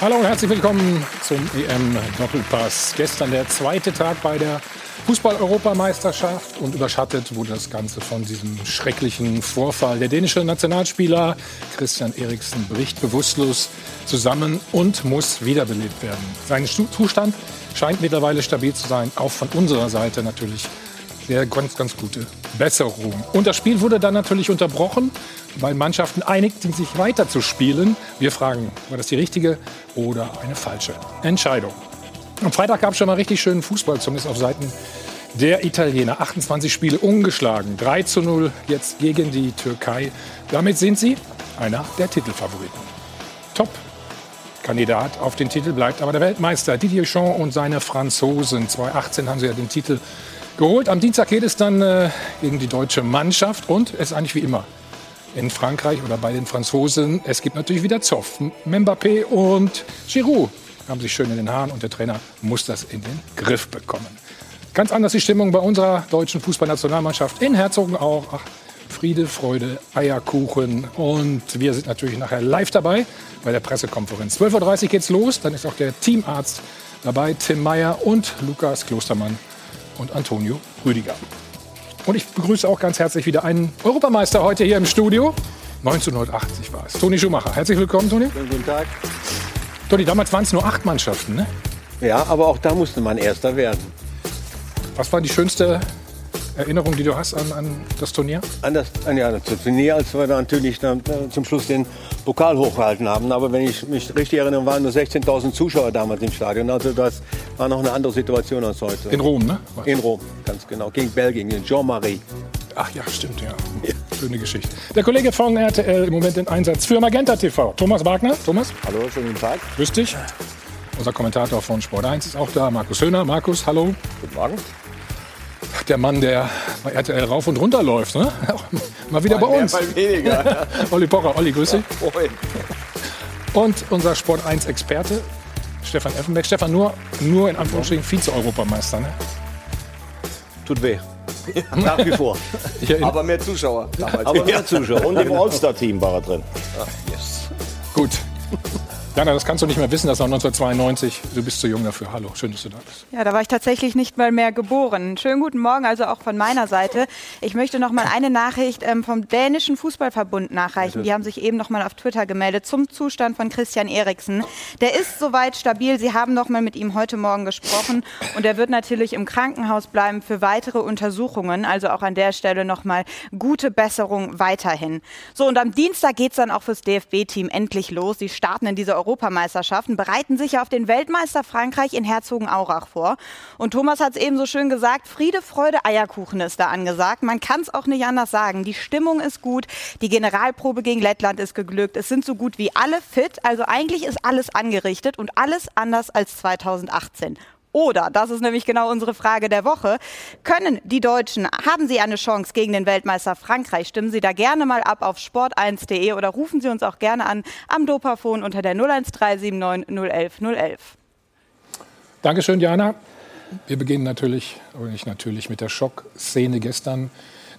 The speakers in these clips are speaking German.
Hallo und herzlich willkommen zum EM-Doppelpass. Gestern der zweite Tag bei der Fußball-Europameisterschaft und überschattet wurde das Ganze von diesem schrecklichen Vorfall. Der dänische Nationalspieler Christian Eriksen bricht bewusstlos zusammen und muss wiederbelebt werden. Sein Zustand scheint mittlerweile stabil zu sein, auch von unserer Seite natürlich sehr ganz, ganz gute Besserung. Und das Spiel wurde dann natürlich unterbrochen, weil Mannschaften einigten sich weiter zu spielen. Wir fragen, war das die richtige oder eine falsche Entscheidung? Am Freitag gab es schon mal richtig schönen Fußball, zumindest auf Seiten der Italiener. 28 Spiele ungeschlagen, 3 zu 0 jetzt gegen die Türkei. Damit sind sie einer der Titelfavoriten. Top Kandidat auf den Titel bleibt aber der Weltmeister Didier Deschamps und seine Franzosen. 2018 haben sie ja den Titel geholt. Am Dienstag geht es dann äh, gegen die deutsche Mannschaft und es ist eigentlich wie immer in Frankreich oder bei den Franzosen. Es gibt natürlich wieder Zoff. Mbappé und Giroud haben sich schön in den Haaren und der Trainer muss das in den Griff bekommen. Ganz anders die Stimmung bei unserer deutschen Fußballnationalmannschaft in Herzogenaurach. Ach, Friede, Freude, Eierkuchen. Und wir sind natürlich nachher live dabei bei der Pressekonferenz. 12.30 Uhr geht's los. Dann ist auch der Teamarzt dabei, Tim Meyer und Lukas Klostermann und Antonio Rüdiger. Und ich begrüße auch ganz herzlich wieder einen Europameister heute hier im Studio. 1980 war es. Toni Schumacher. Herzlich willkommen, Toni. Guten Tag. Toni, damals waren es nur acht Mannschaften, ne? Ja, aber auch da musste man Erster werden. Was war die schönste Erinnerung, die du hast an, an das Turnier? An das, an, ja, das Turnier, als wir natürlich dann, äh, zum Schluss den Pokal hochgehalten haben. Aber wenn ich mich richtig erinnere, waren nur 16.000 Zuschauer damals im Stadion. Also das war noch eine andere Situation als heute. In Rom, ne? Was? In Rom, ganz genau. Gegen Belgien, gegen Jean-Marie. Ach ja, stimmt, ja. ja. Schöne Geschichte. Der Kollege von RTL im Moment in Einsatz für Magenta TV. Thomas Wagner. Thomas. Hallo, schönen guten Tag. Grüß dich. Unser Kommentator von Sport 1 ist auch da, Markus Höhner. Markus, hallo. Guten Morgen der Mann, der bei RTL rauf und runter läuft. Ne? Mal wieder bei uns. Mal weniger. Olli Pocher, Olli, grüß dich. Ja, und unser Sport 1 Experte, Stefan Effenberg. Stefan, nur, nur in Anführungsstrichen Vize-Europameister. Ne? Tut weh. Nach wie vor. Aber mehr Zuschauer. Aber mehr Zuschauer. Und im All-Star-Team war er drin. Ach, yes. Gut. Jana, das kannst du nicht mehr wissen, das war 1992. Du bist zu jung dafür. Hallo, schön, dass du da bist. Ja, da war ich tatsächlich nicht mal mehr geboren. Schönen guten Morgen, also auch von meiner Seite. Ich möchte noch mal eine Nachricht ähm, vom dänischen Fußballverbund nachreichen. Die haben sich eben noch mal auf Twitter gemeldet zum Zustand von Christian Eriksen. Der ist soweit stabil. Sie haben noch mal mit ihm heute Morgen gesprochen und er wird natürlich im Krankenhaus bleiben für weitere Untersuchungen. Also auch an der Stelle noch mal gute Besserung weiterhin. So und am Dienstag geht es dann auch fürs DFB-Team endlich los. Sie starten in dieser Europameisterschaften, bereiten sich auf den Weltmeister Frankreich in Herzogenaurach vor. Und Thomas hat es eben so schön gesagt, Friede, Freude, Eierkuchen ist da angesagt. Man kann es auch nicht anders sagen. Die Stimmung ist gut, die Generalprobe gegen Lettland ist geglückt. Es sind so gut wie alle fit. Also eigentlich ist alles angerichtet und alles anders als 2018. Oder, das ist nämlich genau unsere Frage der Woche, können die Deutschen, haben sie eine Chance gegen den Weltmeister Frankreich? Stimmen Sie da gerne mal ab auf sport1.de oder rufen Sie uns auch gerne an am Dopafon unter der 01379 011 011. Dankeschön, Jana. Wir beginnen natürlich, oder nicht natürlich, mit der Schockszene gestern.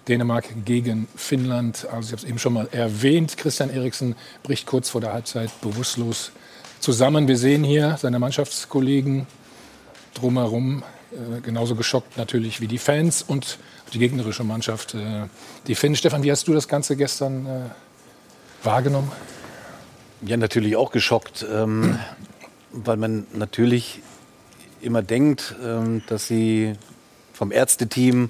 Dänemark gegen Finnland. Also ich habe es eben schon mal erwähnt. Christian Eriksen bricht kurz vor der Halbzeit bewusstlos zusammen. Wir sehen hier seine Mannschaftskollegen drumherum äh, genauso geschockt natürlich wie die Fans und die gegnerische Mannschaft, äh, die Finnen. Stefan, wie hast du das Ganze gestern äh, wahrgenommen? Ja, natürlich auch geschockt, ähm, weil man natürlich immer denkt, ähm, dass sie vom Ärzteteam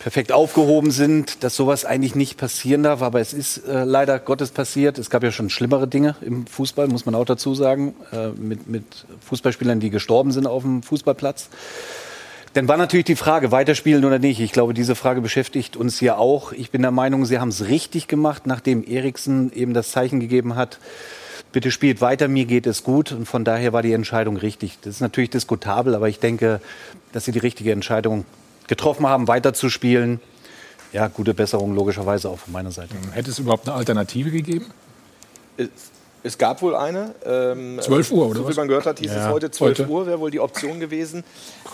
perfekt aufgehoben sind, dass sowas eigentlich nicht passieren darf. Aber es ist äh, leider Gottes passiert. Es gab ja schon schlimmere Dinge im Fußball, muss man auch dazu sagen, äh, mit, mit Fußballspielern, die gestorben sind auf dem Fußballplatz. Dann war natürlich die Frage, weiterspielen oder nicht. Ich glaube, diese Frage beschäftigt uns hier auch. Ich bin der Meinung, sie haben es richtig gemacht, nachdem Eriksen eben das Zeichen gegeben hat, bitte spielt weiter, mir geht es gut. Und von daher war die Entscheidung richtig. Das ist natürlich diskutabel, aber ich denke, dass sie die richtige Entscheidung getroffen haben, weiterzuspielen. Ja, gute Besserung logischerweise auch von meiner Seite. Hätte es überhaupt eine Alternative gegeben? Es, es gab wohl eine. Ähm, 12 Uhr, oder so wie man gehört hat, hieß ja, es heute 12 heute. Uhr, wäre wohl die Option gewesen.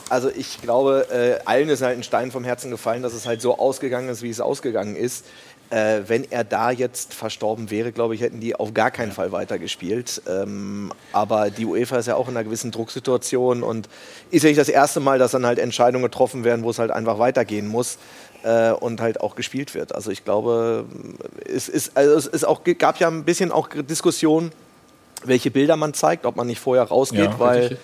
Also ich glaube, äh, allen ist halt ein Stein vom Herzen gefallen, dass es halt so ausgegangen ist, wie es ausgegangen ist. Äh, wenn er da jetzt verstorben wäre, glaube ich, hätten die auf gar keinen Fall weitergespielt. Ähm, aber die UEFA ist ja auch in einer gewissen Drucksituation und ist ja nicht das erste Mal, dass dann halt Entscheidungen getroffen werden, wo es halt einfach weitergehen muss äh, und halt auch gespielt wird. Also ich glaube, es, ist, also es ist auch, gab ja ein bisschen auch Diskussion, welche Bilder man zeigt, ob man nicht vorher rausgeht, ja, weil.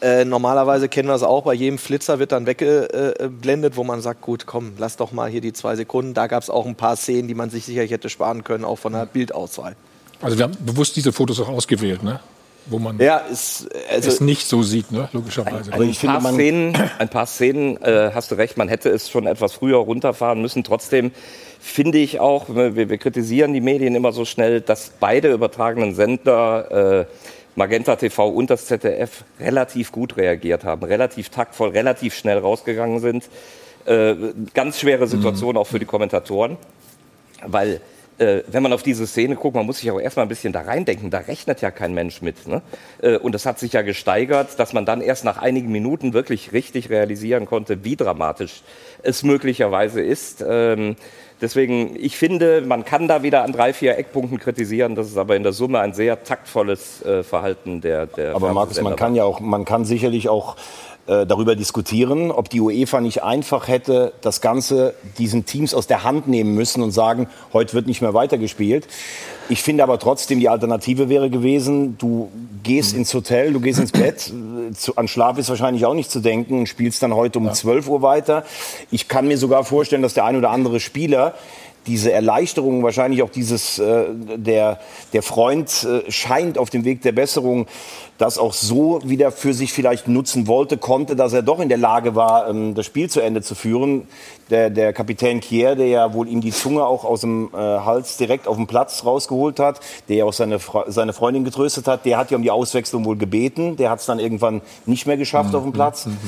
Äh, normalerweise kennen wir es auch, bei jedem Flitzer wird dann weggeblendet, wo man sagt, gut, komm, lass doch mal hier die zwei Sekunden. Da gab es auch ein paar Szenen, die man sich sicherlich hätte sparen können, auch von der Bildauswahl. Also wir haben bewusst diese Fotos auch ausgewählt, ne? wo man ja, es, also es nicht so sieht, ne? logischerweise. Aber ich finde, man Szenen, ein paar Szenen, äh, hast du recht, man hätte es schon etwas früher runterfahren müssen. Trotzdem finde ich auch, wir, wir, kritisieren die Medien immer so schnell, dass beide übertragenen Sender äh, Magenta TV und das ZDF relativ gut reagiert haben, relativ taktvoll, relativ schnell rausgegangen sind. Äh, ganz schwere Situation mhm. auch für die Kommentatoren, weil äh, wenn man auf diese Szene guckt, man muss sich auch erstmal ein bisschen da reindenken, da rechnet ja kein Mensch mit. Ne? Äh, und das hat sich ja gesteigert, dass man dann erst nach einigen Minuten wirklich richtig realisieren konnte, wie dramatisch es möglicherweise ist. Ähm, Deswegen, ich finde, man kann da wieder an drei, vier Eckpunkten kritisieren. Das ist aber in der Summe ein sehr taktvolles äh, Verhalten der, der Aber Markus, man kann ja auch, man kann sicherlich auch darüber diskutieren, ob die UEFA nicht einfach hätte das Ganze diesen Teams aus der Hand nehmen müssen und sagen, heute wird nicht mehr weitergespielt. Ich finde aber trotzdem, die Alternative wäre gewesen, du gehst ins Hotel, du gehst ins Bett, zu, an Schlaf ist wahrscheinlich auch nicht zu denken und spielst dann heute um ja. 12 Uhr weiter. Ich kann mir sogar vorstellen, dass der ein oder andere Spieler diese Erleichterung, wahrscheinlich auch dieses, äh, der, der Freund äh, scheint auf dem Weg der Besserung, das auch so wieder für sich vielleicht nutzen wollte, konnte, dass er doch in der Lage war, ähm, das Spiel zu Ende zu führen. Der, der Kapitän Kier, der ja wohl ihm die Zunge auch aus dem äh, Hals direkt auf dem Platz rausgeholt hat, der ja auch seine, seine Freundin getröstet hat, der hat ja um die Auswechslung wohl gebeten. Der hat es dann irgendwann nicht mehr geschafft mhm. auf dem Platz. Mhm.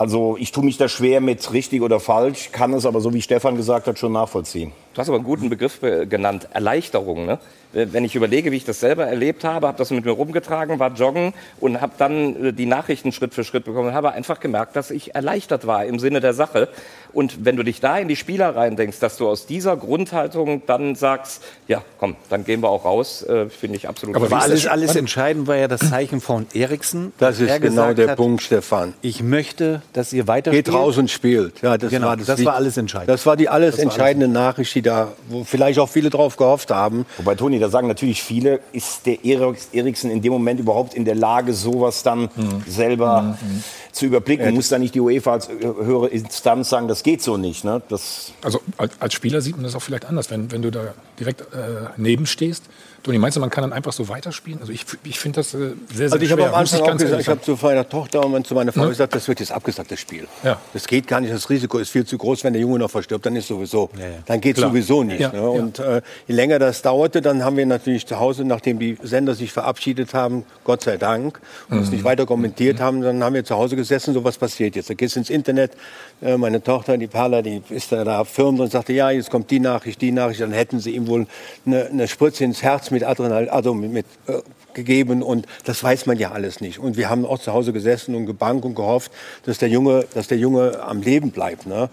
Also ich tue mich da schwer mit richtig oder falsch, kann es aber so wie Stefan gesagt hat schon nachvollziehen. Du hast aber einen guten Begriff äh, genannt, Erleichterung. Ne? Wenn ich überlege, wie ich das selber erlebt habe, habe das mit mir rumgetragen, war joggen und habe dann äh, die Nachrichten Schritt für Schritt bekommen und habe einfach gemerkt, dass ich erleichtert war im Sinne der Sache. Und wenn du dich da in die Spieler rein denkst, dass du aus dieser Grundhaltung dann sagst, ja, komm, dann gehen wir auch raus, äh, finde ich absolut. Aber war alles, alles entscheidend war ja das Zeichen von Eriksen. Das ist genau der hat, Punkt, Stefan. Ich möchte, dass ihr weiter Geht raus und spielt. Ja, das genau, war das, das war alles entscheidend. Das war die alles entscheidende alles. Nachricht, die da, wo vielleicht auch viele drauf gehofft haben. Wobei Toni, da sagen natürlich viele, ist der Eriksen in dem Moment überhaupt in der Lage, sowas dann mhm. selber mhm zu überblicken. Ja, muss da nicht die UEFA als höhere Instanz sagen, das geht so nicht. Ne? Das also als Spieler sieht man das auch vielleicht anders, wenn, wenn du da direkt äh, neben stehst Toni, meinst du, man kann dann einfach so weiterspielen? Also ich, ich finde das äh, sehr, sehr also ich habe am Anfang auch gesagt, ich habe zu meiner Tochter und zu meiner Frau ja. gesagt, das wird jetzt abgesagt, das Spiel. Ja. Das geht gar nicht, das Risiko ist viel zu groß, wenn der Junge noch verstirbt, dann ist sowieso, ja, dann geht sowieso nicht. Ne? Und äh, je länger das dauerte, dann haben wir natürlich zu Hause, nachdem die Sender sich verabschiedet haben, Gott sei Dank, und mhm. es nicht weiter kommentiert mhm. haben, dann haben wir zu Hause gesessen, so was passiert jetzt. Da gehst ins Internet, äh, meine Tochter, die Paula, die ist da, da firmt und sagte, ja, jetzt kommt die Nachricht, die Nachricht, dann hätten sie ihm wohl eine, eine Spritze ins Herz mit Adrenal, also mit, mit äh, gegeben und das weiß man ja alles nicht. Und wir haben auch zu Hause gesessen und gebankt und gehofft, dass der Junge, dass der Junge am Leben bleibt. Ne?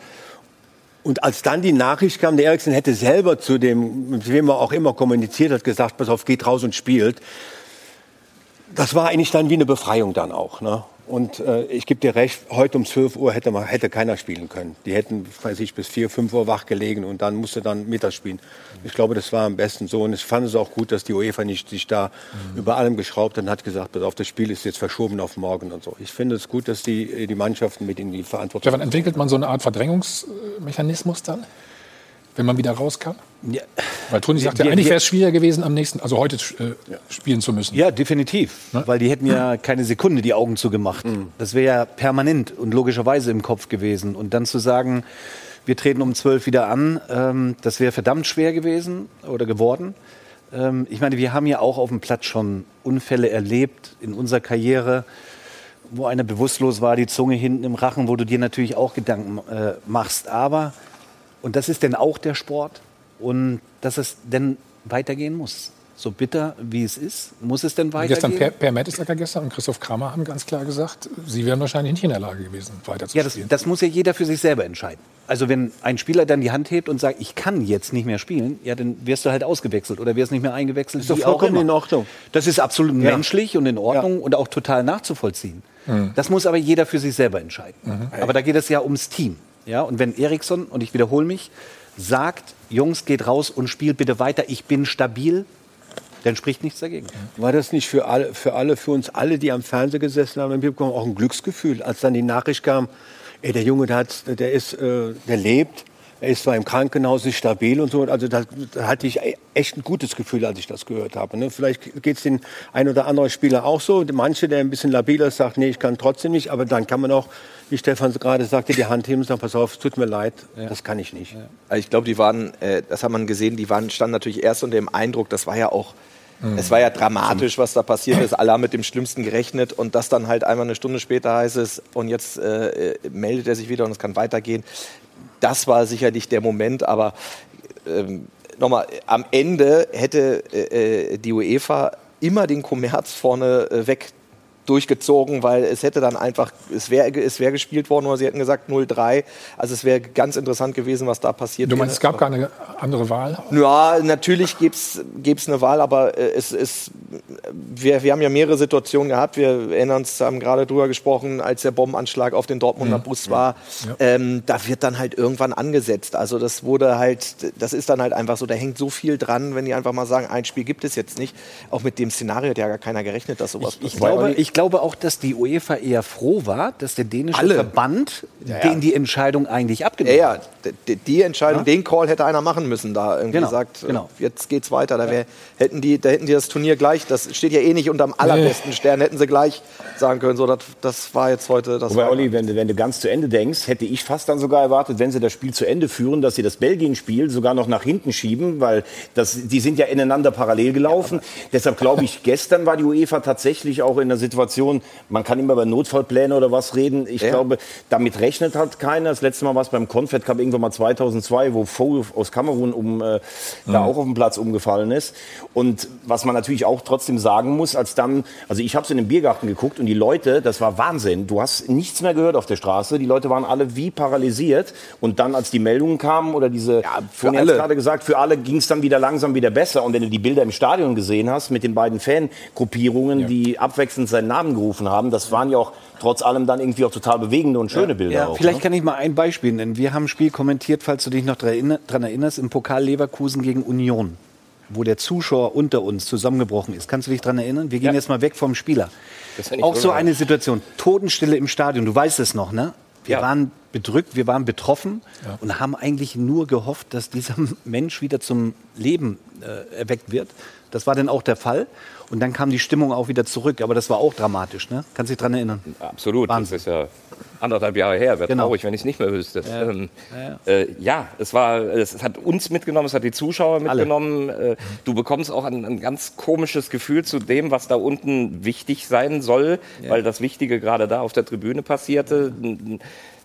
Und als dann die Nachricht kam, der Eriksen hätte selber zu dem, mit wem er auch immer kommuniziert hat, gesagt, pass auf, geht raus und spielt. Das war eigentlich dann wie eine Befreiung dann auch. Ne? Und äh, ich gebe dir recht, heute um 12 Uhr hätte, man, hätte keiner spielen können. Die hätten, weiß ich, bis 4, 5 Uhr wach gelegen und dann musste dann Mittag spielen. Ich glaube, das war am besten so. Und ich fand es auch gut, dass die UEFA nicht sich da mhm. über allem geschraubt hat und hat gesagt, auf das Spiel ist jetzt verschoben auf morgen und so. Ich finde es gut, dass die, die Mannschaften mit in die Verantwortung. Stefan, entwickelt man so eine Art Verdrängungsmechanismus dann? Wenn man wieder raus kann? Ja. Weil Toni sagt ja, eigentlich wäre es schwieriger gewesen, am nächsten, also heute äh, spielen zu müssen. Ja, definitiv. Ne? Weil die hätten ja keine Sekunde die Augen zugemacht. Mhm. Das wäre ja permanent und logischerweise im Kopf gewesen. Und dann zu sagen, wir treten um zwölf wieder an, ähm, das wäre verdammt schwer gewesen oder geworden. Ähm, ich meine, wir haben ja auch auf dem Platz schon Unfälle erlebt in unserer Karriere, wo einer bewusstlos war, die Zunge hinten im Rachen, wo du dir natürlich auch Gedanken äh, machst. Aber und das ist denn auch der Sport und dass es denn weitergehen muss. so bitter wie es ist, muss es denn weitergehen? Gestern Per, per Mertesacker gestern und Christoph Kramer haben ganz klar gesagt, sie wären wahrscheinlich nicht in der Lage gewesen, weiterzuspielen. Ja, das, das muss ja jeder für sich selber entscheiden. Also wenn ein Spieler dann die Hand hebt und sagt, ich kann jetzt nicht mehr spielen, ja, dann wirst du halt ausgewechselt oder wirst nicht mehr eingewechselt. Das ist doch vollkommen in Ordnung. Das ist absolut ja. menschlich und in Ordnung ja. und auch total nachzuvollziehen. Mhm. Das muss aber jeder für sich selber entscheiden. Mhm. Aber da geht es ja ums Team. Ja, und wenn Eriksson, und ich wiederhole mich, sagt, Jungs, geht raus und spielt bitte weiter, ich bin stabil, dann spricht nichts dagegen. War das nicht für alle, für alle, für uns alle, die am Fernseher gesessen haben, auch ein Glücksgefühl, als dann die Nachricht kam, ey, der Junge, der, hat, der, ist, äh, der lebt, er ist zwar im Krankenhaus, ist stabil und so. Also da, da hatte ich echt ein gutes Gefühl, als ich das gehört habe. Ne? Vielleicht geht es den ein oder anderen Spieler auch so. Manche, der ein bisschen labiler ist, sagt, nee, ich kann trotzdem nicht. Aber dann kann man auch, wie Stefan gerade sagte, die Hand heben und sagen, pass auf, es tut mir leid, ja. das kann ich nicht. Ja. Also ich glaube, die waren, äh, das hat man gesehen, die waren, standen natürlich erst unter dem Eindruck, das war ja auch Mhm. Es war ja dramatisch, was da passiert ist. Alle haben mit dem Schlimmsten gerechnet und das dann halt einmal eine Stunde später heißt es und jetzt äh, meldet er sich wieder und es kann weitergehen. Das war sicherlich der Moment, aber ähm, nochmal, am Ende hätte äh, äh die UEFA immer den Kommerz vorne äh, weg durchgezogen, weil es hätte dann einfach, es wäre es wär gespielt worden oder sie hätten gesagt 0-3. Also es wäre ganz interessant gewesen, was da passiert Du meinst, es gab keine andere Wahl? Ja, natürlich gibt es eine Wahl, aber es ist, wir, wir haben ja mehrere Situationen gehabt. Wir erinnern uns, haben gerade drüber gesprochen, als der Bombenanschlag auf den Dortmunder mhm. Bus war. Ja. Ähm, da wird dann halt irgendwann angesetzt. Also das wurde halt, das ist dann halt einfach so, da hängt so viel dran, wenn die einfach mal sagen, ein Spiel gibt es jetzt nicht. Auch mit dem Szenario hat ja gar keiner gerechnet, dass sowas ich, passiert. Ich glaube, ich glaube auch, dass die UEFA eher froh war, dass der dänische Alle. Verband ja, ja. die Entscheidung eigentlich abgenommen ja, hat. Ja, die, die Entscheidung, den Call hätte einer machen müssen, da irgendwie genau. gesagt, äh, genau. jetzt geht's weiter. Da, wär, hätten die, da hätten die das Turnier gleich, das steht ja eh nicht unterm allerbesten Stern, hätten sie gleich sagen können, so, das, das war jetzt heute das. Wobei, Olli, wenn, wenn du ganz zu Ende denkst, hätte ich fast dann sogar erwartet, wenn sie das Spiel zu Ende führen, dass sie das Belgien-Spiel sogar noch nach hinten schieben, weil das, die sind ja ineinander parallel gelaufen. Deshalb glaube ich, gestern war die UEFA tatsächlich auch in der Situation, man kann immer über Notfallpläne oder was reden. Ich ja. glaube, damit rechnet halt keiner. Das letzte Mal war es beim Confed Cup irgendwann mal 2002, wo Foe aus Kamerun um, äh, mhm. da auch auf dem Platz umgefallen ist. Und was man natürlich auch trotzdem sagen muss, als dann, also ich habe es in dem Biergarten geguckt und die Leute, das war Wahnsinn. Du hast nichts mehr gehört auf der Straße. Die Leute waren alle wie paralysiert. Und dann, als die Meldungen kamen oder diese, ja, für alle gerade gesagt, für alle ging es dann wieder langsam wieder besser. Und wenn du die Bilder im Stadion gesehen hast mit den beiden Fangruppierungen, ja. die abwechselnd seinen Namen gerufen haben, das waren ja auch trotz allem dann irgendwie auch total bewegende und schöne ja, Bilder. Ja, auch, vielleicht ne? kann ich mal ein Beispiel nennen. Wir haben ein Spiel kommentiert, falls du dich noch daran erinnerst, im Pokal Leverkusen gegen Union, wo der Zuschauer unter uns zusammengebrochen ist. Kannst du dich daran erinnern? Wir gehen ja. jetzt mal weg vom Spieler. Auch so eine Situation. Totenstille im Stadion. Du weißt es noch, ne? Wir ja. waren bedrückt, wir waren betroffen ja. und haben eigentlich nur gehofft, dass dieser Mensch wieder zum Leben äh, erweckt wird. Das war dann auch der Fall. Und dann kam die Stimmung auch wieder zurück. Aber das war auch dramatisch, ne? Kannst du dich daran erinnern? Absolut. Wahnsinn. Das ist ja anderthalb Jahre her. Wäre genau. traurig, wenn ich es nicht mehr wüsste. Ja. Ähm, ja, ja. Äh, ja, es war, es hat uns mitgenommen, es hat die Zuschauer mitgenommen. Äh, du bekommst auch ein, ein, ganz komisches Gefühl zu dem, was da unten wichtig sein soll, weil das Wichtige gerade da auf der Tribüne passierte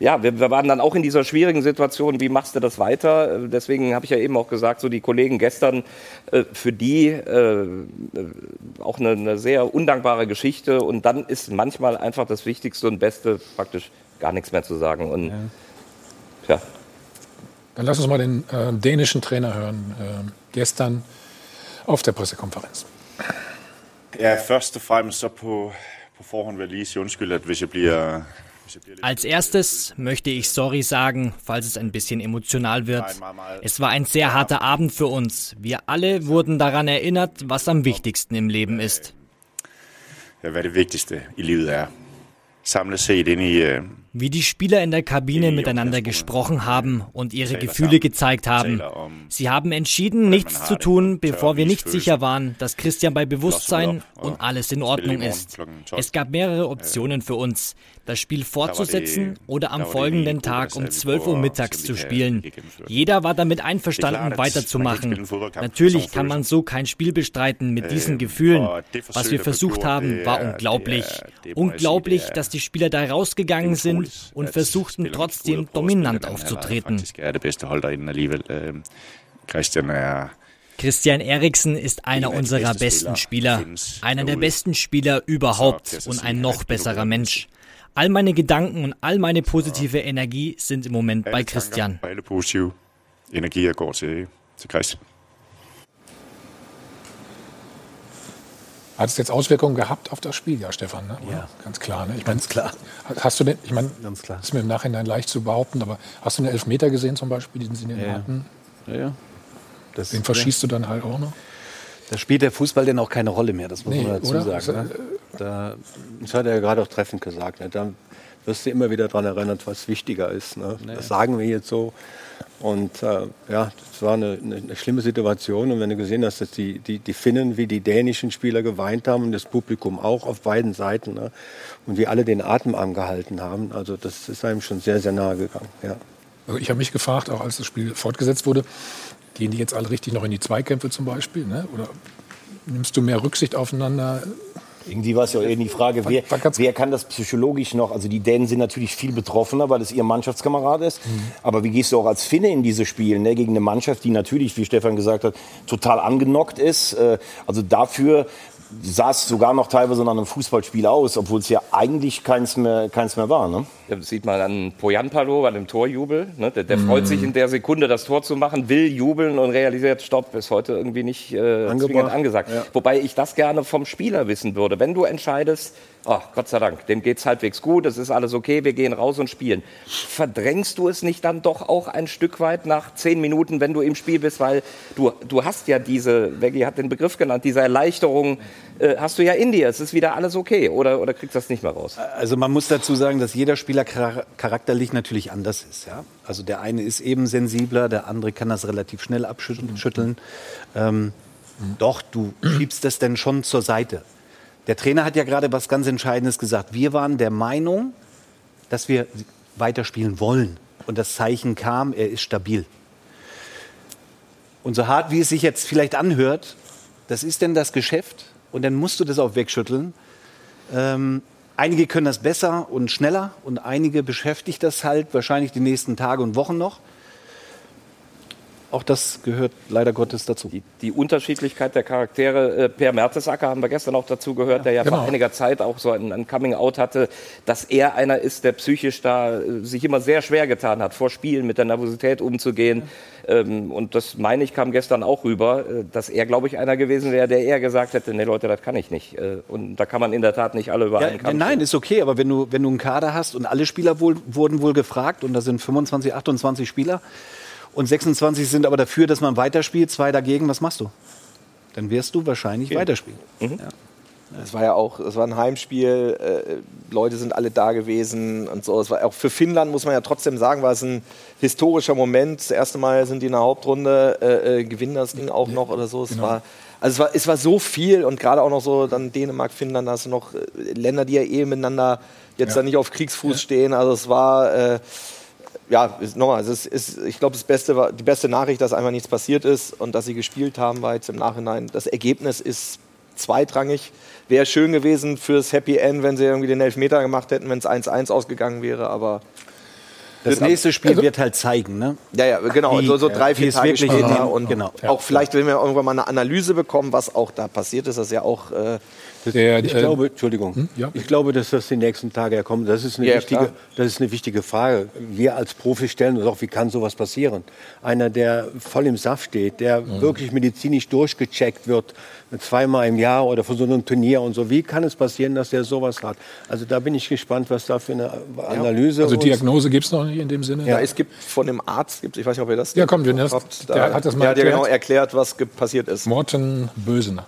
ja, wir, wir, waren dann auch in dieser schwierigen Situation, wie machst du das weiter? Deswegen habe ich ja eben auch gesagt, so die Kollegen gestern, äh, für die äh, auch eine, eine, sehr undankbare Geschichte. Und dann ist manchmal einfach das Wichtigste und Beste praktisch gar nichts mehr zu sagen. Und ja. ja. Dann lass uns mal den äh, dänischen Trainer hören, äh, gestern auf der Pressekonferenz. Ja, først og fremmest så på, på forhånd vil jeg lige sige undskyld, at hvis jeg bliver als erstes möchte ich sorry sagen, falls es ein bisschen emotional wird. Es war ein sehr harter Abend für uns. Wir alle wurden daran erinnert, was am wichtigsten im Leben ist. Ja, hvad det vigtigste i livet er. Samlet set ind i, øh, wie die Spieler in der Kabine miteinander gesprochen haben und ihre Gefühle gezeigt haben. Sie haben entschieden, nichts zu tun, bevor wir nicht sicher waren, dass Christian bei Bewusstsein und alles in Ordnung ist. Es gab mehrere Optionen für uns, das Spiel fortzusetzen oder am folgenden Tag um 12 Uhr mittags zu spielen. Jeder war damit einverstanden, weiterzumachen. Natürlich kann man so kein Spiel bestreiten mit diesen Gefühlen. Was wir versucht haben, war unglaublich. Unglaublich, dass die Spieler da rausgegangen sind und versuchten trotzdem dominant aufzutreten. Christian Christian Eriksen ist einer unserer besten Spieler, einer der besten Spieler überhaupt und ein noch besserer Mensch. All meine Gedanken und all meine positive Energie sind im Moment bei Christian. Energie går til, til Christian. Hat es jetzt Auswirkungen gehabt auf das Spiel, ja, Stefan? Ne? Ja, ganz klar. Ne? Ich ganz klar. Hast du denn, ich meine, ganz klar. Ist mir im Nachhinein leicht zu behaupten, aber hast du einen Elfmeter gesehen zum Beispiel, diesen sie ja. hatten? Ja, ja. Das, den verschießt ja. du dann halt auch noch? Da spielt der Fußball denn auch keine Rolle mehr, das muss nee, man dazu oder? sagen. Ne? Da, das hat er ja gerade auch treffend gesagt. Ne? Da wirst du immer wieder daran erinnert, was wichtiger ist. Ne? Nee. Das sagen wir jetzt so. Und äh, ja, das war eine, eine, eine, schlimme Situation. Und wenn du gesehen hast, dass die, die, die Finnen wie die dänischen Spieler geweint haben und das Publikum auch auf beiden Seiten ne? und wie alle den Atem angehalten haben, also das ist einem schon sehr, sehr nahe gegangen. Ja. Also ich habe mich gefragt, auch als das Spiel fortgesetzt wurde, gehen die jetzt alle richtig noch in die Zweikämpfe zum Beispiel? Ne? Oder nimmst du mehr Rücksicht aufeinander? Irgendwie war es ja auch eher die Frage, wer, wer, kann das psychologisch noch? Also die Dänen sind natürlich viel betroffener, weil es ihr Mannschaftskamerad ist. Mhm. Aber wie gehst du auch als Finne in diese Spiele ne? gegen eine Mannschaft, die natürlich, wie Stefan gesagt hat, total angenockt ist? Äh, also dafür sah es sogar noch teilweise nach einem Fußballspiel aus, obwohl es ja eigentlich keins mehr, keins mehr war. Ne? Ja, das sieht man an Poyanpalo bei dem Torjubel. Ne? Der, der mm. freut sich in der Sekunde, das Tor zu machen, will jubeln und realisiert, stopp, ist heute irgendwie nicht äh, zwingend angesagt. Ja. Wobei ich das gerne vom Spieler wissen würde. Wenn du entscheidest, oh, Gott sei Dank, dem geht es halbwegs gut, es ist alles okay, wir gehen raus und spielen. Verdrängst du es nicht dann doch auch ein Stück weit nach zehn Minuten, wenn du im Spiel bist, weil du, du hast ja diese, Veggie hat den Begriff genannt, diese Erleichterung äh, hast du ja in dir, es ist wieder alles okay oder, oder kriegst du das nicht mehr raus? Also man muss dazu sagen, dass jeder Spieler charakterlich natürlich anders ist. Ja? Also der eine ist eben sensibler, der andere kann das relativ schnell abschütteln. Ähm, doch, du schiebst das denn schon zur Seite. Der Trainer hat ja gerade was ganz Entscheidendes gesagt. Wir waren der Meinung, dass wir weiterspielen wollen. Und das Zeichen kam, er ist stabil. Und so hart, wie es sich jetzt vielleicht anhört, das ist denn das Geschäft. Und dann musst du das auch wegschütteln. Ähm, einige können das besser und schneller und einige beschäftigt das halt wahrscheinlich die nächsten Tage und Wochen noch. Auch das gehört leider Gottes dazu. Die, die Unterschiedlichkeit der Charaktere. Äh, per Mertesacker haben wir gestern auch dazu gehört, ja, der ja genau. vor einiger Zeit auch so ein, ein Coming-out hatte, dass er einer ist, der psychisch da äh, sich immer sehr schwer getan hat, vor Spielen mit der Nervosität umzugehen. Ja. Ähm, und das, meine ich, kam gestern auch rüber, äh, dass er, glaube ich, einer gewesen wäre, der eher gesagt hätte, nee Leute, das kann ich nicht. Und da kann man in der Tat nicht alle über ja, einen Kampf Nein, ist okay, aber wenn du, wenn du einen Kader hast und alle Spieler wohl, wurden wohl gefragt und da sind 25, 28 Spieler, und 26 sind aber dafür, dass man weiterspielt, zwei dagegen, was machst du? Dann wirst du wahrscheinlich okay. weiterspielen. Mhm. Ja. Es war ja auch, es war ein Heimspiel, äh, Leute sind alle da gewesen und so. Es war auch für Finnland muss man ja trotzdem sagen, war es ein historischer Moment. Das erste Mal sind die in der Hauptrunde, äh, äh, gewinnen das Ding auch noch oder so. Es genau. war, also es war, es war so viel und gerade auch noch so dann Dänemark, Finnland, da hast du noch äh, Länder, die ja eh miteinander jetzt ja. dann nicht auf Kriegsfuß ja. stehen. Also es war äh, ja, nochmal, es ist, ich glaube, das Beste war, die beste Nachricht, dass einfach nichts passiert ist und dass sie gespielt haben, war jetzt im Nachhinein. Das Ergebnis ist zweitrangig. Wäre schön gewesen fürs Happy End, wenn sie irgendwie den Elfmeter gemacht hätten, wenn es 1-1 ausgegangen wäre, aber. Das nächste Spiel also, wird halt zeigen, ne? Ja, ja, genau. Wie, so, so drei, vier Tage später. Und genau. auch vielleicht, wenn wir irgendwann mal eine Analyse bekommen, was auch da passiert ist, das ist ja auch äh, der, ich äh, glaube, Entschuldigung, hm? ja. ich glaube, dass das die nächsten Tage ja kommt. Das ist eine, ja, wichtige, das ist eine wichtige Frage. Wir als Profis stellen uns auch, wie kann sowas passieren? Einer, der voll im Saft steht, der mhm. wirklich medizinisch durchgecheckt wird, zweimal im Jahr oder von so einem Turnier und so. Wie kann es passieren, dass der sowas hat? Also da bin ich gespannt, was da für eine Analyse. Also Diagnose gibt es noch nicht in dem Sinne? Ja, es gibt von dem Arzt, ich weiß nicht, ob ihr das. Ja, komm, wir habt. Der hat das mal der hat ja genau erklärt, was passiert ist. Morten Bösener.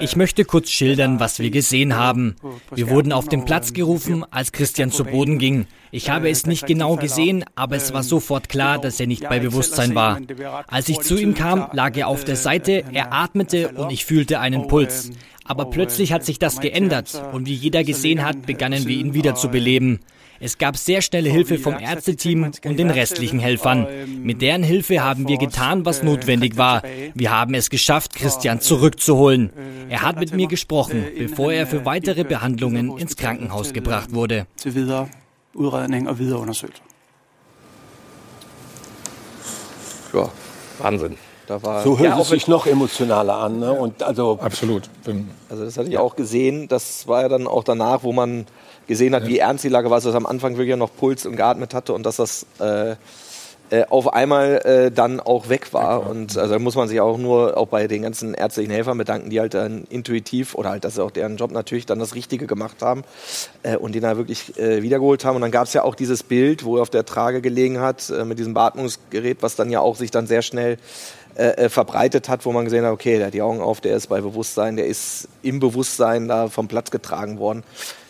Ich möchte kurz schildern, was wir gesehen haben. Wir wurden auf den Platz gerufen, als Christian zu Boden ging. Ich habe es nicht genau gesehen, aber es war sofort klar, dass er nicht bei Bewusstsein war. Als ich zu ihm kam, lag er auf der Seite, er atmete und ich fühlte einen Puls. Aber plötzlich hat sich das geändert und wie jeder gesehen hat, begannen wir ihn wieder zu beleben. Es gab sehr schnelle Hilfe vom Ärzteteam und den restlichen Helfern. Mit deren Hilfe haben wir getan, was notwendig war. Wir haben es geschafft, Christian zurückzuholen. Er hat mit mir gesprochen, bevor er für weitere Behandlungen ins Krankenhaus gebracht wurde. ja, Wahnsinn. Da war so hört ja, es sich noch emotionaler an. Ne? Und also Absolut. Also das hatte ich auch gesehen. Das war ja dann auch danach, wo man gesehen hat, wie ernst die Lage war. Dass am Anfang wirklich noch Puls und geatmet hatte und dass das äh, äh, auf einmal äh, dann auch weg war. Und also da muss man sich auch nur auch bei den ganzen ärztlichen Helfern bedanken, die halt dann intuitiv oder halt, dass sie auch deren Job natürlich dann das Richtige gemacht haben äh, und den da wirklich äh, wiedergeholt haben. Und dann gab es ja auch dieses Bild, wo er auf der Trage gelegen hat äh, mit diesem Beatmungsgerät, was dann ja auch sich dann sehr schnell äh, äh, verbreitet hat, wo man gesehen hat, okay, der hat die Augen auf, der ist bei Bewusstsein, der ist im Bewusstsein da vom Platz getragen worden.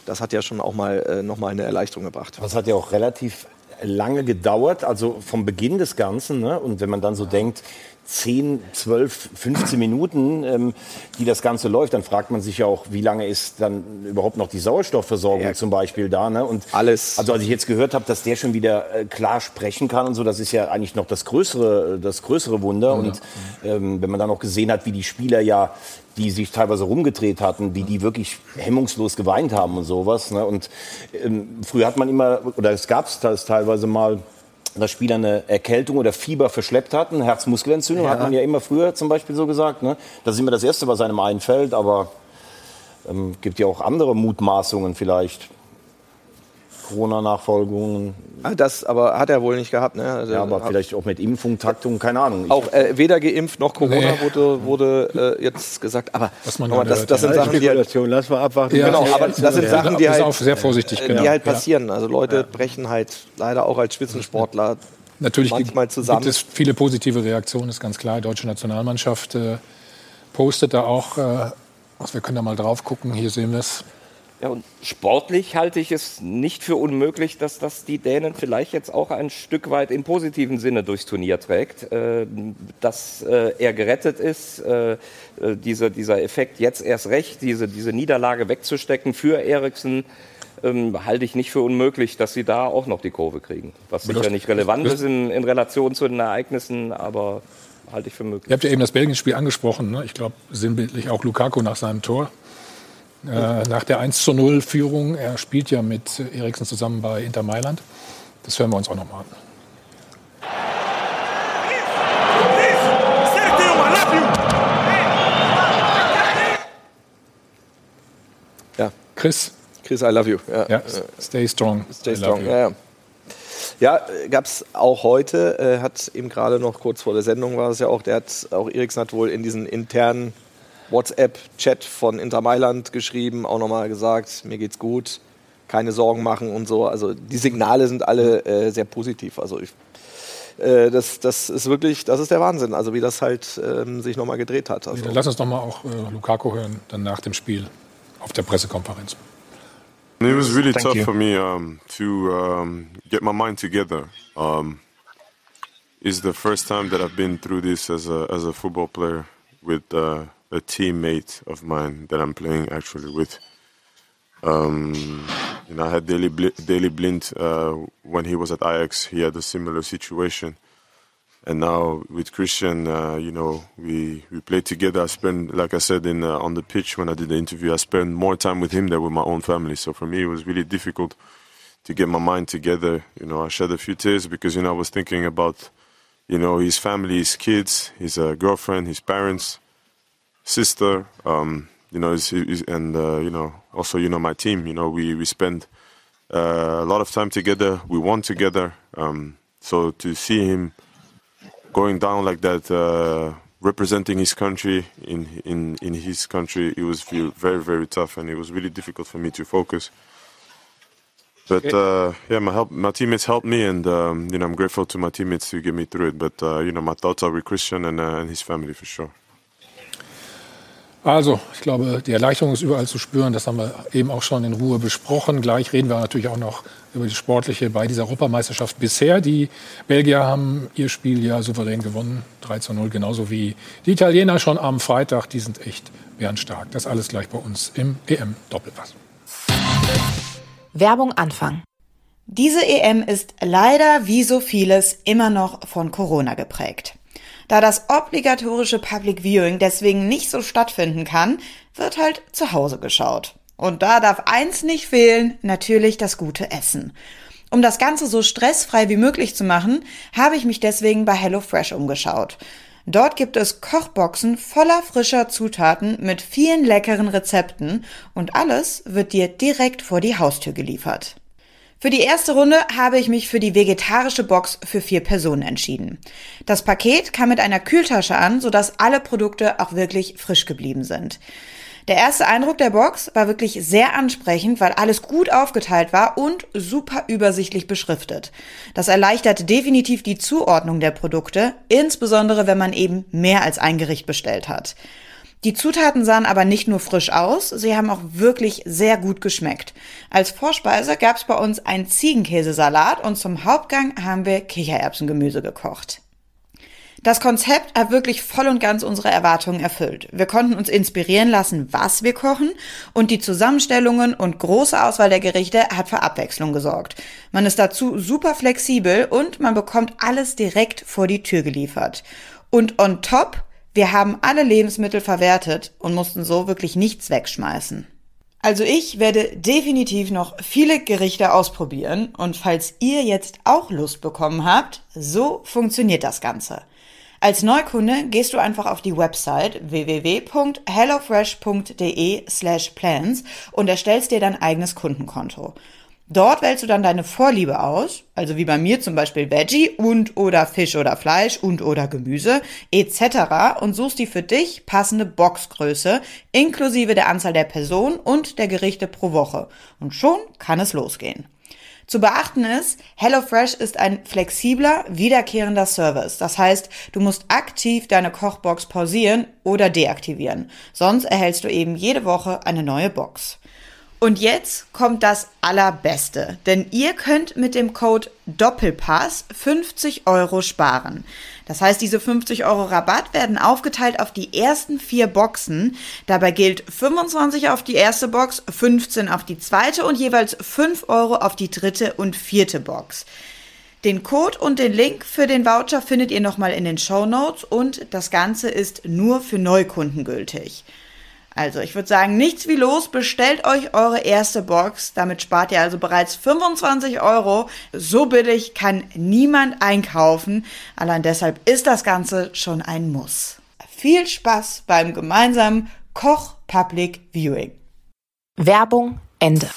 Das hat ja schon auch mal äh, nochmal eine Erleichterung gebracht. Das hat ja auch relativ lange gedauert, also vom Beginn des Ganzen. Ne? Und wenn man dann so denkt, 10, 12, 15 Minuten, ähm, die das Ganze läuft, dann fragt man sich ja auch, wie lange ist dann überhaupt noch die Sauerstoffversorgung ja. zum Beispiel da. Ne? Und alles. Also als ich jetzt gehört habe, dass der schon wieder äh, klar sprechen kann und so, das ist ja eigentlich noch das größere, das größere Wunder. Ja. Und ähm, wenn man dann auch gesehen hat, wie die Spieler ja die sich teilweise rumgedreht hatten, wie die wirklich hemmungslos geweint haben und sowas. Ne? Und ähm, früher hat man immer, oder es gab es teilweise mal, dass Spieler eine Erkältung oder Fieber verschleppt hatten, Herzmuskelentzündung, ja. hat man ja immer früher zum Beispiel so gesagt. Ne? Das ist immer das Erste, was einem einfällt, aber ähm, gibt ja auch andere Mutmaßungen vielleicht. Corona-Nachfolgungen. Ah, das aber hat er wohl nicht gehabt, ne? Also, ja, aber vielleicht auch mit Impfung, Taktung, keine Ahnung. Ich auch äh, weder geimpft noch Corona nee. wurde, wurde äh, jetzt gesagt. Aber, Was man aber das, das sind Sachen, die halt, Lass mal abwarten. Ja, genau, aber das sind Sachen, die halt, sehr vorsichtig, genau. die halt passieren. Also Leute brechen halt leider auch als Spitzensportler Natürlich manchmal zusammen. gibt es viele positive Reaktionen, ist ganz klar. Die deutsche Nationalmannschaft äh, postet da auch, äh, wir können da mal drauf gucken, hier sehen wir es. Ja, und sportlich halte ich es nicht für unmöglich, dass das die Dänen vielleicht jetzt auch ein Stück weit im positiven Sinne durchs Turnier trägt. Äh, dass äh, er gerettet ist, äh, dieser, dieser Effekt jetzt erst recht, diese, diese Niederlage wegzustecken für Eriksen, ähm, halte ich nicht für unmöglich, dass sie da auch noch die Kurve kriegen. Was sicher nicht relevant ist in, in Relation zu den Ereignissen, aber halte ich für möglich. Ihr habt ja eben das Belgien-Spiel angesprochen. Ne? Ich glaube, sinnbildlich auch Lukaku nach seinem Tor. Äh, nach der 1 zu 0 Führung. Er spielt ja mit Eriksen zusammen bei Inter Mailand. Das hören wir uns auch noch mal an. Ja. Chris. Chris, I love you. Ja. ja stay strong. Stay strong. Ja, ja. Ja, gab es auch heute, äh, hat eben gerade noch kurz vor der Sendung war es ja auch, der hat, auch Eriksen hat wohl in diesen internen WhatsApp-Chat von Inter Mailand geschrieben, auch nochmal gesagt, mir geht's gut, keine Sorgen machen und so. Also die Signale sind alle äh, sehr positiv. Also ich, äh, das, das ist wirklich, das ist der Wahnsinn, also wie das halt ähm, sich nochmal gedreht hat. Also. Lass uns nochmal auch äh, Lukaku hören, dann nach dem Spiel auf der Pressekonferenz. It was really Thank tough you. for me um, to um, get my mind together. Um, it's the first time that I've been through this as a as a football player with uh, a teammate of mine that I'm playing actually with. Um, you know, I had Daily, Bl- Daily Blind uh, when he was at Ajax. He had a similar situation, and now with Christian, uh, you know, we we played together. I spent, like I said in uh, on the pitch when I did the interview, I spent more time with him than with my own family. So for me, it was really difficult to get my mind together. You know, I shed a few tears because you know I was thinking about, you know, his family, his kids, his uh, girlfriend, his parents sister, um, you know, is, is, and uh, you know, also you know my team. You know, we we spend uh, a lot of time together. We won together. Um, so to see him going down like that, uh, representing his country in in in his country, it was very very tough, and it was really difficult for me to focus. But uh, yeah, my help, my teammates helped me, and um, you know I'm grateful to my teammates to get me through it. But uh, you know my thoughts are with Christian and, uh, and his family for sure. Also, ich glaube, die Erleichterung ist überall zu spüren. Das haben wir eben auch schon in Ruhe besprochen. Gleich reden wir natürlich auch noch über die Sportliche bei dieser Europameisterschaft bisher. Die Belgier haben ihr Spiel ja souverän gewonnen, 3 zu 0, genauso wie die Italiener schon am Freitag. Die sind echt bärenstark. Das alles gleich bei uns im EM-Doppelpass. Werbung Anfang. Diese EM ist leider wie so vieles immer noch von Corona geprägt. Da das obligatorische Public Viewing deswegen nicht so stattfinden kann, wird halt zu Hause geschaut. Und da darf eins nicht fehlen, natürlich das gute Essen. Um das Ganze so stressfrei wie möglich zu machen, habe ich mich deswegen bei HelloFresh umgeschaut. Dort gibt es Kochboxen voller frischer Zutaten mit vielen leckeren Rezepten und alles wird dir direkt vor die Haustür geliefert. Für die erste Runde habe ich mich für die vegetarische Box für vier Personen entschieden. Das Paket kam mit einer Kühltasche an, sodass alle Produkte auch wirklich frisch geblieben sind. Der erste Eindruck der Box war wirklich sehr ansprechend, weil alles gut aufgeteilt war und super übersichtlich beschriftet. Das erleichtert definitiv die Zuordnung der Produkte, insbesondere wenn man eben mehr als ein Gericht bestellt hat. Die Zutaten sahen aber nicht nur frisch aus, sie haben auch wirklich sehr gut geschmeckt. Als Vorspeise gab es bei uns einen Ziegenkäsesalat und zum Hauptgang haben wir Kichererbsengemüse gekocht. Das Konzept hat wirklich voll und ganz unsere Erwartungen erfüllt. Wir konnten uns inspirieren lassen, was wir kochen und die Zusammenstellungen und große Auswahl der Gerichte hat für Abwechslung gesorgt. Man ist dazu super flexibel und man bekommt alles direkt vor die Tür geliefert. Und on top, wir haben alle Lebensmittel verwertet und mussten so wirklich nichts wegschmeißen. Also ich werde definitiv noch viele Gerichte ausprobieren und falls ihr jetzt auch Lust bekommen habt, so funktioniert das Ganze. Als Neukunde gehst du einfach auf die Website www.hellofresh.de slash plans und erstellst dir dein eigenes Kundenkonto. Dort wählst du dann deine Vorliebe aus, also wie bei mir zum Beispiel Veggie und oder Fisch oder Fleisch und oder Gemüse etc. und suchst die für dich passende Boxgröße inklusive der Anzahl der Personen und der Gerichte pro Woche. Und schon kann es losgehen. Zu beachten ist, HelloFresh ist ein flexibler, wiederkehrender Service. Das heißt, du musst aktiv deine Kochbox pausieren oder deaktivieren. Sonst erhältst du eben jede Woche eine neue Box. Und jetzt kommt das Allerbeste, denn ihr könnt mit dem Code Doppelpass 50 Euro sparen. Das heißt, diese 50 Euro Rabatt werden aufgeteilt auf die ersten vier Boxen. Dabei gilt 25 auf die erste Box, 15 auf die zweite und jeweils 5 Euro auf die dritte und vierte Box. Den Code und den Link für den Voucher findet ihr nochmal in den Show Notes und das Ganze ist nur für Neukunden gültig. Also, ich würde sagen, nichts wie los, bestellt euch eure erste Box. Damit spart ihr also bereits 25 Euro. So billig kann niemand einkaufen. Allein deshalb ist das Ganze schon ein Muss. Viel Spaß beim gemeinsamen Koch Public Viewing. Werbung Ende.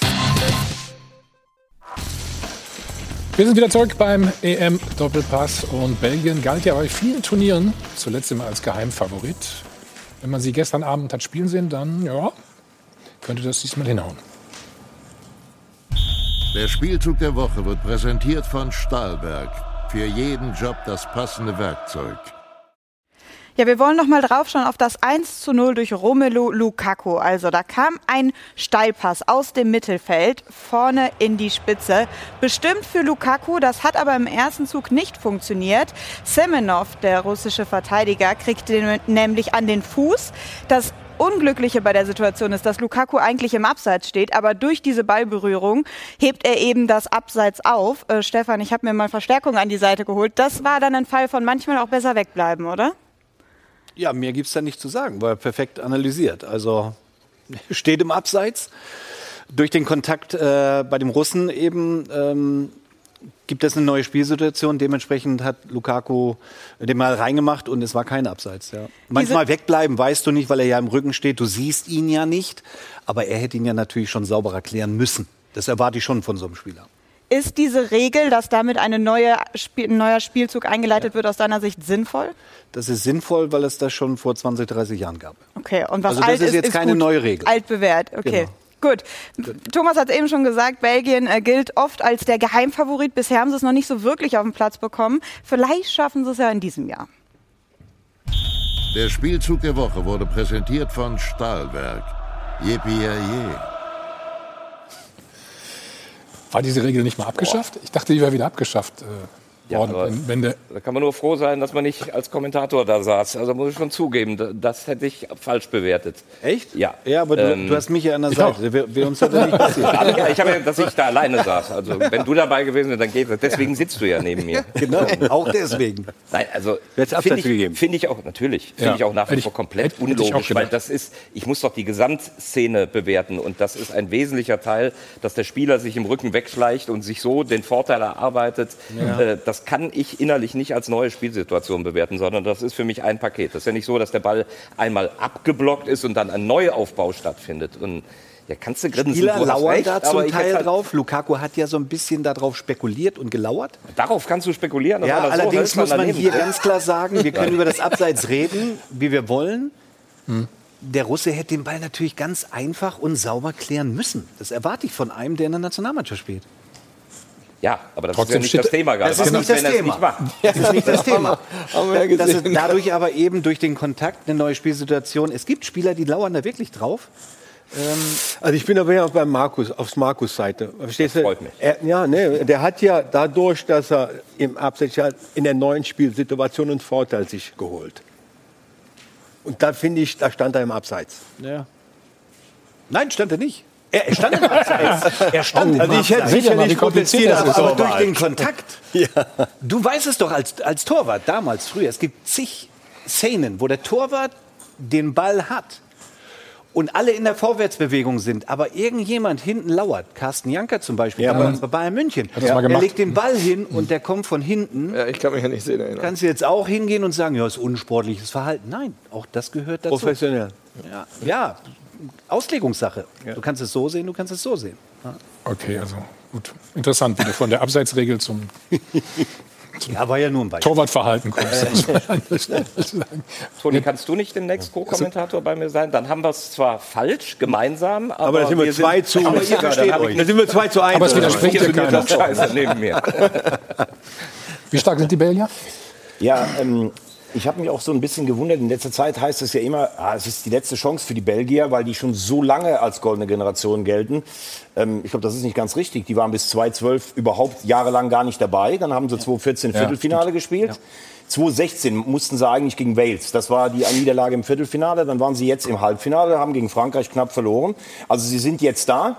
Wir sind wieder zurück beim EM Doppelpass und Belgien galt ja bei vielen Turnieren zuletzt immer als Geheimfavorit. Wenn man sie gestern Abend hat spielen sehen, dann ja, könnte das diesmal hinhauen. Der Spielzug der Woche wird präsentiert von Stahlberg. Für jeden Job das passende Werkzeug. Ja, wir wollen noch mal draufschauen auf das 1 zu 0 durch Romelu Lukaku. Also da kam ein Steilpass aus dem Mittelfeld vorne in die Spitze. Bestimmt für Lukaku, das hat aber im ersten Zug nicht funktioniert. Semenov, der russische Verteidiger, kriegt den nämlich an den Fuß. Das Unglückliche bei der Situation ist, dass Lukaku eigentlich im Abseits steht, aber durch diese Ballberührung hebt er eben das Abseits auf. Äh, Stefan, ich habe mir mal Verstärkung an die Seite geholt. Das war dann ein Fall von manchmal auch besser wegbleiben, oder? Ja, mehr gibt es da nicht zu sagen, weil er perfekt analysiert. Also steht im Abseits. Durch den Kontakt äh, bei dem Russen eben ähm, gibt es eine neue Spielsituation. Dementsprechend hat Lukaku den mal reingemacht und es war kein Abseits. Ja. Manchmal wegbleiben weißt du nicht, weil er ja im Rücken steht. Du siehst ihn ja nicht. Aber er hätte ihn ja natürlich schon sauberer klären müssen. Das erwarte ich schon von so einem Spieler. Ist diese Regel, dass damit eine neue Spiel, ein neuer Spielzug eingeleitet ja. wird, aus deiner Sicht sinnvoll? Das ist sinnvoll, weil es das schon vor 20, 30 Jahren gab. Okay, und was also das alt ist jetzt ist keine gut. neue Regel. Alt bewährt, okay. Genau. Gut. Thomas hat eben schon gesagt, Belgien äh, gilt oft als der Geheimfavorit. Bisher haben sie es noch nicht so wirklich auf den Platz bekommen. Vielleicht schaffen sie es ja in diesem Jahr. Der Spielzug der Woche wurde präsentiert von Stahlwerk. Yippie war diese Regel nicht mal abgeschafft? Ich dachte, die wäre wieder abgeschafft. Äh, Ja, wenn, wenn der da kann man nur froh sein, dass man nicht als Kommentator da saß. Also muss ich schon zugeben, das hätte ich falsch bewertet. Echt? Ja. Ja, aber du, ähm, du hast mich ja an der Seite. Wir, wir uns nicht passiert. ja, ich habe ja, dass ich da alleine saß. Also wenn du dabei gewesen wärst, dann geht das. Deswegen sitzt du ja neben mir. Genau, auch deswegen. Nein, also finde ich, find ich auch natürlich, finde ja. ich auch nach wie vor komplett unlogisch, weil das ist, ich muss doch die Gesamtszene bewerten und das ist ein wesentlicher Teil, dass der Spieler sich im Rücken wegschleicht und sich so den Vorteil erarbeitet. Ja. Äh, das kann ich innerlich nicht als neue Spielsituation bewerten, sondern das ist für mich ein Paket. Das ist ja nicht so, dass der Ball einmal abgeblockt ist und dann ein Neuaufbau stattfindet. Und ja, kannst du grinsen. Spieler du lauern recht, da zum Teil halt drauf. Lukaku hat ja so ein bisschen darauf spekuliert und gelauert. Darauf kannst du spekulieren. Ja, allerdings so muss man hier ganz klar sagen, wir können über das Abseits reden, wie wir wollen. Hm. Der Russe hätte den Ball natürlich ganz einfach und sauber klären müssen. Das erwarte ich von einem, der in der Nationalmannschaft spielt. Ja, aber das Trotzdem ist ja nicht das Thema gerade. Das ist nicht das Thema. Das ist nicht das Thema. das ist dadurch aber eben durch den Kontakt eine neue Spielsituation. Es gibt Spieler, die lauern da wirklich drauf. Ähm, also ich bin aber ja beim Markus, aufs Markus Seite. Verstehst das freut mich. Er, ja, ne, der hat ja dadurch, dass er im Abseits in der neuen Spielsituation einen Vorteil sich geholt. Und da finde ich, da stand er im Abseits. Ja. Nein, stand er nicht. Er stand im Abseits. Er stand oh, also ich hätte sicherlich protestiert, aber, aber durch den Kontakt. ja. Du weißt es doch als, als Torwart damals, früher. Es gibt zig Szenen, wo der Torwart den Ball hat und alle in der Vorwärtsbewegung sind, aber irgendjemand hinten lauert. Carsten Janker zum Beispiel, ja, damals bei Bayern München. Ja. Er legt den Ball hin und der kommt von hinten. Ja, ich kann mich ja nicht sehen erinnern. Kannst du jetzt auch hingehen und sagen, ja, ist unsportliches Verhalten. Nein, auch das gehört dazu. Professionell. Ja, ja Auslegungssache. Ja. Du kannst es so sehen, du kannst es so sehen. Ja. Okay, also gut. Interessant, wie du von der Abseitsregel zum, zum ja, war ja nur ein Beispiel. Torwartverhalten kommst. Toni, kannst du nicht demnächst Co-Kommentator bei mir sein? Dann haben wir es zwar falsch, gemeinsam, aber, aber da sind wir, zwei zu. Aber ihr versteht euch. Da sind wir zwei zu eins. Aber es widerspricht dir keiner. Scheiße neben mir. Wie stark sind die Belgier? Ja, ähm, ich habe mich auch so ein bisschen gewundert. In letzter Zeit heißt es ja immer, ah, es ist die letzte Chance für die Belgier, weil die schon so lange als goldene Generation gelten. Ähm, ich glaube, das ist nicht ganz richtig. Die waren bis 2012 überhaupt jahrelang gar nicht dabei. Dann haben sie 2014 Viertelfinale ja, gespielt. Ja. 2016 mussten sie eigentlich gegen Wales. Das war die Niederlage im Viertelfinale. Dann waren sie jetzt im Halbfinale, haben gegen Frankreich knapp verloren. Also sie sind jetzt da.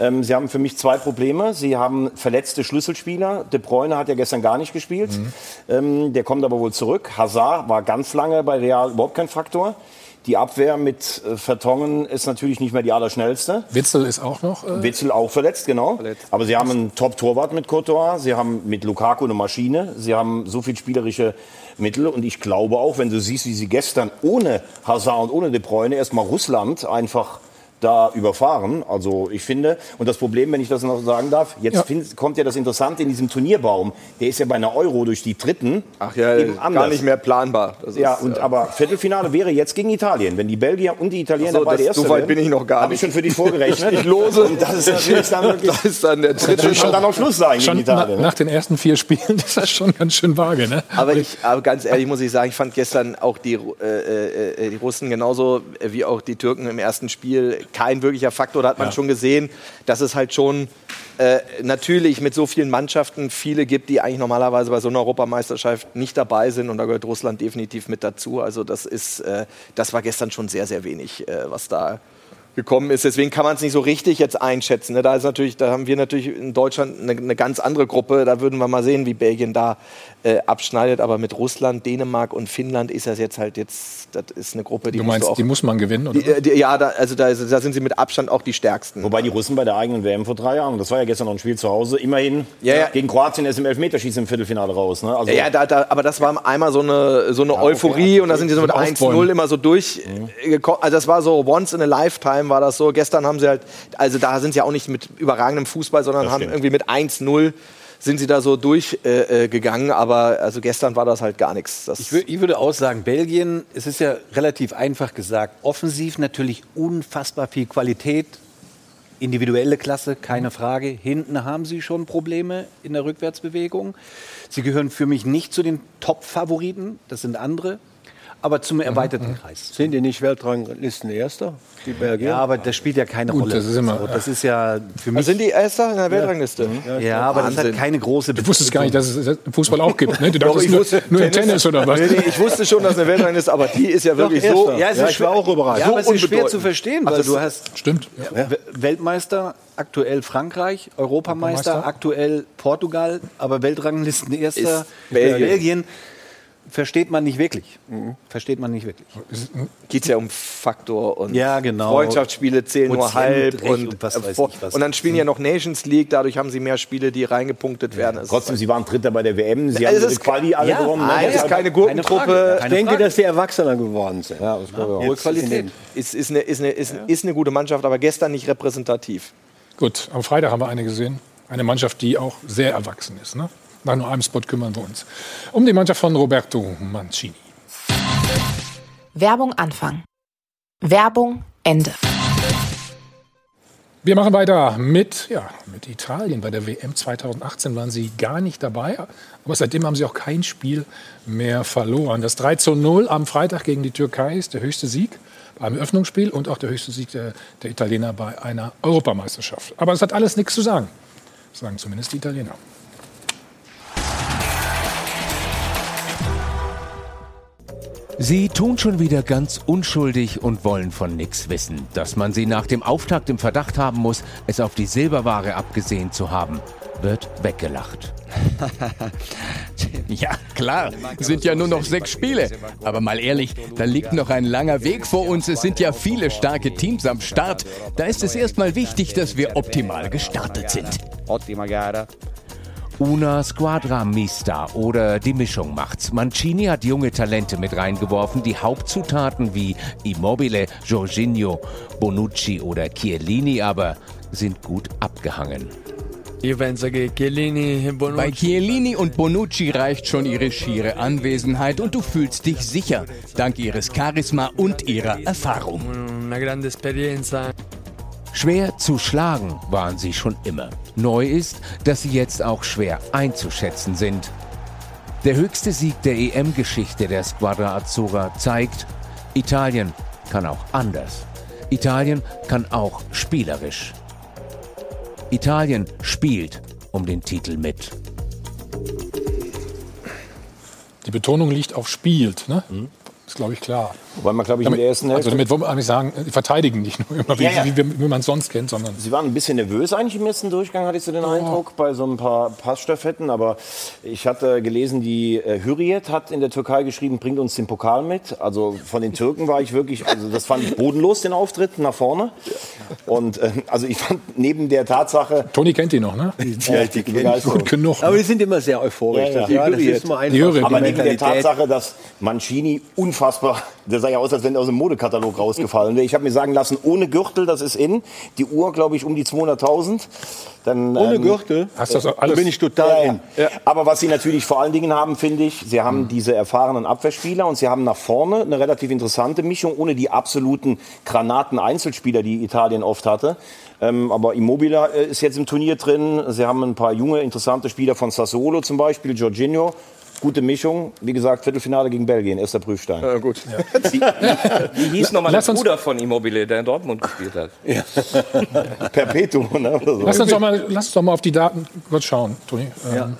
Ähm, sie haben für mich zwei Probleme. Sie haben verletzte Schlüsselspieler. De Bruyne hat ja gestern gar nicht gespielt. Mhm. Ähm, der kommt aber wohl zurück. Hazard war ganz lange bei Real überhaupt kein Faktor. Die Abwehr mit äh, Vertongen ist natürlich nicht mehr die allerschnellste. Witzel ist auch noch. Äh Witzel auch verletzt, genau. Verletzt. Aber sie haben einen Top-Torwart mit Courtois. Sie haben mit Lukaku eine Maschine. Sie haben so viel spielerische Mittel. Und ich glaube auch, wenn du siehst, wie sie gestern ohne Hazard und ohne De Bruyne erstmal Russland einfach da überfahren. Also ich finde, und das Problem, wenn ich das noch sagen darf, jetzt ja. find, kommt ja das Interessante in diesem Turnierbaum. Der ist ja bei einer Euro durch die Dritten Ach ja, eben gar nicht mehr planbar. Das ja, ist, und, ja. aber Viertelfinale wäre jetzt gegen Italien. Wenn die Belgier und die Italiener so, beide Erste So weit bin ich noch gar nicht. Habe ich schon für dich vorgerechnet. ich lose. Und das ist natürlich dann wirklich, das ist dann der dritte. Schon dann auch Schluss sein gegen Italien. Na, nach den ersten vier Spielen ist das schon ganz schön vage. Ne? Aber, ich, aber ganz ehrlich muss ich sagen, ich fand gestern auch die, äh, äh, die Russen genauso wie auch die Türken im ersten Spiel kein wirklicher Faktor. Da hat man ja. schon gesehen, dass es halt schon äh, natürlich mit so vielen Mannschaften viele gibt, die eigentlich normalerweise bei so einer Europameisterschaft nicht dabei sind. Und da gehört Russland definitiv mit dazu. Also das ist, äh, das war gestern schon sehr, sehr wenig, äh, was da gekommen ist. Deswegen kann man es nicht so richtig jetzt einschätzen. Ne? Da ist natürlich, da haben wir natürlich in Deutschland eine, eine, ganz andere Gruppe. Da würden wir mal sehen, wie Belgien da äh, abschneidet. Aber mit Russland, Dänemark und Finnland ist das jetzt halt jetzt, das ist eine Gruppe, die Du meinst, auch, die muss man gewinnen, oder? Die, äh, die, ja, da, also da, da, sind sie mit Abstand auch die stärksten. Wobei die Russen bei der eigenen WM vor drei Jahren, das war ja gestern noch ein Spiel zu Hause, immerhin ja, ja. gegen Kroatien erst im Elfmeterschießen im Viertelfinale raus. Ne? Also ja, ja da, aber das war einmal so eine, so eine ja, Euphorie okay. und da sind die so mit 1-0 immer so durchgekommen. Mhm. Also das war so once in a lifetime war das so. Gestern haben sie halt, also da sind sie auch nicht mit überragendem Fußball, sondern haben irgendwie mit 1-0 sind sie da so durchgegangen. Äh, äh aber also gestern war das halt gar nichts. Ich, ich, würde auch sagen, Belgien, es ist ja relativ einfach gesagt, offensiv natürlich unfassbar viel Qualität. Individuelle Klasse, keine Frage. Hinten haben sie schon Probleme in der Rückwärtsbewegung. Sie gehören für mich nicht zu den Top-Favoriten, das sind andere. Aber zum erweiterten mhm. Kreis. Sind die nicht Weltranglisten Erster, die Belgier? Ja, aber das spielt ja keine Gut, Rolle. Das ist, immer, so, das ist ja für mich. Also sind die Erster in der Weltrangliste? Ja, ja aber Wahnsinn. das hat keine große Du wusstest gar nicht, dass es Fußball auch gibt. Ne? Du dachtest nur, wusste, nur Tennis, Tennis oder was? Nee, ich wusste schon, dass es eine Weltrangliste ist, aber die ist ja wirklich Doch, so. Ja, es ist ich war auch überrascht. Ja, aber es ist schwer zu verstehen, weil du hast. Stimmt. Weltmeister, aktuell Frankreich, Europameister, aktuell Portugal, aber Weltranglisten Erster Belgien versteht man nicht wirklich. Mhm. Versteht man nicht wirklich. Geht es ja um Faktor und ja, genau. Freundschaftsspiele zählen und nur halb und, und, was weiß ich was. und dann spielen mhm. ja noch Nations League, dadurch haben sie mehr Spiele, die reingepunktet werden. Ja. Trotzdem, sie waren Dritter bei der WM, sie haben die Quali alle ja, gewonnen. Nein, es ist keine Gurkentruppe. Ich denke, dass sie Erwachsener geworden sind. Ja, ja. Hohe Qualität. Ist, ist, eine, ist, eine, ist, ist eine gute Mannschaft, aber gestern nicht repräsentativ. Gut, am Freitag haben wir eine gesehen. Eine Mannschaft, die auch sehr erwachsen ist. Ne? Nach nur einem Spot kümmern wir uns. Um die Mannschaft von Roberto Mancini. Werbung Anfang. Werbung Ende. Wir machen weiter mit, ja, mit Italien. Bei der WM 2018 waren sie gar nicht dabei, aber seitdem haben sie auch kein Spiel mehr verloren. Das 3 zu 0 am Freitag gegen die Türkei ist der höchste Sieg beim Öffnungsspiel und auch der höchste Sieg der, der Italiener bei einer Europameisterschaft. Aber es hat alles nichts zu sagen, sagen zumindest die Italiener. Sie tun schon wieder ganz unschuldig und wollen von nichts wissen. Dass man sie nach dem Auftakt im Verdacht haben muss, es auf die Silberware abgesehen zu haben, wird weggelacht. ja, klar, sind ja nur noch sechs Spiele. Aber mal ehrlich, da liegt noch ein langer Weg vor uns. Es sind ja viele starke Teams am Start. Da ist es erstmal wichtig, dass wir optimal gestartet sind. Ottima gara. Una Squadra Mista oder die Mischung macht's. Mancini hat junge Talente mit reingeworfen, die Hauptzutaten wie Immobile, Jorginho, Bonucci oder Chiellini aber sind gut abgehangen. Bei Chiellini und Bonucci reicht schon ihre schiere Anwesenheit und du fühlst dich sicher, dank ihres Charisma und ihrer Erfahrung. Schwer zu schlagen waren sie schon immer. Neu ist, dass sie jetzt auch schwer einzuschätzen sind. Der höchste Sieg der EM-Geschichte der Squadra Azzurra zeigt, Italien kann auch anders. Italien kann auch spielerisch. Italien spielt um den Titel mit. Die Betonung liegt auf spielt. Ne? Mhm. Ist, glaube ich, klar. Wobei man, glaube ich, damit, in der ersten Hälfte... Also damit wollen wir eigentlich sagen, die verteidigen nicht nur immer, wie, ja, ja. wie, wie, wie man es sonst kennt, sondern... Sie waren ein bisschen nervös eigentlich im ersten Durchgang, hatte ich so den oh. Eindruck, bei so ein paar Passstaffetten. Aber ich hatte gelesen, die äh, Hürriyet hat in der Türkei geschrieben, bringt uns den Pokal mit. Also von den Türken war ich wirklich... Also das fand ich bodenlos, den Auftritt nach vorne. Und äh, also ich fand neben der Tatsache... Toni kennt die noch, ne? Ja, die, die kennt gut genug. Aber die sind immer sehr euphorisch. Ja, ja. Die das ist immer einfach. Aber neben der Tatsache, dass Mancini unfassbar der sah ja aus, als wenn er aus dem Modekatalog rausgefallen wäre. Ich habe mir sagen lassen, ohne Gürtel, das ist in. Die Uhr, glaube ich, um die 200.000. Dann, ohne ähm, Gürtel? Hast das alles? bin ich total ja, in. Ja. Aber was sie natürlich vor allen Dingen haben, finde ich, sie haben mhm. diese erfahrenen Abwehrspieler und sie haben nach vorne eine relativ interessante Mischung, ohne die absoluten Granaten-Einzelspieler, die Italien oft hatte. Ähm, aber Immobile äh, ist jetzt im Turnier drin. Sie haben ein paar junge, interessante Spieler von Sassuolo zum Beispiel, Jorginho gute Mischung. Wie gesagt, Viertelfinale gegen Belgien, erster Prüfstein. Ja, gut. Ja. Wie, wie hieß nochmal der Bruder von Immobile, der in Dortmund gespielt hat? Ja. Perpetuum. Ne, so. lass, uns doch mal, lass uns doch mal auf die Daten kurz schauen, Toni. Ähm,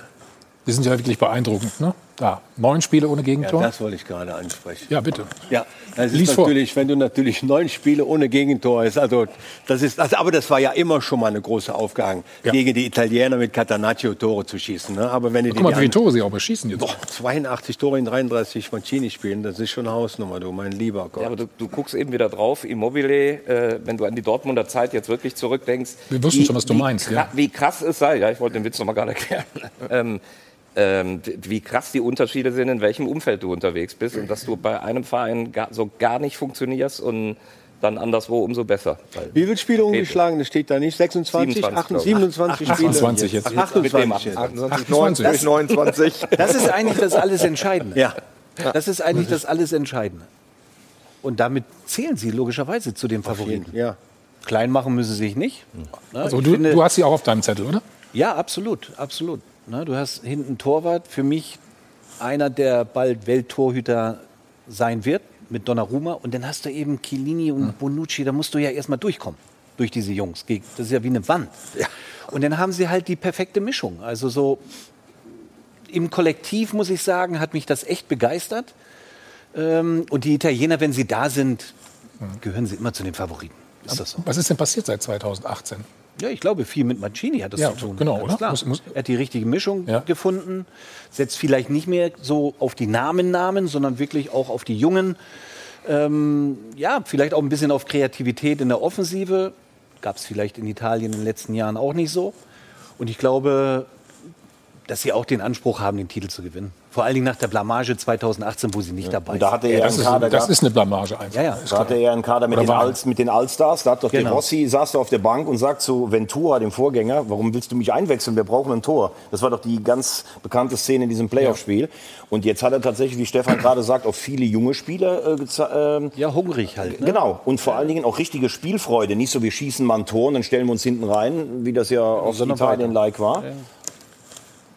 die sind ja wirklich beeindruckend. Ne? Da, neun Spiele ohne Gegentor. Ja, das wollte ich gerade ansprechen. Ja, bitte. Ja, das Lies ist natürlich, vor. wenn du natürlich neun Spiele ohne Gegentor hast. Also, das ist, also, aber das war ja immer schon mal eine große Aufgabe, ja. gegen die Italiener mit Catanaccio Tore zu schießen. Ne? Aber wenn die Guck mal, wie viele Tore sie auch beschießen jetzt. Boah, 82 Tore in 33 Mancini spielen, das ist schon eine Hausnummer, du, mein lieber Gott. Ja, aber du, du guckst eben wieder drauf, Immobile, äh, wenn du an die Dortmunder Zeit jetzt wirklich zurückdenkst. Wir wussten schon, was du meinst. Ja. Wie krass es sei, ja, ich wollte den Witz noch mal gar nicht erklären. ähm, ähm, wie krass die Unterschiede sind, in welchem Umfeld du unterwegs bist und dass du bei einem Verein gar, so gar nicht funktionierst und dann anderswo umso besser. Wie viele Spiele ungeschlagen? Das steht da nicht. 26, 27, 27 Spiele. 28 jetzt. 28, 28, 28 29. Das ist eigentlich das alles Entscheidende. Ja. Das ist eigentlich das alles Entscheidende. Und damit zählen sie logischerweise zu den Favoriten. Ja. Klein machen müssen sie sich nicht. Also du, finde, du hast sie auch auf deinem Zettel, oder? Ja, absolut, absolut. Ne, du hast hinten Torwart, für mich einer der bald Welttorhüter sein wird mit Donnarumma. Und dann hast du eben Chiellini und mhm. Bonucci, da musst du ja erstmal durchkommen durch diese Jungs. Das ist ja wie eine Wand. Ja. Und dann haben sie halt die perfekte Mischung. Also so im Kollektiv, muss ich sagen, hat mich das echt begeistert. Ähm, und die Italiener, wenn sie da sind, gehören sie immer zu den Favoriten. Ist so? Was ist denn passiert seit 2018? Ja, ich glaube, viel mit Mancini hat das ja, zu tun. Genau, oder? Muss, muss er hat die richtige Mischung ja. gefunden, setzt vielleicht nicht mehr so auf die Namen-Namen, sondern wirklich auch auf die Jungen. Ähm, ja, vielleicht auch ein bisschen auf Kreativität in der Offensive. Gab es vielleicht in Italien in den letzten Jahren auch nicht so. Und ich glaube, dass sie auch den Anspruch haben, den Titel zu gewinnen. Vor allen Dingen nach der Blamage 2018, wo sie nicht ja. dabei sind. Da hatte er das, ist, Kader das ist eine Blamage einfach. Ja, ja. Da hatte er einen Kader mit den, All, mit den Allstars. Da hat doch genau. der Rossi, saß da auf der Bank und sagt zu Ventura, dem Vorgänger, warum willst du mich einwechseln? Wir brauchen ein Tor. Das war doch die ganz bekannte Szene in diesem Playoff-Spiel. Ja. Und jetzt hat er tatsächlich, wie Stefan gerade sagt, auch viele junge Spieler äh, äh, Ja, hungrig halt. Ne? Genau. Und vor allen Dingen auch richtige Spielfreude. Nicht so, wir schießen mal ein Tor und dann stellen wir uns hinten rein, wie das ja aus Italien-like war.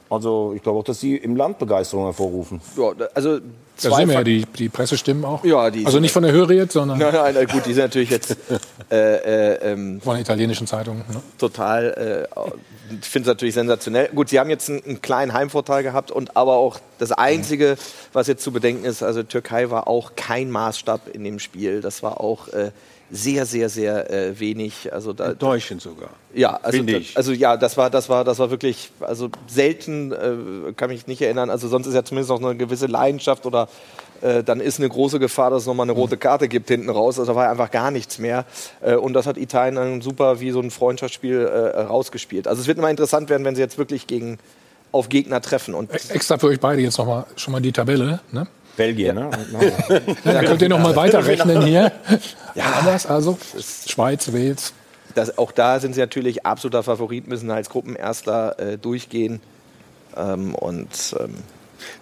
Also ich glaube auch, dass sie im Land Begeisterung hervorrufen. Ja, also da sehen wir ja die, die Pressestimmen auch. Ja, die also nicht von der Höhe jetzt, sondern. Nein, nein, gut, die sind natürlich jetzt. Äh, äh, ähm, von italienischen Zeitungen. Ne? Total. Äh, ich finde es natürlich sensationell. Gut, sie haben jetzt einen, einen, kleinen Heimvorteil gehabt und aber auch das Einzige, was jetzt zu bedenken ist, also Türkei war auch kein Maßstab in dem Spiel. Das war auch äh, sehr, sehr, sehr äh, wenig. Also da, Enttäuschend sogar. Ja, also, da, also ja, das war, das war, das war wirklich, also selten äh, kann mich nicht erinnern. Also sonst ist ja zumindest noch eine gewisse Leidenschaft oder äh, dann ist eine große Gefahr, dass es nochmal eine mhm. rote Karte gibt hinten raus. Also da war einfach gar nichts mehr. Äh, und das hat Italien dann super wie so ein Freundschaftsspiel äh, rausgespielt. Also es wird immer interessant werden, wenn sie jetzt wirklich gegen auf Gegner treffen. Und Extra für euch beide jetzt noch mal, schon mal die Tabelle. Ne? Belgien, ne? da könnt ihr noch mal weiterrechnen hier. Ja, anders, also Schweiz, Wales. Das, auch da sind sie natürlich absoluter Favorit, müssen als Gruppenerster äh, durchgehen. Ähm, und ähm,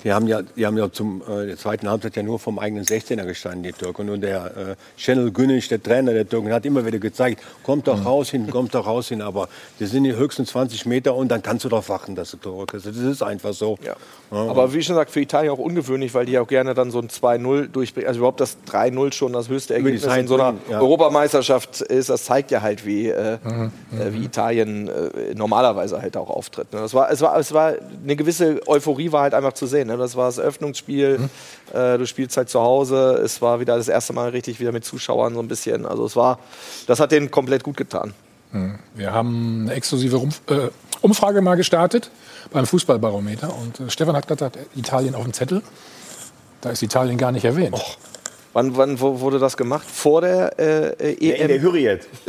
die haben ja, die haben ja zum äh, der zweiten Halbzeit ja nur vom eigenen 16er gestanden, die Türken. Und der äh, Şenol Güneş, der Trainer der Türken, hat immer wieder gezeigt, kommt doch mhm. raus hin, kommt doch raus hin. Aber die sind die höchsten 20 Meter und dann kannst du doch wachen, dass du Tore kriegst. Das ist einfach so. Ja. Ja. Aber wie schon gesagt, für Italien auch ungewöhnlich, weil die auch gerne dann so ein 2-0 durchbringen. Also überhaupt das 3-0 schon das höchste Ergebnis in so einer ja. Europameisterschaft ist. Das zeigt ja halt, wie, äh, mhm. äh, wie Italien äh, normalerweise halt auch auftritt. Ne? Das war, es, war, es war eine gewisse Euphorie war halt einfach zu sehen. Ne? Das war das Öffnungsspiel. Mhm. Äh, du spielst halt zu Hause. Es war wieder das erste Mal richtig wieder mit Zuschauern so ein bisschen. Also es war, das hat denen komplett gut getan. Mhm. Wir haben eine exklusive äh, Umfrage mal gestartet beim Fußballbarometer. Und äh, Stefan hat gesagt, Italien auf dem Zettel. Da ist Italien gar nicht erwähnt. Och. Wann, wann wurde das gemacht? Vor der äh, EM? In der Hürriyet.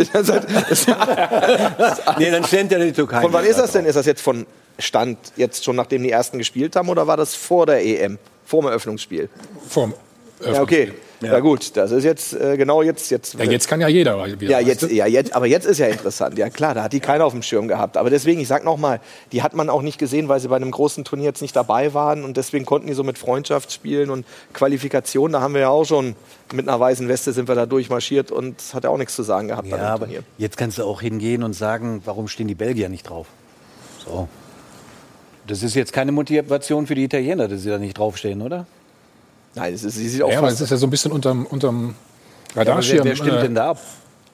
nee, dann stand ja die Türkei. Von wann ist das denn? Ist das jetzt von Stand jetzt schon, nachdem die ersten gespielt haben, oder war das vor der EM? Vor dem Eröffnungsspiel? Vor dem Eröffnungsspiel. Ja, okay. Ja. ja. gut, das ist jetzt äh, genau jetzt. jetzt ja, jetzt kann ja jeder wieder. Ja, jetzt, ja, jetzt, aber jetzt ist ja interessant. Ja klar, da hat die keiner auf dem Schirm gehabt. Aber deswegen, ich sag noch mal, die hat man auch nicht gesehen, weil sie bei einem großen Turnier jetzt nicht dabei waren und deswegen konnten die so mit Freundschaft spielen und Qualifikation. Da haben wir ja auch schon mit einer weißen Weste sind wir da durchmarschiert und hat ja auch nichts zu sagen gehabt ja, bei dem Turnier. Jetzt kannst du auch hingehen und sagen, warum stehen die Belgier nicht drauf? So. Das ist jetzt keine Motivation für die Italiener, dass sie da nicht draufstehen, oder? Nein, es ist, sie sieht auch ja, aber es ist ja so ein bisschen unterm, unterm Radarschirm. Ja, wer, wer stimmt äh, denn da ab?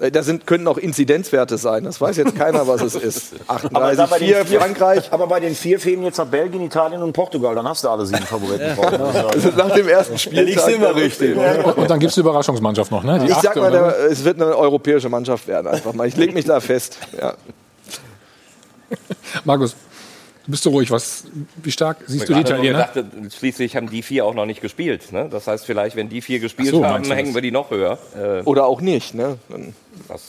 Äh, da sind, können auch Inzidenzwerte sein. Das weiß jetzt keiner, was es ist. 38, aber, 4, vier, Frankreich. Aber bei den vier fehlen jetzt noch Belgien, Italien und Portugal. Dann hast du alle sieben Favoriten. also nach dem ersten Spiel liegst du immer richtig. Und dann gibt es die Überraschungsmannschaft noch. Ne? Die ich sag mal, der, es wird eine europäische Mannschaft werden. Einfach mal. Ich lege mich da fest. Ja. Markus, bist so ruhig. Was, wie stark siehst du die Italiener? Gedacht, schließlich haben die vier auch noch nicht gespielt. Ne? Das heißt, vielleicht, wenn die vier gespielt so, haben, hängen wir die noch höher. Äh, Oder auch nicht. Ne? Das,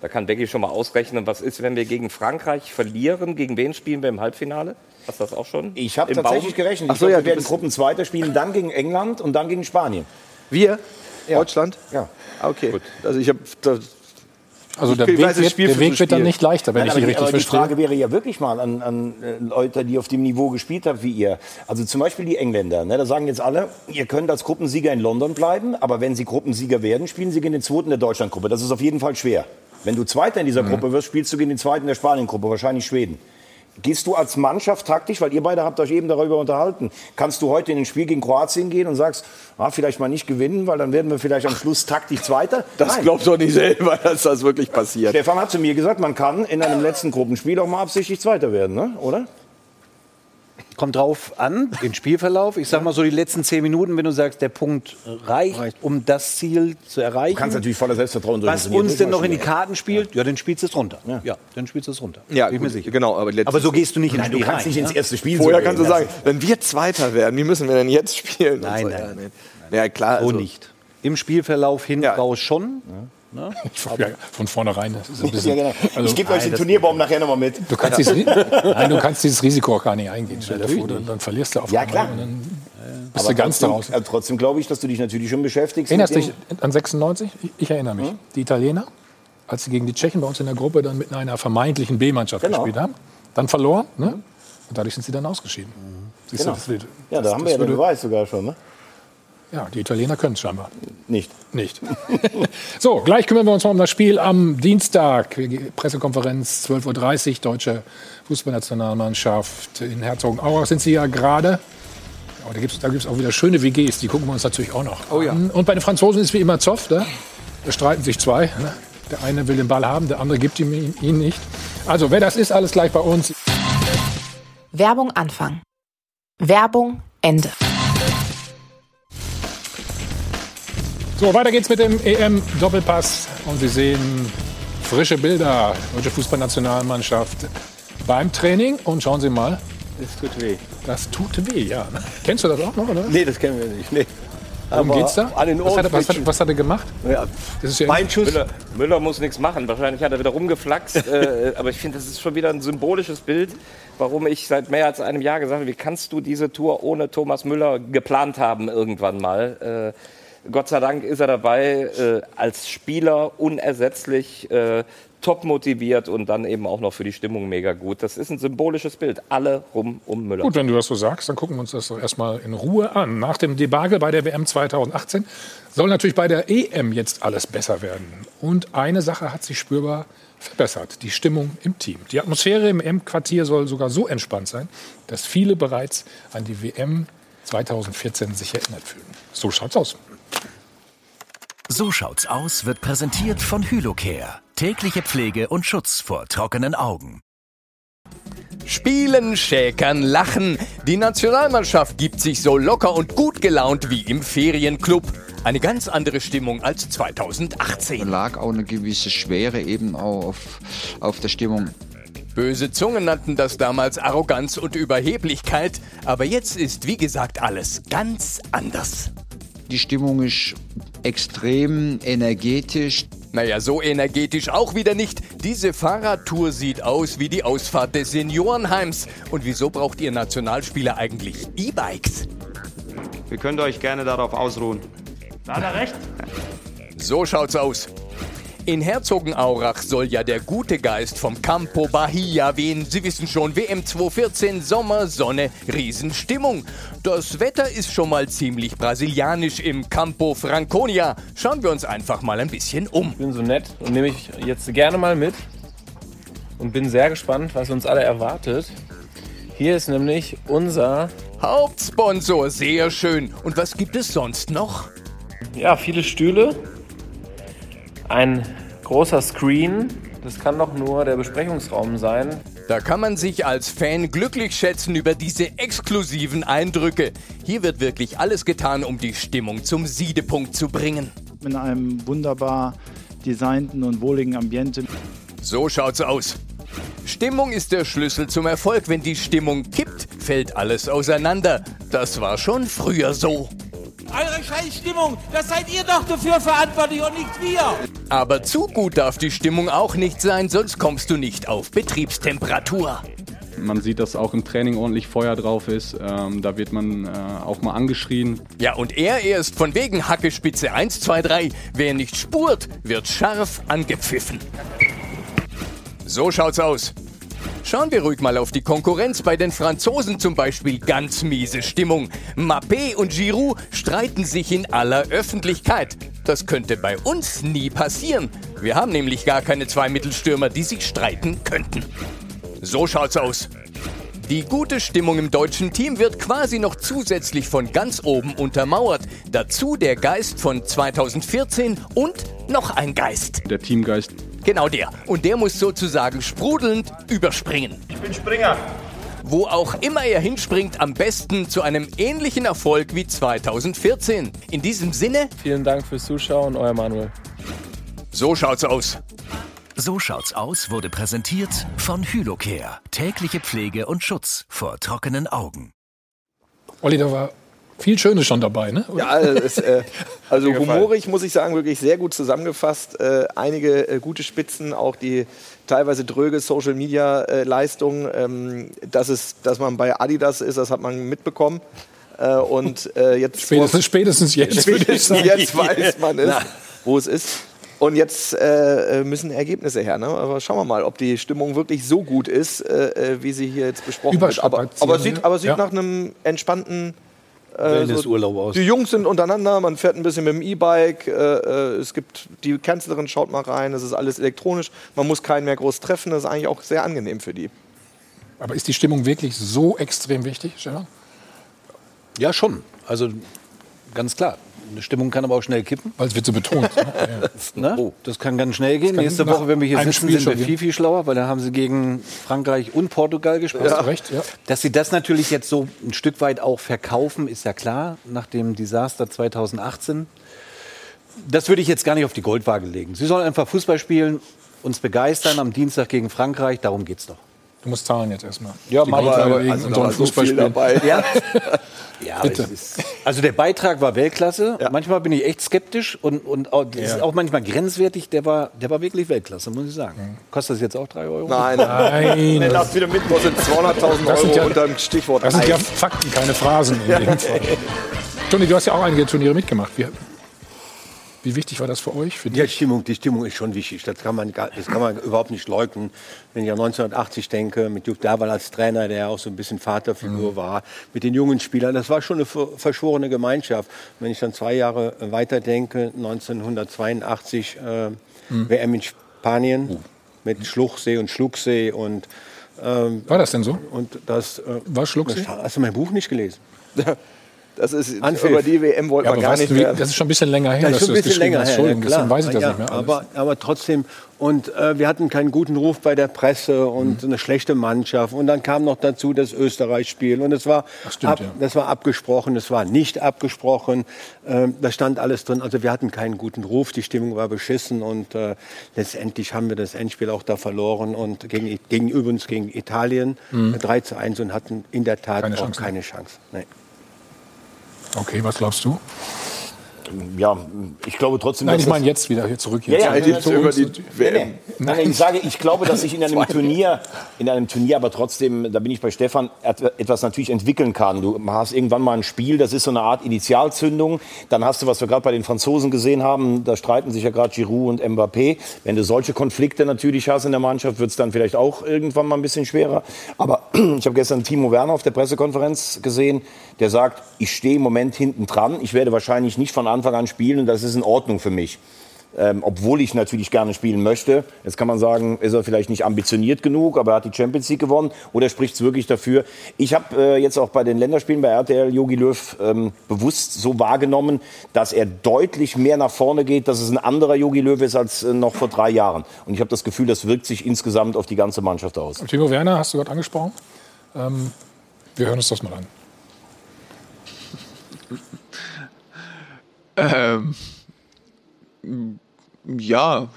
da kann Becky schon mal ausrechnen, was ist, wenn wir gegen Frankreich verlieren? Gegen wen spielen wir im Halbfinale? Hast du das auch schon? Ich habe tatsächlich Baum? gerechnet. Ach so, ja, wir werden Gruppenzweiter spielen, dann gegen England und dann gegen Spanien. Wir? Ja. Deutschland? Ja. Okay. Gut. Also ich habe also der Weg, wird, der Weg wird dann nicht leichter, wenn Nein, ich Sie richtig aber verstehe. Die Frage wäre ja wirklich mal an, an äh, Leute, die auf dem Niveau gespielt haben wie ihr. Also zum Beispiel die Engländer. Ne, da sagen jetzt alle, ihr könnt als Gruppensieger in London bleiben, aber wenn Sie Gruppensieger werden, spielen Sie gegen den Zweiten der Deutschlandgruppe. Das ist auf jeden Fall schwer. Wenn du Zweiter in dieser mhm. Gruppe wirst, spielst du gegen den Zweiten der Spaniengruppe, wahrscheinlich Schweden. Gehst du als Mannschaft taktisch, weil ihr beide habt euch eben darüber unterhalten, kannst du heute in ein Spiel gegen Kroatien gehen und sagst, ah, vielleicht mal nicht gewinnen, weil dann werden wir vielleicht am Schluss taktisch Zweiter? Das Nein. glaubst du doch nicht selber, dass das wirklich passiert. Stefan hat zu mir gesagt, man kann in einem letzten Gruppenspiel auch mal absichtlich Zweiter werden, ne? oder? Kommt drauf an, den Spielverlauf. Ich sag mal so die letzten zehn Minuten, wenn du sagst, der Punkt reicht, um das Ziel zu erreichen. Du kannst natürlich voller Selbstvertrauen Was uns denn noch in die Karten spielt, ja, dann spielst du es runter. Ja, ja dann spielst du es runter. Ja, bin ich mir sicher. Genau, aber, aber, so gehst du nicht ins Spiel Du kannst rein, nicht ins erste Spiel Vorher kannst du sagen, wenn wir Zweiter werden, wie müssen wir denn jetzt spielen? Nein, so. nein, nein. Ja, klar. So also, nicht. Im Spielverlauf hin raus schon. Ne? Ja, von vornherein. Ja, genau. also, ich gebe euch den Turnierbaum nachher nochmal mit. Du kannst, dieses, nein, du kannst dieses Risiko auch gar nicht eingehen. Stell dir vor, dann, verlierst du auf Ja, klar. Dann bist aber du ganz trotzdem, draußen. trotzdem glaube ich, dass du dich natürlich schon beschäftigst. Erinnerst du dich an 96? Ich erinnere mich. Hm? Die Italiener, als sie gegen die Tschechen bei uns in der Gruppe dann mit einer vermeintlichen B-Mannschaft genau. gespielt haben, dann verloren. Ne? Und dadurch sind sie dann ausgeschieden. Mhm. Genau. Du, das, ja, da haben wir ja den Beweis sogar schon. Ne? Ja, die Italiener können es scheinbar. Nicht. Nicht. so, gleich kümmern wir uns mal um das Spiel am Dienstag. Pressekonferenz 12.30 Uhr, deutsche Fußballnationalmannschaft in Herzogenaurach sind sie ja gerade. Oh, da gibt es da gibt's auch wieder schöne WGs, die gucken wir uns natürlich auch noch oh, ja. an. Und bei den Franzosen ist wie immer Zoff, ne? da streiten sich zwei. Ne? Der eine will den Ball haben, der andere gibt ihm ihn nicht. Also, wer das ist, alles gleich bei uns. Werbung Anfang. Werbung Ende. So, weiter geht's mit dem EM-Doppelpass. Und Sie sehen frische Bilder. Deutsche Fußballnationalmannschaft beim Training. Und schauen Sie mal. Das tut weh. Das tut weh, ja. Kennst du das auch noch, oder? Nee, das kennen wir nicht. Nee. Worum geht's da? An den was, hat er, was, hat, was hat er gemacht? Ja, das ist ja mein Schuss. Müller, Müller, muss nichts machen. Wahrscheinlich hat er wieder rumgeflaxt. äh, aber ich finde, das ist schon wieder ein symbolisches Bild, warum ich seit mehr als einem Jahr gesagt habe, wie kannst du diese Tour ohne Thomas Müller geplant haben irgendwann mal? Äh, Gott sei Dank ist er dabei, äh, als Spieler unersetzlich, äh, top motiviert und dann eben auch noch für die Stimmung mega gut. Das ist ein symbolisches Bild. Alle rum um Müller. Gut, wenn du das so sagst, dann gucken wir uns das doch erstmal in Ruhe an. Nach dem Debakel bei der WM 2018 soll natürlich bei der EM jetzt alles besser werden. Und eine Sache hat sich spürbar verbessert, die Stimmung im Team. Die Atmosphäre im M-Quartier soll sogar so entspannt sein, dass viele bereits an die WM 2014 sich erinnert fühlen. So schaut's aus. So schaut's aus wird präsentiert von Hylocare. Tägliche Pflege und Schutz vor trockenen Augen. Spielen, schäkern, lachen. Die Nationalmannschaft gibt sich so locker und gut gelaunt wie im Ferienclub. Eine ganz andere Stimmung als 2018. Da lag auch eine gewisse Schwere eben auch auf, auf der Stimmung. Böse Zungen nannten das damals Arroganz und Überheblichkeit, aber jetzt ist wie gesagt alles ganz anders. Die Stimmung ist extrem energetisch. Naja, so energetisch auch wieder nicht. Diese Fahrradtour sieht aus wie die Ausfahrt des Seniorenheims. Und wieso braucht ihr Nationalspieler eigentlich E-Bikes? Wir könnt euch gerne darauf ausruhen. Da hat er recht. So schaut's aus. In Herzogenaurach soll ja der gute Geist vom Campo Bahia wehen. Sie wissen schon, WM 2014, Sommer, Sonne, Riesenstimmung. Das Wetter ist schon mal ziemlich brasilianisch im Campo Franconia. Schauen wir uns einfach mal ein bisschen um. Ich bin so nett und nehme ich jetzt gerne mal mit und bin sehr gespannt, was uns alle erwartet. Hier ist nämlich unser Hauptsponsor. Sehr schön. Und was gibt es sonst noch? Ja, viele Stühle ein großer Screen. Das kann doch nur der Besprechungsraum sein. Da kann man sich als Fan glücklich schätzen über diese exklusiven Eindrücke. Hier wird wirklich alles getan, um die Stimmung zum Siedepunkt zu bringen. In einem wunderbar designten und wohligen Ambiente. So schaut's aus. Stimmung ist der Schlüssel zum Erfolg. Wenn die Stimmung kippt, fällt alles auseinander. Das war schon früher so. Eure Scheißstimmung, das seid ihr doch dafür verantwortlich und nicht wir. Aber zu gut darf die Stimmung auch nicht sein, sonst kommst du nicht auf Betriebstemperatur. Man sieht, dass auch im Training ordentlich Feuer drauf ist. Ähm, da wird man äh, auch mal angeschrien. Ja, und er erst von wegen Hackespitze 1, 2, 3. Wer nicht spurt, wird scharf angepfiffen. So schaut's aus. Schauen wir ruhig mal auf die Konkurrenz. Bei den Franzosen zum Beispiel ganz miese Stimmung. Mappé und Giroud streiten sich in aller Öffentlichkeit. Das könnte bei uns nie passieren. Wir haben nämlich gar keine zwei Mittelstürmer, die sich streiten könnten. So schaut's aus. Die gute Stimmung im deutschen Team wird quasi noch zusätzlich von ganz oben untermauert. Dazu der Geist von 2014 und noch ein Geist. Der Teamgeist. Genau der. Und der muss sozusagen sprudelnd überspringen. Ich bin Springer. Wo auch immer er hinspringt, am besten zu einem ähnlichen Erfolg wie 2014. In diesem Sinne. Vielen Dank fürs Zuschauen, euer Manuel. So schaut's aus. So schaut's aus wurde präsentiert von Hylocare. Tägliche Pflege und Schutz vor trockenen Augen. Olli, da war viel Schönes schon dabei, ne? Ja, ist, äh, also humorig muss ich sagen, wirklich sehr gut zusammengefasst. Äh, einige äh, gute Spitzen, auch die teilweise dröge Social Media äh, Leistung. Ähm, dass, es, dass man bei Adidas ist, das hat man mitbekommen. Äh, und äh, jetzt spätestens, spätestens jetzt, spätestens jetzt weiß man es, wo es ist. Und jetzt äh, müssen Ergebnisse her. Ne? Aber schauen wir mal, ob die Stimmung wirklich so gut ist, äh, wie sie hier jetzt besprochen wird. Aber, aber sieht, aber sieht ja. nach einem entspannten äh, so, aus. Die Jungs sind untereinander, man fährt ein bisschen mit dem E-Bike. Äh, äh, es gibt die Kanzlerin, schaut mal rein, es ist alles elektronisch. Man muss keinen mehr groß treffen, das ist eigentlich auch sehr angenehm für die. Aber ist die Stimmung wirklich so extrem wichtig, Stefan? Ja, schon. Also ganz klar. Eine Stimmung kann aber auch schnell kippen. Weil es wird so betont. ne? oh. Das kann ganz schnell gehen. Nächste Woche, wenn wir hier sitzen, Spiel sind wir viel, viel schlauer, weil da haben sie gegen Frankreich und Portugal gespielt. Ja. Recht, ja. Dass sie das natürlich jetzt so ein Stück weit auch verkaufen, ist ja klar, nach dem Desaster 2018. Das würde ich jetzt gar nicht auf die Goldwaage legen. Sie sollen einfach Fußball spielen, uns begeistern am Dienstag gegen Frankreich, darum geht es doch. Du musst zahlen jetzt erstmal. Ja, mal aber, also, und so ein Fußballspiel dabei. Ja. Ja, ist, also der Beitrag war Weltklasse. Ja. Manchmal bin ich echt skeptisch und, und auch, das ja. ist auch manchmal grenzwertig. Der war, der war wirklich Weltklasse, muss ich sagen. Mhm. Kostet das jetzt auch 3 Euro? Nein, nein. Wenn das wieder mit kostet 200.000 Euro ja, unter dem Stichwort. Das sind ja Fakten, keine Phrasen. Toni, du hast ja auch einige Turniere mitgemacht. Wie, wie wichtig war das für euch? Für die Stimmung, die Stimmung ist schon wichtig. Das kann man, das kann man überhaupt nicht leugnen. Wenn ich an 1980 denke, mit Jupp Derwal als Trainer, der auch so ein bisschen Vaterfigur mhm. war, mit den jungen Spielern, das war schon eine verschworene Gemeinschaft. Wenn ich dann zwei Jahre weiter denke, 1982 äh, mhm. WM in Spanien uh. mit Schluchsee und Schlucksee und ähm, war das denn so? Und das äh, war Schlucksee? Hast du mein Buch nicht gelesen? Das ist Anpfiff. über die WM wollten ja, wir gar nicht mehr. Das ist schon ein bisschen länger her, das ist schon ein bisschen länger her. Ja, deswegen weiß ich das ja, nicht mehr. Aber, aber, trotzdem, und äh, wir hatten keinen guten Ruf bei der Presse und mhm. eine schlechte Mannschaft. Und dann kam noch dazu das Österreich-Spiel. Und es war, stimmt, ab, das war abgesprochen, es war nicht abgesprochen. Äh, da stand alles drin. Also wir hatten keinen guten Ruf, die Stimmung war beschissen. Und äh, letztendlich haben wir das Endspiel auch da verloren. Und gegen, gegen übrigens gegen Italien mhm. 3 zu 1 und hatten in der Tat keine auch Chance. keine Chance. Nee. Okay, was glaubst du? Ja, ich glaube trotzdem. Nein, ich meine jetzt wieder hier zurück. Jetzt ja, ja, ja, über die WM. Nein, ich sage, ich glaube, dass ich in einem Turnier, in einem Turnier, aber trotzdem, da bin ich bei Stefan, etwas natürlich entwickeln kann. Du hast irgendwann mal ein Spiel, das ist so eine Art Initialzündung. Dann hast du, was wir gerade bei den Franzosen gesehen haben, da streiten sich ja gerade Giroud und Mbappé. Wenn du solche Konflikte natürlich hast in der Mannschaft, wird es dann vielleicht auch irgendwann mal ein bisschen schwerer. Aber ich habe gestern Timo Werner auf der Pressekonferenz gesehen, der sagt, ich stehe im Moment hinten dran. Ich werde wahrscheinlich nicht von Anfang an spielen und das ist in Ordnung für mich. Ähm, obwohl ich natürlich gerne spielen möchte. Jetzt kann man sagen, ist er vielleicht nicht ambitioniert genug, aber er hat die Champions League gewonnen oder spricht es wirklich dafür. Ich habe äh, jetzt auch bei den Länderspielen bei RTL Jogi Löw ähm, bewusst so wahrgenommen, dass er deutlich mehr nach vorne geht, dass es ein anderer Jogi Löw ist als äh, noch vor drei Jahren. Und ich habe das Gefühl, das wirkt sich insgesamt auf die ganze Mannschaft aus. Timo Werner hast du gerade angesprochen. Ähm, wir hören uns das mal an. Ähm, ja,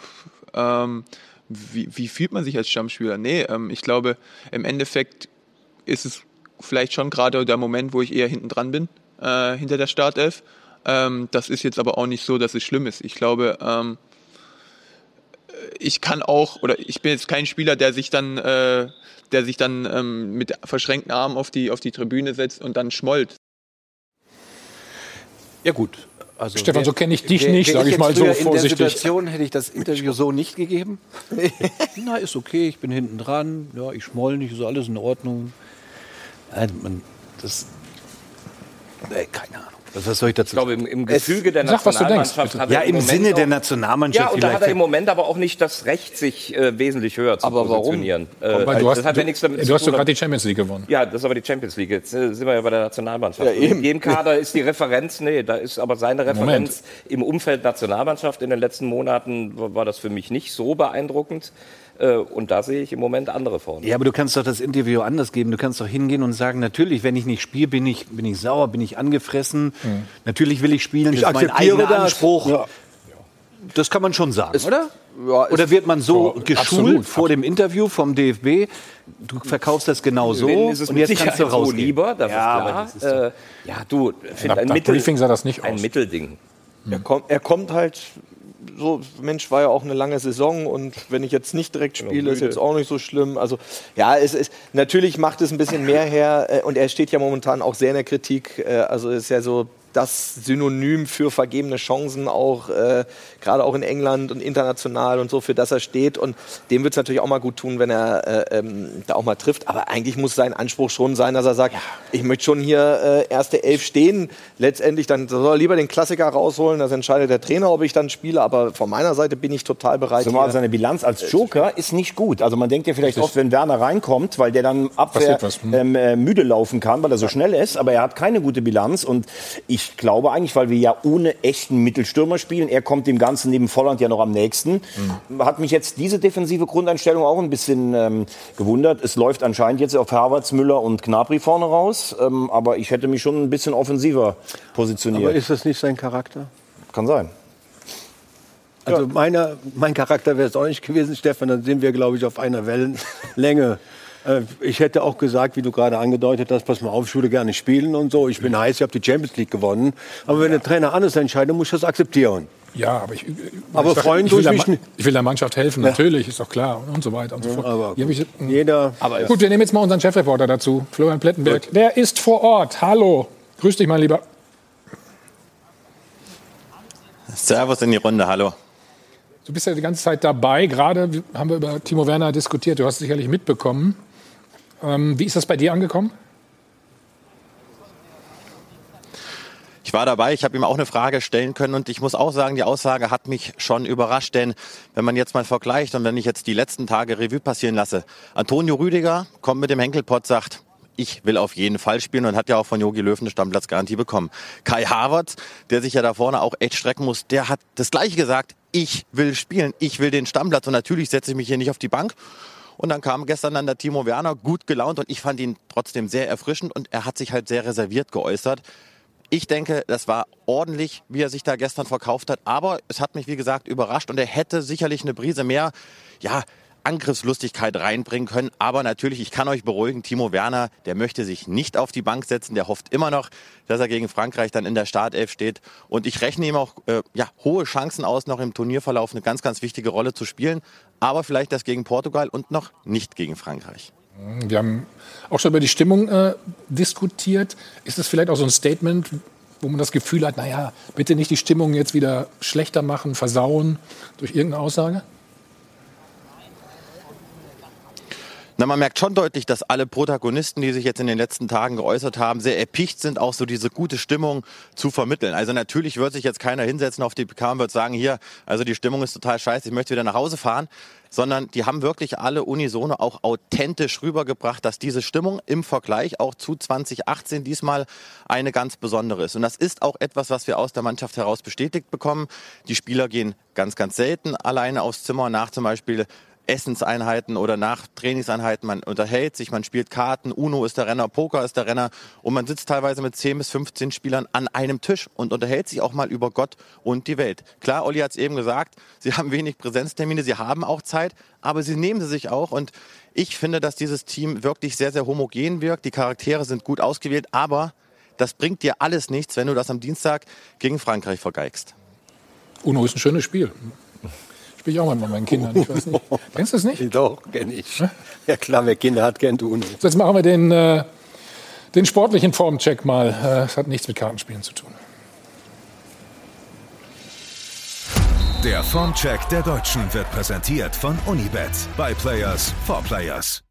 ähm, wie, wie, fühlt man sich als Stammspieler? Nee, ähm, ich glaube, im Endeffekt ist es vielleicht schon gerade der Moment, wo ich eher hinten dran bin, äh, hinter der Startelf. Ähm, das ist jetzt aber auch nicht so, dass es schlimm ist. Ich glaube, ähm, ich kann auch, oder ich bin jetzt kein Spieler, der sich dann, äh, der sich dann ähm, mit verschränkten Armen auf die, auf die Tribüne setzt und dann schmollt. Ja gut, also Stefan, so kenne ich dich wär, nicht, sage ich mal so vorsichtig. In der Situation hätte ich das Interview so nicht gegeben. Na, ist okay, ich bin hinten dran, ja, ich schmoll nicht, ist alles in Ordnung. Nein, man, das, äh, keine Ahnung. Was soll ich dazu Ich glaube, im, im Gefüge der Sag, Nationalmannschaft hat Ja, im, im Sinne der Nationalmannschaft. Ja, und da hat er im Moment aber auch nicht das Recht, sich äh, wesentlich höher zu aber positionieren. Warum? Äh, weil du hast, das hat ja nichts damit du hast doch gerade die Champions League gewonnen. Ja, das ist aber die Champions League. Jetzt äh, sind wir ja bei der Nationalmannschaft. Ja, eben. In jedem Kader ist die Referenz, nee, da ist aber seine Referenz Moment. im Umfeld Nationalmannschaft in den letzten Monaten war das für mich nicht so beeindruckend. Äh, und da sehe ich im Moment andere vorne. Ja, aber du kannst doch das Interview anders geben. Du kannst doch hingehen und sagen, natürlich, wenn ich nicht spiele, bin ich, bin ich sauer, bin ich angefressen. Mhm. Natürlich will ich spielen, ich das ist mein eigener das. Anspruch. Ja. Das kann man schon sagen, ist, oder? Ja, oder wird man so ja, geschult absolut, vor absolut. dem Interview vom DFB? Du verkaufst das genau so und jetzt kannst du raus. So lieber, das ja, ist klar. Äh, ja, du, find ein, Mittel, Briefing sah das nicht ein aus. Mittelding. Er, kommt, er kommt halt so, Mensch, war ja auch eine lange Saison und wenn ich jetzt nicht direkt spiele, ist jetzt auch nicht so schlimm. Also ja, es ist natürlich macht es ein bisschen mehr her äh, und er steht ja momentan auch sehr in der Kritik. Äh, also ist ja so das Synonym für vergebene Chancen auch, äh, gerade auch in England und international und so, für das er steht. Und dem wird es natürlich auch mal gut tun, wenn er äh, ähm, da auch mal trifft. Aber eigentlich muss sein Anspruch schon sein, dass er sagt, ja. ich möchte schon hier äh, erste Elf stehen. Letztendlich dann soll er lieber den Klassiker rausholen, das entscheidet der Trainer, ob ich dann spiele. Aber von meiner Seite bin ich total bereit. Zumal seine Bilanz als Joker ist nicht gut. Also man denkt ja vielleicht oft, wenn Werner reinkommt, weil der dann Abwehr hm. ähm, äh, müde laufen kann, weil er so schnell ist. Aber er hat keine gute Bilanz. Und ich ich glaube eigentlich, weil wir ja ohne echten Mittelstürmer spielen, er kommt dem Ganzen neben Volland ja noch am nächsten, mhm. hat mich jetzt diese defensive Grundeinstellung auch ein bisschen ähm, gewundert. Es läuft anscheinend jetzt auf Havertz, Müller und Gnabry vorne raus, ähm, aber ich hätte mich schon ein bisschen offensiver positioniert. Aber ist das nicht sein Charakter? Kann sein. Also meiner, mein Charakter wäre es auch nicht gewesen, Stefan. Dann sind wir, glaube ich, auf einer Wellenlänge. Äh, ich hätte auch gesagt, wie du gerade angedeutet hast, pass mal auf, ich würde gerne spielen und so. Ich bin heiß, ich habe die Champions League gewonnen. Aber wenn der Trainer anders entscheidet, muss ich das akzeptieren. Ja, aber ich, aber ich, freuen ich, will der, ich will der Mannschaft helfen, ja. natürlich, ist doch klar und so weiter und so fort. aber ich, jeder. Aber gut, wir nehmen jetzt mal unseren Chefreporter dazu, Florian Plettenberg. Gut. Der ist vor Ort. Hallo, grüß dich, mein Lieber. Servus in die Runde, hallo. Du bist ja die ganze Zeit dabei. Gerade haben wir über Timo Werner diskutiert. Du hast es sicherlich mitbekommen. Ähm, wie ist das bei dir angekommen? Ich war dabei, ich habe ihm auch eine Frage stellen können und ich muss auch sagen, die Aussage hat mich schon überrascht, denn wenn man jetzt mal vergleicht und wenn ich jetzt die letzten Tage Revue passieren lasse, Antonio Rüdiger kommt mit dem Henkelpott, sagt, ich will auf jeden Fall spielen und hat ja auch von Jogi Löw eine Stammplatzgarantie bekommen. Kai Havertz, der sich ja da vorne auch echt strecken muss, der hat das Gleiche gesagt, ich will spielen, ich will den Stammplatz und natürlich setze ich mich hier nicht auf die Bank und dann kam gestern dann der Timo Werner, gut gelaunt und ich fand ihn trotzdem sehr erfrischend und er hat sich halt sehr reserviert geäußert. Ich denke, das war ordentlich, wie er sich da gestern verkauft hat. Aber es hat mich, wie gesagt, überrascht und er hätte sicherlich eine Brise mehr, ja, Angriffslustigkeit reinbringen können. Aber natürlich, ich kann euch beruhigen, Timo Werner, der möchte sich nicht auf die Bank setzen. Der hofft immer noch, dass er gegen Frankreich dann in der Startelf steht. Und ich rechne ihm auch äh, ja, hohe Chancen aus, noch im Turnierverlauf eine ganz, ganz wichtige Rolle zu spielen. Aber vielleicht das gegen Portugal und noch nicht gegen Frankreich. Wir haben auch schon über die Stimmung äh, diskutiert. Ist das vielleicht auch so ein Statement, wo man das Gefühl hat, naja, bitte nicht die Stimmung jetzt wieder schlechter machen, versauen durch irgendeine Aussage? Na, man merkt schon deutlich, dass alle Protagonisten, die sich jetzt in den letzten Tagen geäußert haben, sehr erpicht sind, auch so diese gute Stimmung zu vermitteln. Also natürlich wird sich jetzt keiner hinsetzen auf die PK und wird sagen, hier, also die Stimmung ist total scheiße, ich möchte wieder nach Hause fahren, sondern die haben wirklich alle unisono auch authentisch rübergebracht, dass diese Stimmung im Vergleich auch zu 2018 diesmal eine ganz besondere ist. Und das ist auch etwas, was wir aus der Mannschaft heraus bestätigt bekommen. Die Spieler gehen ganz, ganz selten alleine aufs Zimmer nach zum Beispiel Essenseinheiten oder nach Trainingseinheiten. Man unterhält sich, man spielt Karten, Uno ist der Renner, Poker ist der Renner und man sitzt teilweise mit 10 bis 15 Spielern an einem Tisch und unterhält sich auch mal über Gott und die Welt. Klar, Olli hat es eben gesagt, sie haben wenig Präsenztermine, sie haben auch Zeit, aber sie nehmen sie sich auch und ich finde, dass dieses Team wirklich sehr, sehr homogen wirkt. Die Charaktere sind gut ausgewählt, aber das bringt dir alles nichts, wenn du das am Dienstag gegen Frankreich vergeigst. Uno ist ein schönes Spiel. Spiele ich auch mal mit meinen Kindern. Ich weiß nicht. Kennst du das nicht? Doch, kenne ich. Ja klar, wer Kinder hat, kennt Uno. So, jetzt machen wir den, äh, den sportlichen Formcheck mal. Äh, das hat nichts mit Kartenspielen zu tun. Der Formcheck der Deutschen wird präsentiert von Unibet. By Players for Players.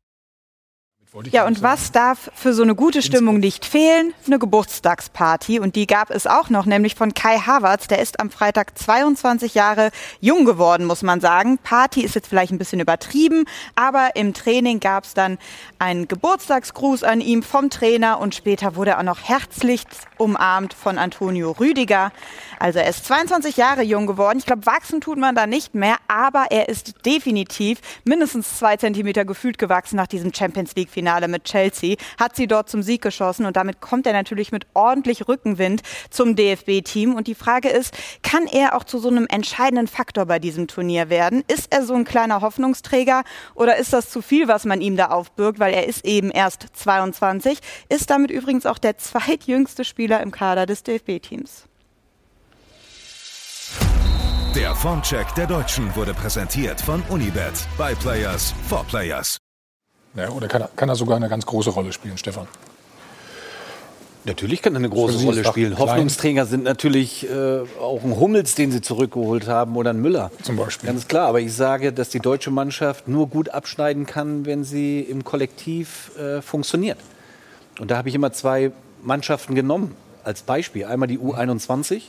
Ja, und was darf für so eine gute Stimmung nicht fehlen? Eine Geburtstagsparty. Und die gab es auch noch, nämlich von Kai Havertz. Der ist am Freitag 22 Jahre jung geworden, muss man sagen. Party ist jetzt vielleicht ein bisschen übertrieben, aber im Training gab es dann einen Geburtstagsgruß an ihm vom Trainer und später wurde er auch noch herzlich umarmt von Antonio Rüdiger. Also er ist 22 Jahre jung geworden. Ich glaube, wachsen tut man da nicht mehr, aber er ist definitiv mindestens zwei Zentimeter gefühlt gewachsen nach diesem Champions League-Finale mit Chelsea. Hat sie dort zum Sieg geschossen und damit kommt er natürlich mit ordentlich Rückenwind zum DFB-Team. Und die Frage ist, kann er auch zu so einem entscheidenden Faktor bei diesem Turnier werden? Ist er so ein kleiner Hoffnungsträger oder ist das zu viel, was man ihm da aufbürgt, weil er ist eben erst 22, ist damit übrigens auch der zweitjüngste Spieler im Kader des DFB-Teams. Der Formcheck der Deutschen wurde präsentiert von Unibet. By Players for Players. Ja, oder kann er, kann er sogar eine ganz große Rolle spielen, Stefan? Natürlich kann er eine große Rolle spielen. Klein. Hoffnungsträger sind natürlich äh, auch ein Hummels, den sie zurückgeholt haben, oder ein Müller. Zum Beispiel. Ganz klar. Aber ich sage, dass die deutsche Mannschaft nur gut abschneiden kann, wenn sie im Kollektiv äh, funktioniert. Und da habe ich immer zwei Mannschaften genommen als Beispiel. Einmal die U21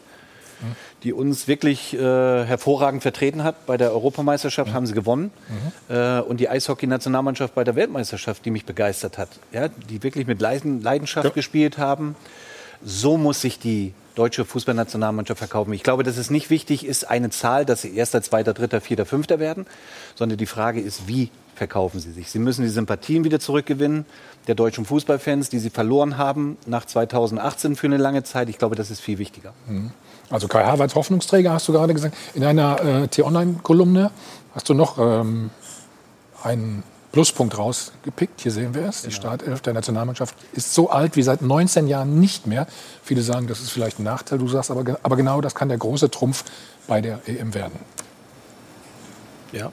die uns wirklich äh, hervorragend vertreten hat. Bei der Europameisterschaft mhm. haben sie gewonnen. Mhm. Äh, und die Eishockey-Nationalmannschaft bei der Weltmeisterschaft, die mich begeistert hat. Ja, die wirklich mit Leidenschaft ja. gespielt haben. So muss sich die deutsche Fußballnationalmannschaft verkaufen. Ich glaube, dass es nicht wichtig ist, eine Zahl, dass sie erster, zweiter, dritter, vierter, fünfter werden, sondern die Frage ist, wie verkaufen sie sich. Sie müssen die Sympathien wieder zurückgewinnen der deutschen Fußballfans, die sie verloren haben nach 2018 für eine lange Zeit. Ich glaube, das ist viel wichtiger. Mhm. Also Kai Havertz Hoffnungsträger, hast du gerade gesagt. In einer äh, T-Online-Kolumne hast du noch ähm, einen Pluspunkt rausgepickt. Hier sehen wir es. Die ja. Startelf der Nationalmannschaft ist so alt wie seit 19 Jahren nicht mehr. Viele sagen, das ist vielleicht ein Nachteil. Du sagst aber, aber genau das kann der große Trumpf bei der EM werden. Ja,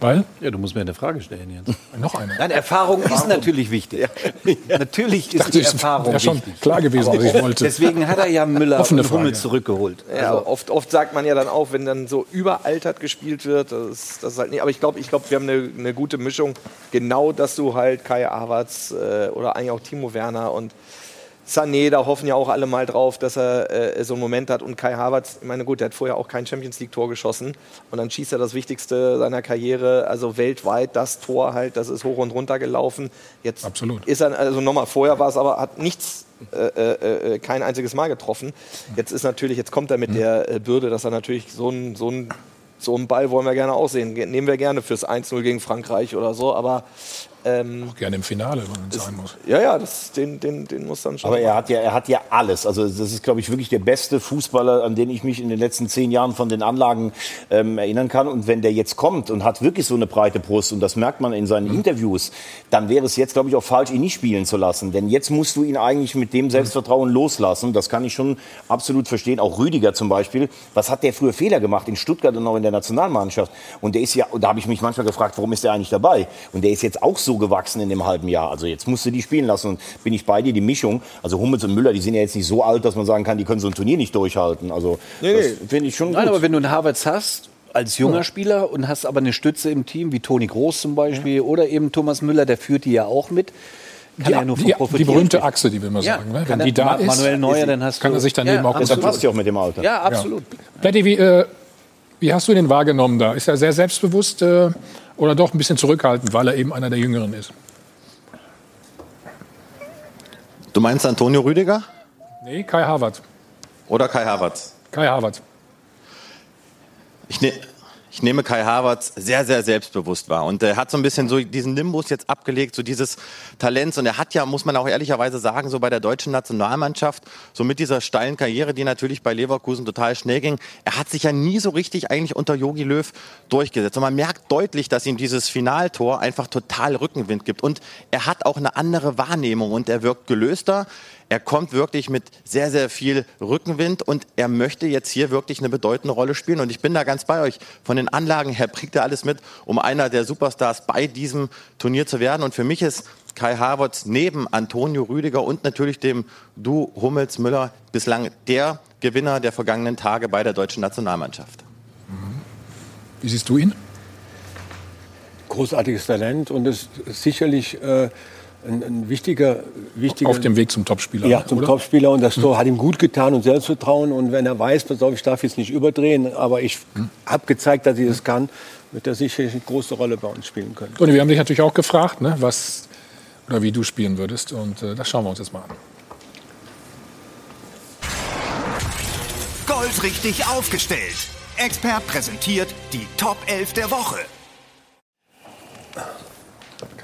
weil? Ja, du musst mir eine Frage stellen jetzt. Noch eine. Nein, Erfahrung ist natürlich wichtig. Ja. Natürlich ist die Erfahrung ja schon wichtig. klar gewesen, was ich wollte. Deswegen hat er ja Müller Offene und Hummel zurückgeholt. Ja, also oft, oft sagt man ja dann auch, wenn dann so überaltert gespielt wird, das, das ist halt nicht. Aber ich glaube, ich glaub, wir haben eine, eine, gute Mischung. Genau, dass du halt Kai Havertz äh, oder eigentlich auch Timo Werner und Sané, da hoffen ja auch alle mal drauf, dass er äh, so einen Moment hat. Und Kai Havertz, ich meine, gut, der hat vorher auch kein Champions League-Tor geschossen. Und dann schießt er das Wichtigste seiner Karriere, also weltweit, das Tor halt, das ist hoch und runter gelaufen. Jetzt Absolut. ist er, also nochmal, vorher war es aber, hat nichts äh, äh, äh, kein einziges Mal getroffen. Jetzt ist natürlich, jetzt kommt er mit der äh, Bürde, dass er natürlich so ein, so ein so einen Ball wollen wir gerne aussehen. Nehmen wir gerne fürs 1-0 gegen Frankreich oder so. Aber ähm, Auch gerne im Finale, wenn es sein muss. Ja, ja, das, den, den, den muss dann schon. Aber er hat, ja, er hat ja alles. Also das ist, glaube ich, wirklich der beste Fußballer, an den ich mich in den letzten zehn Jahren von den Anlagen ähm, erinnern kann. Und wenn der jetzt kommt und hat wirklich so eine breite Brust, und das merkt man in seinen mhm. Interviews, dann wäre es jetzt, glaube ich, auch falsch, ihn nicht spielen zu lassen. Denn jetzt musst du ihn eigentlich mit dem Selbstvertrauen mhm. loslassen. Das kann ich schon absolut verstehen. Auch Rüdiger zum Beispiel. Was hat der früher Fehler gemacht in Stuttgart und auch in der Nationalmannschaft? Und der ist ja, da habe ich mich manchmal gefragt, warum ist der eigentlich dabei? Und der ist jetzt auch so so gewachsen in dem halben Jahr. Also jetzt musst du die spielen lassen. Und bin ich bei dir, die Mischung. Also Hummels und Müller, die sind ja jetzt nicht so alt, dass man sagen kann, die können so ein Turnier nicht durchhalten. Also nee, das finde ich schon Nein, gut. aber wenn du einen Havertz hast, als junger ja. Spieler und hast aber eine Stütze im Team, wie Toni Groß zum Beispiel ja. oder eben Thomas Müller, der führt die ja auch mit. Kann die, er nur die, die berühmte Achse, die will man ja, sagen. Ne? Wenn die da ist, Manuel Neuer, dann hast kann er sich daneben ja, auch Das passt ja auch mit dem Alter. Ja, absolut. Ja. Betty, wie, äh, wie hast du den wahrgenommen da? Ist er sehr selbstbewusst äh, oder doch ein bisschen zurückhaltend, weil er eben einer der Jüngeren ist? Du meinst Antonio Rüdiger? Nee, Kai Havertz. Oder Kai Havertz? Kai Havertz. Ich, ne, ich nehme Kai Havertz sehr, sehr selbstbewusst wahr. Und er hat so ein bisschen so diesen Nimbus jetzt abgelegt, so dieses Talents. Und er hat ja, muss man auch ehrlicherweise sagen, so bei der deutschen Nationalmannschaft, so mit dieser steilen Karriere, die natürlich bei Leverkusen total schnell ging, er hat sich ja nie so richtig eigentlich unter Jogi Löw durchgesetzt. Und man merkt deutlich, dass ihm dieses Finaltor einfach total Rückenwind gibt. Und er hat auch eine andere Wahrnehmung und er wirkt gelöster. Er kommt wirklich mit sehr, sehr viel Rückenwind und er möchte jetzt hier wirklich eine bedeutende Rolle spielen. Und ich bin da ganz bei euch. Von den Anlagen her bringt er alles mit, um einer der Superstars bei diesem Turnier zu werden. Und für mich ist Kai Havertz neben Antonio Rüdiger und natürlich dem Du Hummels Müller bislang der Gewinner der vergangenen Tage bei der deutschen Nationalmannschaft. Wie siehst du ihn? großartiges Talent und ist sicherlich äh, ein, ein, wichtiger, wichtiger. Auf dem Weg zum Topspieler. Ja, zum oder? Topspieler. Und das Tor hm. hat ihm gut getan und Selbstvertrauen. Und wenn er weiß, pass auf, ich darf jetzt nicht überdrehen, aber ich hm. habe gezeigt, dass ich das kann, wird er sicherlich eine große Rolle bei uns spielen können. Und wir haben dich natürlich auch gefragt, ne, was oder wie du spielen würdest. Und äh, das schauen wir uns jetzt mal an. Goldrichtig aufgestellt. Expert präsentiert die Top 11 der Woche.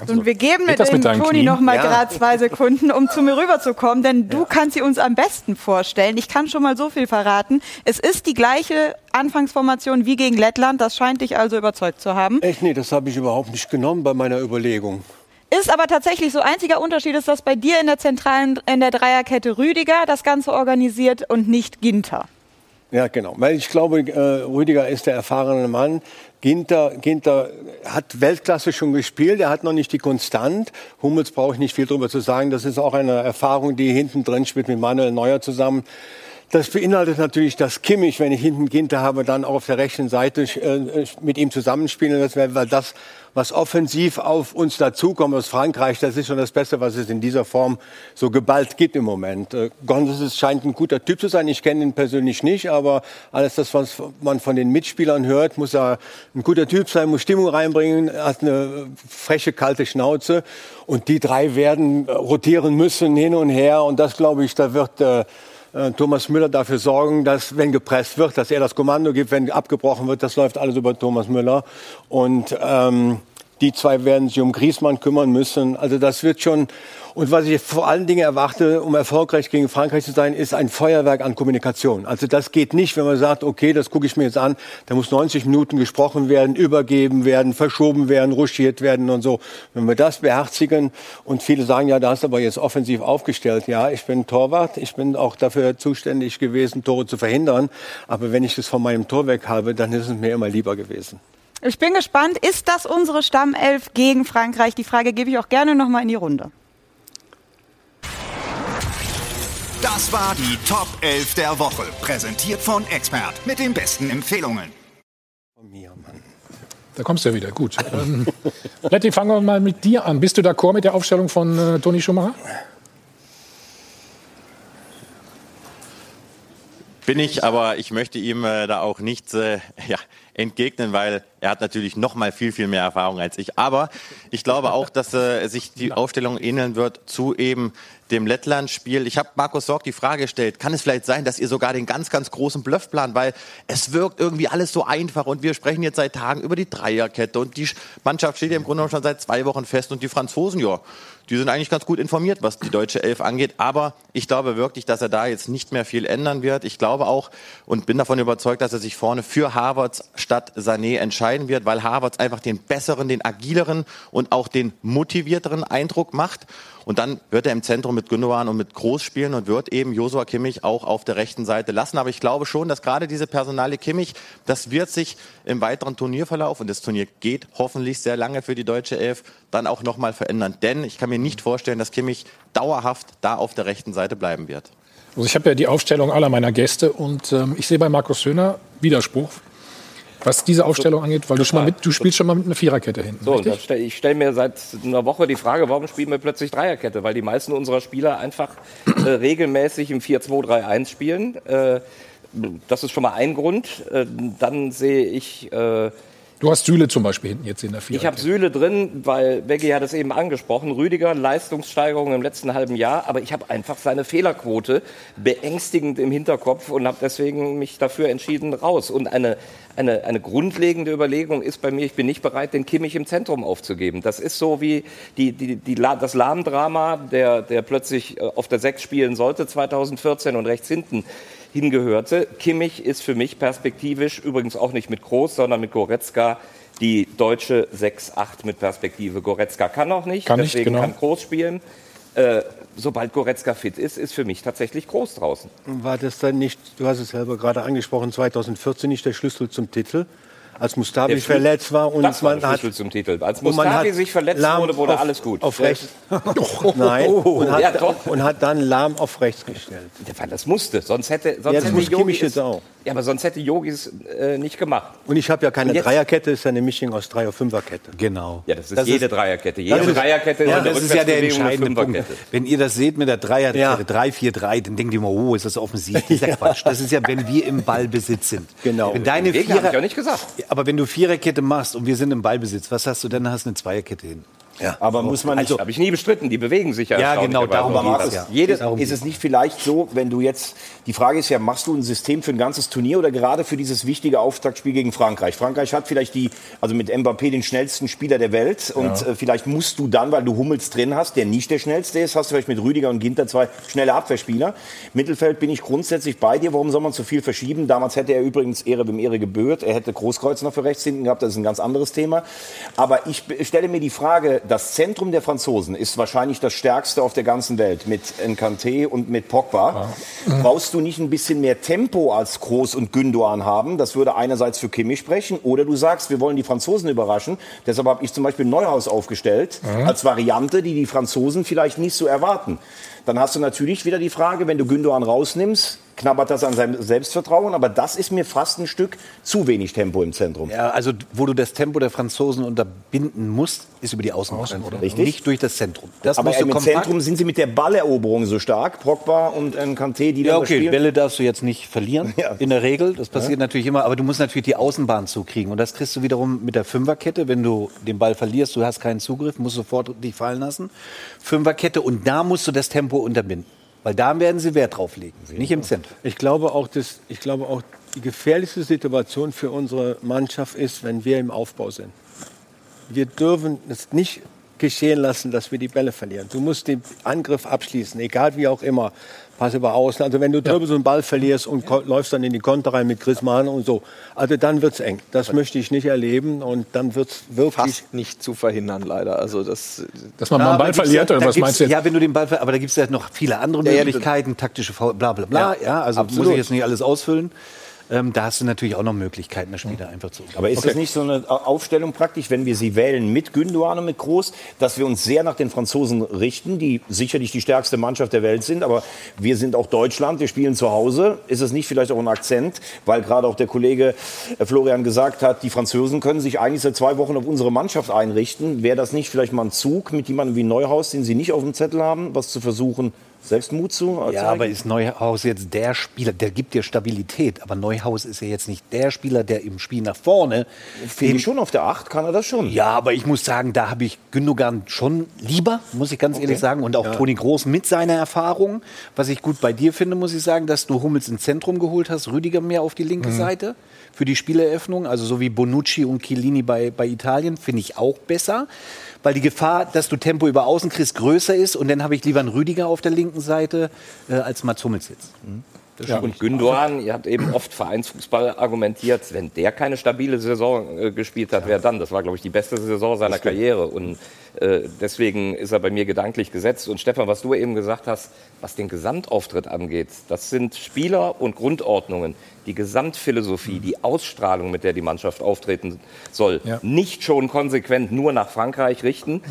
Und wir geben dem Toni noch mal ja. gerade zwei Sekunden, um zu mir rüberzukommen, denn du ja. kannst sie uns am besten vorstellen. Ich kann schon mal so viel verraten. Es ist die gleiche Anfangsformation wie gegen Lettland. Das scheint dich also überzeugt zu haben. Echt? Nee, das habe ich überhaupt nicht genommen bei meiner Überlegung. Ist aber tatsächlich so. Einziger Unterschied ist, dass bei dir in der zentralen, in der Dreierkette Rüdiger das Ganze organisiert und nicht Ginter. Ja, genau. Weil ich glaube, äh, Rüdiger ist der erfahrene Mann. Ginter, Ginter hat Weltklasse schon gespielt, er hat noch nicht die Konstant. Hummels brauche ich nicht viel darüber zu sagen. Das ist auch eine Erfahrung, die hinten drin spielt mit Manuel Neuer zusammen. Das beinhaltet natürlich, dass Kimmich, wenn ich hinten Ginter habe, dann auch auf der rechten Seite äh, mit ihm zusammenspielen. Das wäre, das was offensiv auf uns dazukommt aus Frankreich, das ist schon das Beste, was es in dieser Form so geballt gibt im Moment. Äh, scheint ein guter Typ zu sein. Ich kenne ihn persönlich nicht, aber alles das, was man von den Mitspielern hört, muss er ein guter Typ sein, muss Stimmung reinbringen, hat eine freche, kalte Schnauze. Und die drei werden rotieren müssen hin und her. Und das, glaube ich, da wird äh, äh, Thomas Müller dafür sorgen, dass, wenn gepresst wird, dass er das Kommando gibt, wenn abgebrochen wird, das läuft alles über Thomas Müller. Und ähm, die zwei werden sich um Griesmann kümmern müssen. Also das wird schon. Und was ich vor allen Dingen erwarte, um erfolgreich gegen Frankreich zu sein, ist ein Feuerwerk an Kommunikation. Also das geht nicht, wenn man sagt, okay, das gucke ich mir jetzt an. Da muss 90 Minuten gesprochen werden, übergeben werden, verschoben werden, ruschiert werden und so. Wenn wir das beherzigen und viele sagen, ja, da hast du aber jetzt offensiv aufgestellt. Ja, ich bin Torwart. Ich bin auch dafür zuständig gewesen, Tore zu verhindern. Aber wenn ich das von meinem Tor weg habe, dann ist es mir immer lieber gewesen. Ich bin gespannt. Ist das unsere Stammelf gegen Frankreich? Die Frage gebe ich auch gerne noch mal in die Runde. Das war die Top 11 der Woche, präsentiert von Expert mit den besten Empfehlungen. Da kommst du ja wieder. Gut. ähm, Letty, fangen wir mal mit dir an. Bist du d'accord mit der Aufstellung von äh, Toni Schumacher? Bin ich, aber ich möchte ihm äh, da auch nichts äh, ja, entgegnen, weil er hat natürlich noch mal viel, viel mehr Erfahrung als ich. Aber ich glaube auch, dass äh, sich die Aufstellung ähneln wird zu eben dem Lettland-Spiel. Ich habe Markus Sorg die Frage gestellt, kann es vielleicht sein, dass ihr sogar den ganz, ganz großen Bluff plant, weil es wirkt irgendwie alles so einfach und wir sprechen jetzt seit Tagen über die Dreierkette und die Mannschaft steht ja im Grunde schon seit zwei Wochen fest und die Franzosen, ja, die sind eigentlich ganz gut informiert, was die deutsche Elf angeht. Aber ich glaube wirklich, dass er da jetzt nicht mehr viel ändern wird. Ich glaube auch und bin davon überzeugt, dass er sich vorne für Harvards statt Sané entscheiden wird, weil Harvards einfach den besseren, den agileren und auch den motivierteren Eindruck macht. Und dann wird er im Zentrum mit Gündogan und mit Groß spielen und wird eben Josua Kimmich auch auf der rechten Seite lassen. Aber ich glaube schon, dass gerade diese Personale Kimmich, das wird sich im weiteren Turnierverlauf, und das Turnier geht hoffentlich sehr lange für die deutsche Elf, dann auch nochmal verändern. Denn ich kann mir nicht vorstellen, dass Kimmich dauerhaft da auf der rechten Seite bleiben wird. Also ich habe ja die Aufstellung aller meiner Gäste und ähm, ich sehe bei Markus Höhner Widerspruch was diese Aufstellung angeht, weil du, schon mal mit, du spielst schon mal mit einer Viererkette hinten. So, stell, ich stelle mir seit einer Woche die Frage, warum spielen wir plötzlich Dreierkette? Weil die meisten unserer Spieler einfach äh, regelmäßig im 4-2-3-1 spielen. Äh, das ist schon mal ein Grund. Äh, dann sehe ich äh, Du hast Süle zum Beispiel hinten jetzt in der Viererkette. Ich habe Süle drin, weil Beggi hat es eben angesprochen. Rüdiger, Leistungssteigerung im letzten halben Jahr. Aber ich habe einfach seine Fehlerquote beängstigend im Hinterkopf und habe deswegen mich dafür entschieden, raus. Und eine, eine, eine grundlegende Überlegung ist bei mir, ich bin nicht bereit, den Kimmich im Zentrum aufzugeben. Das ist so wie die, die, die, das Lahmdrama, der, der plötzlich äh, auf der Sechs spielen sollte 2014 und rechts hinten hingehörte. Kimmich ist für mich perspektivisch, übrigens auch nicht mit Groß, sondern mit Goretzka, die deutsche 6-8 mit Perspektive. Goretzka kann noch nicht, kann deswegen nicht, genau. kann Groß spielen. Äh, sobald Goretzka fit ist, ist für mich tatsächlich Groß draußen. War das dann nicht, du hast es selber gerade angesprochen, 2014 nicht der Schlüssel zum Titel? Als Mustafi verletzt war und das man war hat zum Titel. Als Mustafi sich verletzt Lahm wurde, wurde auf, alles gut. Auf rechts. Nein. Und hat, ja, und hat, dann Lahm auf rechts gestellt. Ja, das musste, sonst hätte sonst jetzt hätte muss Kimmich jetzt auch. Ja, aber sonst hätte Yogi es äh, nicht gemacht. Und ich habe ja keine Dreierkette, ist ja eine Mischung aus Drei- und Fünferkette. Genau. Ja, das ist das jede ist, Dreierkette. Jede das Dreierkette ist, ja, das ist ja der entscheidende Punkt. Wenn ihr das seht mit der Dreierkette, Ja. 3-4-3, dann denkt ihr immer, oh, ist das offensiv. Das ist ja Quatsch. Das ist ja, wenn wir im Ballbesitz sind. Genau. Wenn deine Vierer, ich auch nicht gesagt. Aber wenn du Viererkette machst und wir sind im Ballbesitz, was hast du dann? Hast du eine Zweierkette hin. Ja. Aber muss man nicht. Also- Habe ich nie bestritten. Die bewegen sich ja. Ja, genau, geht's, Markus, ja. jede, Darum ist es nicht vielleicht so, wenn du jetzt, die Frage ist ja, machst du ein System für ein ganzes Turnier oder gerade für dieses wichtige Auftaktspiel gegen Frankreich? Frankreich hat vielleicht die, also mit Mbappé den schnellsten Spieler der Welt und äh, vielleicht musst du dann, weil du Hummels drin hast, der nicht der schnellste ist, hast du vielleicht mit Rüdiger und Ginter zwei schnelle Abwehrspieler. Mittelfeld bin ich grundsätzlich bei dir. Warum soll man so viel verschieben? Damals hätte er übrigens Ehre wem Ehre gebührt. Er hätte Großkreuz noch für rechts hinten gehabt. Das ist ein ganz anderes Thema. Aber ich stelle mir die Frage, das Zentrum der Franzosen ist wahrscheinlich das stärkste auf der ganzen Welt mit Nkanté und mit Pogba. Brauchst du nicht ein bisschen mehr Tempo als Groß und Gündogan haben? Das würde einerseits für Kimmich sprechen. Oder du sagst, wir wollen die Franzosen überraschen. Deshalb habe ich zum Beispiel Neuhaus aufgestellt als Variante, die die Franzosen vielleicht nicht so erwarten. Dann hast du natürlich wieder die Frage, wenn du Gündogan rausnimmst, knabbert das an seinem Selbstvertrauen. Aber das ist mir fast ein Stück zu wenig Tempo im Zentrum. Ja, also wo du das Tempo der Franzosen unterbinden musst, ist über die Außenbahn. Richtig. Nicht durch das Zentrum. Das aber im Zentrum sind sie mit der Balleroberung so stark, Pogba und Nkanté, die Ja, okay, spielen. Bälle darfst du jetzt nicht verlieren, Ja. in der Regel. Das passiert Ja. natürlich immer, aber du musst natürlich die Außenbahn zukriegen. Und das kriegst du wiederum mit der Fünferkette. Wenn du den Ball verlierst, du hast keinen Zugriff, musst sofort dich fallen lassen. Fünferkette und da musst du das Tempo unterbinden. Weil da werden sie Wert drauf legen, nicht im Zentrum. Ich glaube auch, dass, ich glaube auch, die gefährlichste Situation für unsere Mannschaft ist, wenn wir im Aufbau sind. Wir dürfen es nicht geschehen lassen, dass wir die Bälle verlieren. Du musst den Angriff abschließen, egal wie auch immer. Pass über außen. Also wenn du drüber so einen Ball verlierst und läufst dann in die Konter rein mit Griezmann und so, also dann wird's eng. Das möchte ich nicht erleben und dann wird's wirklich Fast nicht zu verhindern, leider. Also das, Dass man mal einen Ball verliert, ja, oder was meinst du jetzt? Ja, wenn du den Ball ver aber da gibt es ja noch viele andere Ja, ja, Möglichkeiten, taktische Foul, bla bla bla. Ja, Ja, also absolut. muss ich jetzt nicht alles ausfüllen. Ähm, da hast du natürlich auch noch Möglichkeiten, das Spiel da einfach zu Aber ist das nicht so eine Aufstellung praktisch, wenn wir sie wählen mit Gündogan und mit Groß, dass wir uns sehr nach den Franzosen richten, die sicherlich die stärkste Mannschaft der Welt sind, aber wir sind auch Deutschland, wir spielen zu Hause. Ist es nicht vielleicht auch ein Akzent, weil gerade auch der Kollege äh, Florian gesagt hat, die Franzosen können sich eigentlich seit zwei Wochen auf unsere Mannschaft einrichten. Wäre das nicht vielleicht mal ein Zug mit jemandem wie Neuhaus, den Sie nicht auf dem Zettel haben, was zu versuchen, selbst Mut zu äh, Ja, zeigen? aber ist Neuhaus jetzt der Spieler, der gibt dir Stabilität, aber Neuhaus ist ja jetzt nicht der Spieler, der im Spiel nach vorne. Finde ich schon auf der Acht, kann er das schon. Ja, aber ich muss sagen, da habe ich Gündogan schon lieber, muss ich ganz ehrlich sagen. Und auch Ja. Toni Groß mit seiner Erfahrung. Was ich gut bei dir finde, muss ich sagen, dass du Hummels ins Zentrum geholt hast, Rüdiger mehr auf die linke Seite für die Spieleröffnung. Also so wie Bonucci und Chiellini bei, bei Italien, finde ich auch besser. Weil die Gefahr, dass du Tempo über Außen kriegst, größer ist. Und dann habe ich lieber einen Rüdiger auf der linken Seite äh, als Mats Hummels jetzt. Ja, und Gündogan, ihr habt eben oft Vereinsfußball argumentiert, wenn der keine stabile Saison äh, gespielt hat, wer dann? Das war, glaube ich, die beste Saison seiner Karriere. Und äh, deswegen ist er bei mir gedanklich gesetzt. Und Stefan, was du eben gesagt hast, was den Gesamtauftritt angeht, das sind Spieler und Grundordnungen. Die Gesamtphilosophie, die Ausstrahlung, mit der die Mannschaft auftreten soll, Ja. nicht schon konsequent nur nach Frankreich richten.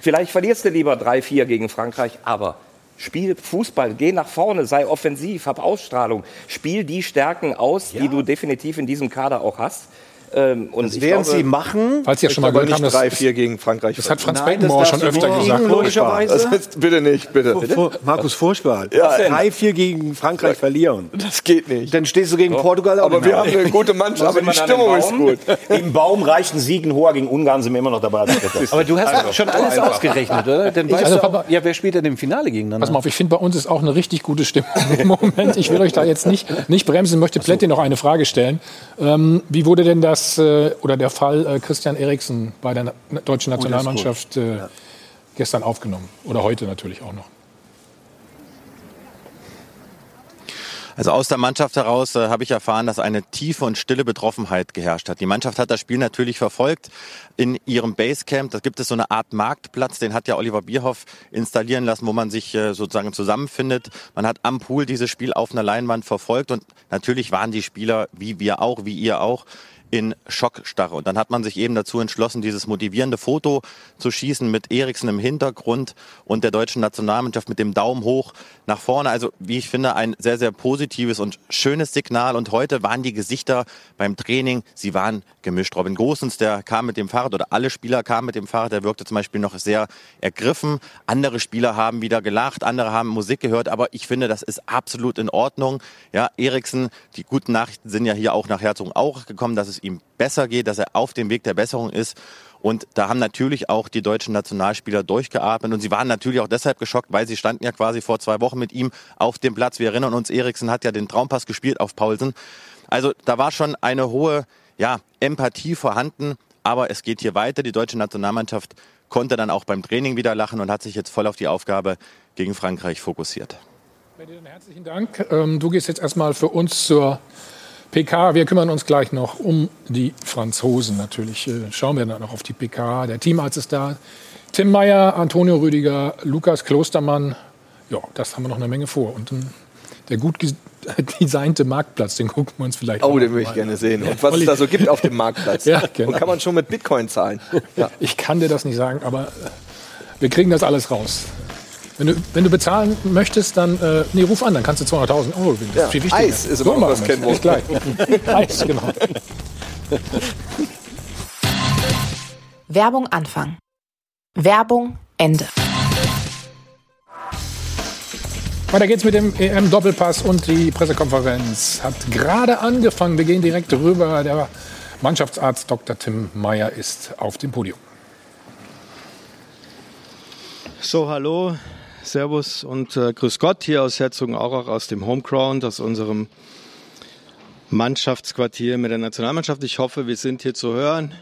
Vielleicht verlierst du lieber 3-4 gegen Frankreich, aber Spiel Fußball, geh nach vorne, sei offensiv, hab Ausstrahlung, spiel die Stärken aus, die du definitiv in diesem Kader auch hast. Ähm, und Das werden glaube, sie machen. Falls ihr schon mal gehört nicht haben, das, 3-4 gegen Frankreich. das hat Franz Nein, das Beckenbauer schon öfter gesagt. logischerweise. Das heißt, bitte nicht, bitte. Vor- Markus furchtbar. Ja, 3-4 gegen Frankreich verlieren. Das geht nicht. Dann stehst du gegen Portugal auch Aber wir haben eine gute Mannschaft, aber die Stimmung im ist Baum? gut. Im Baum reicht ein Sieg, ein hoher gegen Ungarn, sind wir immer noch dabei. Aber du hast schon alles ausgerechnet, oder? Dann weißt also, du ja, wer spielt denn im Finale gegeneinander? Pass mal auf, ich finde, bei uns ist auch eine richtig gute Stimmung im Moment. Ich will euch da jetzt nicht, nicht bremsen, möchte Plätti noch eine Frage stellen. Ähm, wie wurde denn das, äh, oder der Fall äh, Christian Eriksen bei der na deutschen Nationalmannschaft äh, gestern aufgenommen? Oder heute natürlich auch noch? Also aus der Mannschaft heraus äh, habe ich erfahren, dass eine tiefe und stille Betroffenheit geherrscht hat. Die Mannschaft hat das Spiel natürlich verfolgt in ihrem Basecamp. Da gibt es so eine Art Marktplatz, den hat ja Oliver Bierhoff installieren lassen, wo man sich äh, sozusagen zusammenfindet. Man hat am Pool dieses Spiel auf einer Leinwand verfolgt und natürlich waren die Spieler, wie wir auch, wie ihr auch, in Schockstarre. Und dann hat man sich eben dazu entschlossen, dieses motivierende Foto zu schießen mit Eriksen im Hintergrund und der deutschen Nationalmannschaft mit dem Daumen hoch nach vorne. Also wie ich finde, ein sehr, sehr positives und schönes Signal. Und heute waren die Gesichter beim Training, sie waren gemischt. Robin Gosens, der kam mit dem Fahrrad oder alle Spieler kamen mit dem Fahrrad, der wirkte zum Beispiel noch sehr ergriffen. Andere Spieler haben wieder gelacht, andere haben Musik gehört. Aber ich finde, das ist absolut in Ordnung. Ja, Eriksen, die guten Nachrichten sind ja hier auch nach Herzog auch gekommen, dass es ihm besser geht, dass er auf dem Weg der Besserung ist. Und da haben natürlich auch die deutschen Nationalspieler durchgeatmet. Und sie waren natürlich auch deshalb geschockt, weil sie standen ja quasi vor zwei Wochen mit ihm auf dem Platz. Wir erinnern uns, Eriksen hat ja den Traumpass gespielt auf Paulsen. Also da war schon eine hohe ja, Empathie vorhanden. Aber es geht hier weiter. Die deutsche Nationalmannschaft konnte dann auch beim Training wieder lachen und hat sich jetzt voll auf die Aufgabe gegen Frankreich fokussiert. Herzlichen Dank. Ähm, du gehst jetzt erstmal für uns zur PK. Wir kümmern uns gleich noch um die Franzosen. Natürlich äh, schauen wir dann noch auf die PK. Der Teamarzt ist da. Tim Meyer, Antonio Rüdiger, Lukas Klostermann. Ja, das haben wir noch eine Menge vor. Und ähm, der gut designte Marktplatz, den gucken wir uns vielleicht Oh, den würde ich gerne sehen. Und was es da so gibt auf dem Marktplatz. ja, genau. Und kann man schon mit Bitcoin zahlen? Ja. Ich kann dir das nicht sagen, aber äh, wir kriegen das alles raus. Wenn du, wenn du bezahlen möchtest, dann äh, nee, ruf an, dann kannst du 200.000 Euro gewinnen. Das ja, ist viel wichtiger. Eis ist immer so das Kennwort. gleich. Eis, genau. Werbung Anfang. Werbung Ende. Weiter geht's mit dem EM-Doppelpass und die Pressekonferenz hat gerade angefangen. Wir gehen direkt rüber. Der Mannschaftsarzt Dr. Tim Meyer ist auf dem Podium. So, hallo, Servus und äh, Grüß Gott hier aus Herzogenaurach aus dem Homeground, aus unserem Mannschaftsquartier mit der Nationalmannschaft. Ich hoffe, wir sind hier zu hören.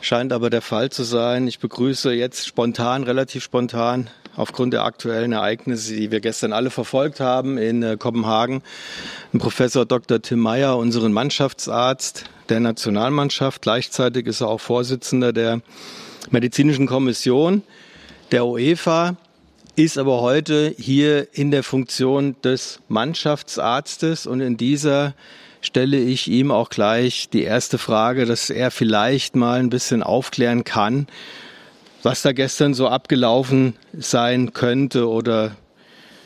Scheint aber der Fall zu sein. Ich begrüße jetzt spontan, relativ spontan, aufgrund der aktuellen Ereignisse, die wir gestern alle verfolgt haben in äh, Kopenhagen, Professor Dr. Tim Meyer, unseren Mannschaftsarzt der Nationalmannschaft. Gleichzeitig ist er auch Vorsitzender der medizinischen Kommission der UEFA ist aber heute hier in der Funktion des Mannschaftsarztes und in dieser stelle ich ihm auch gleich die erste Frage, dass er vielleicht mal ein bisschen aufklären kann, was da gestern so abgelaufen sein könnte oder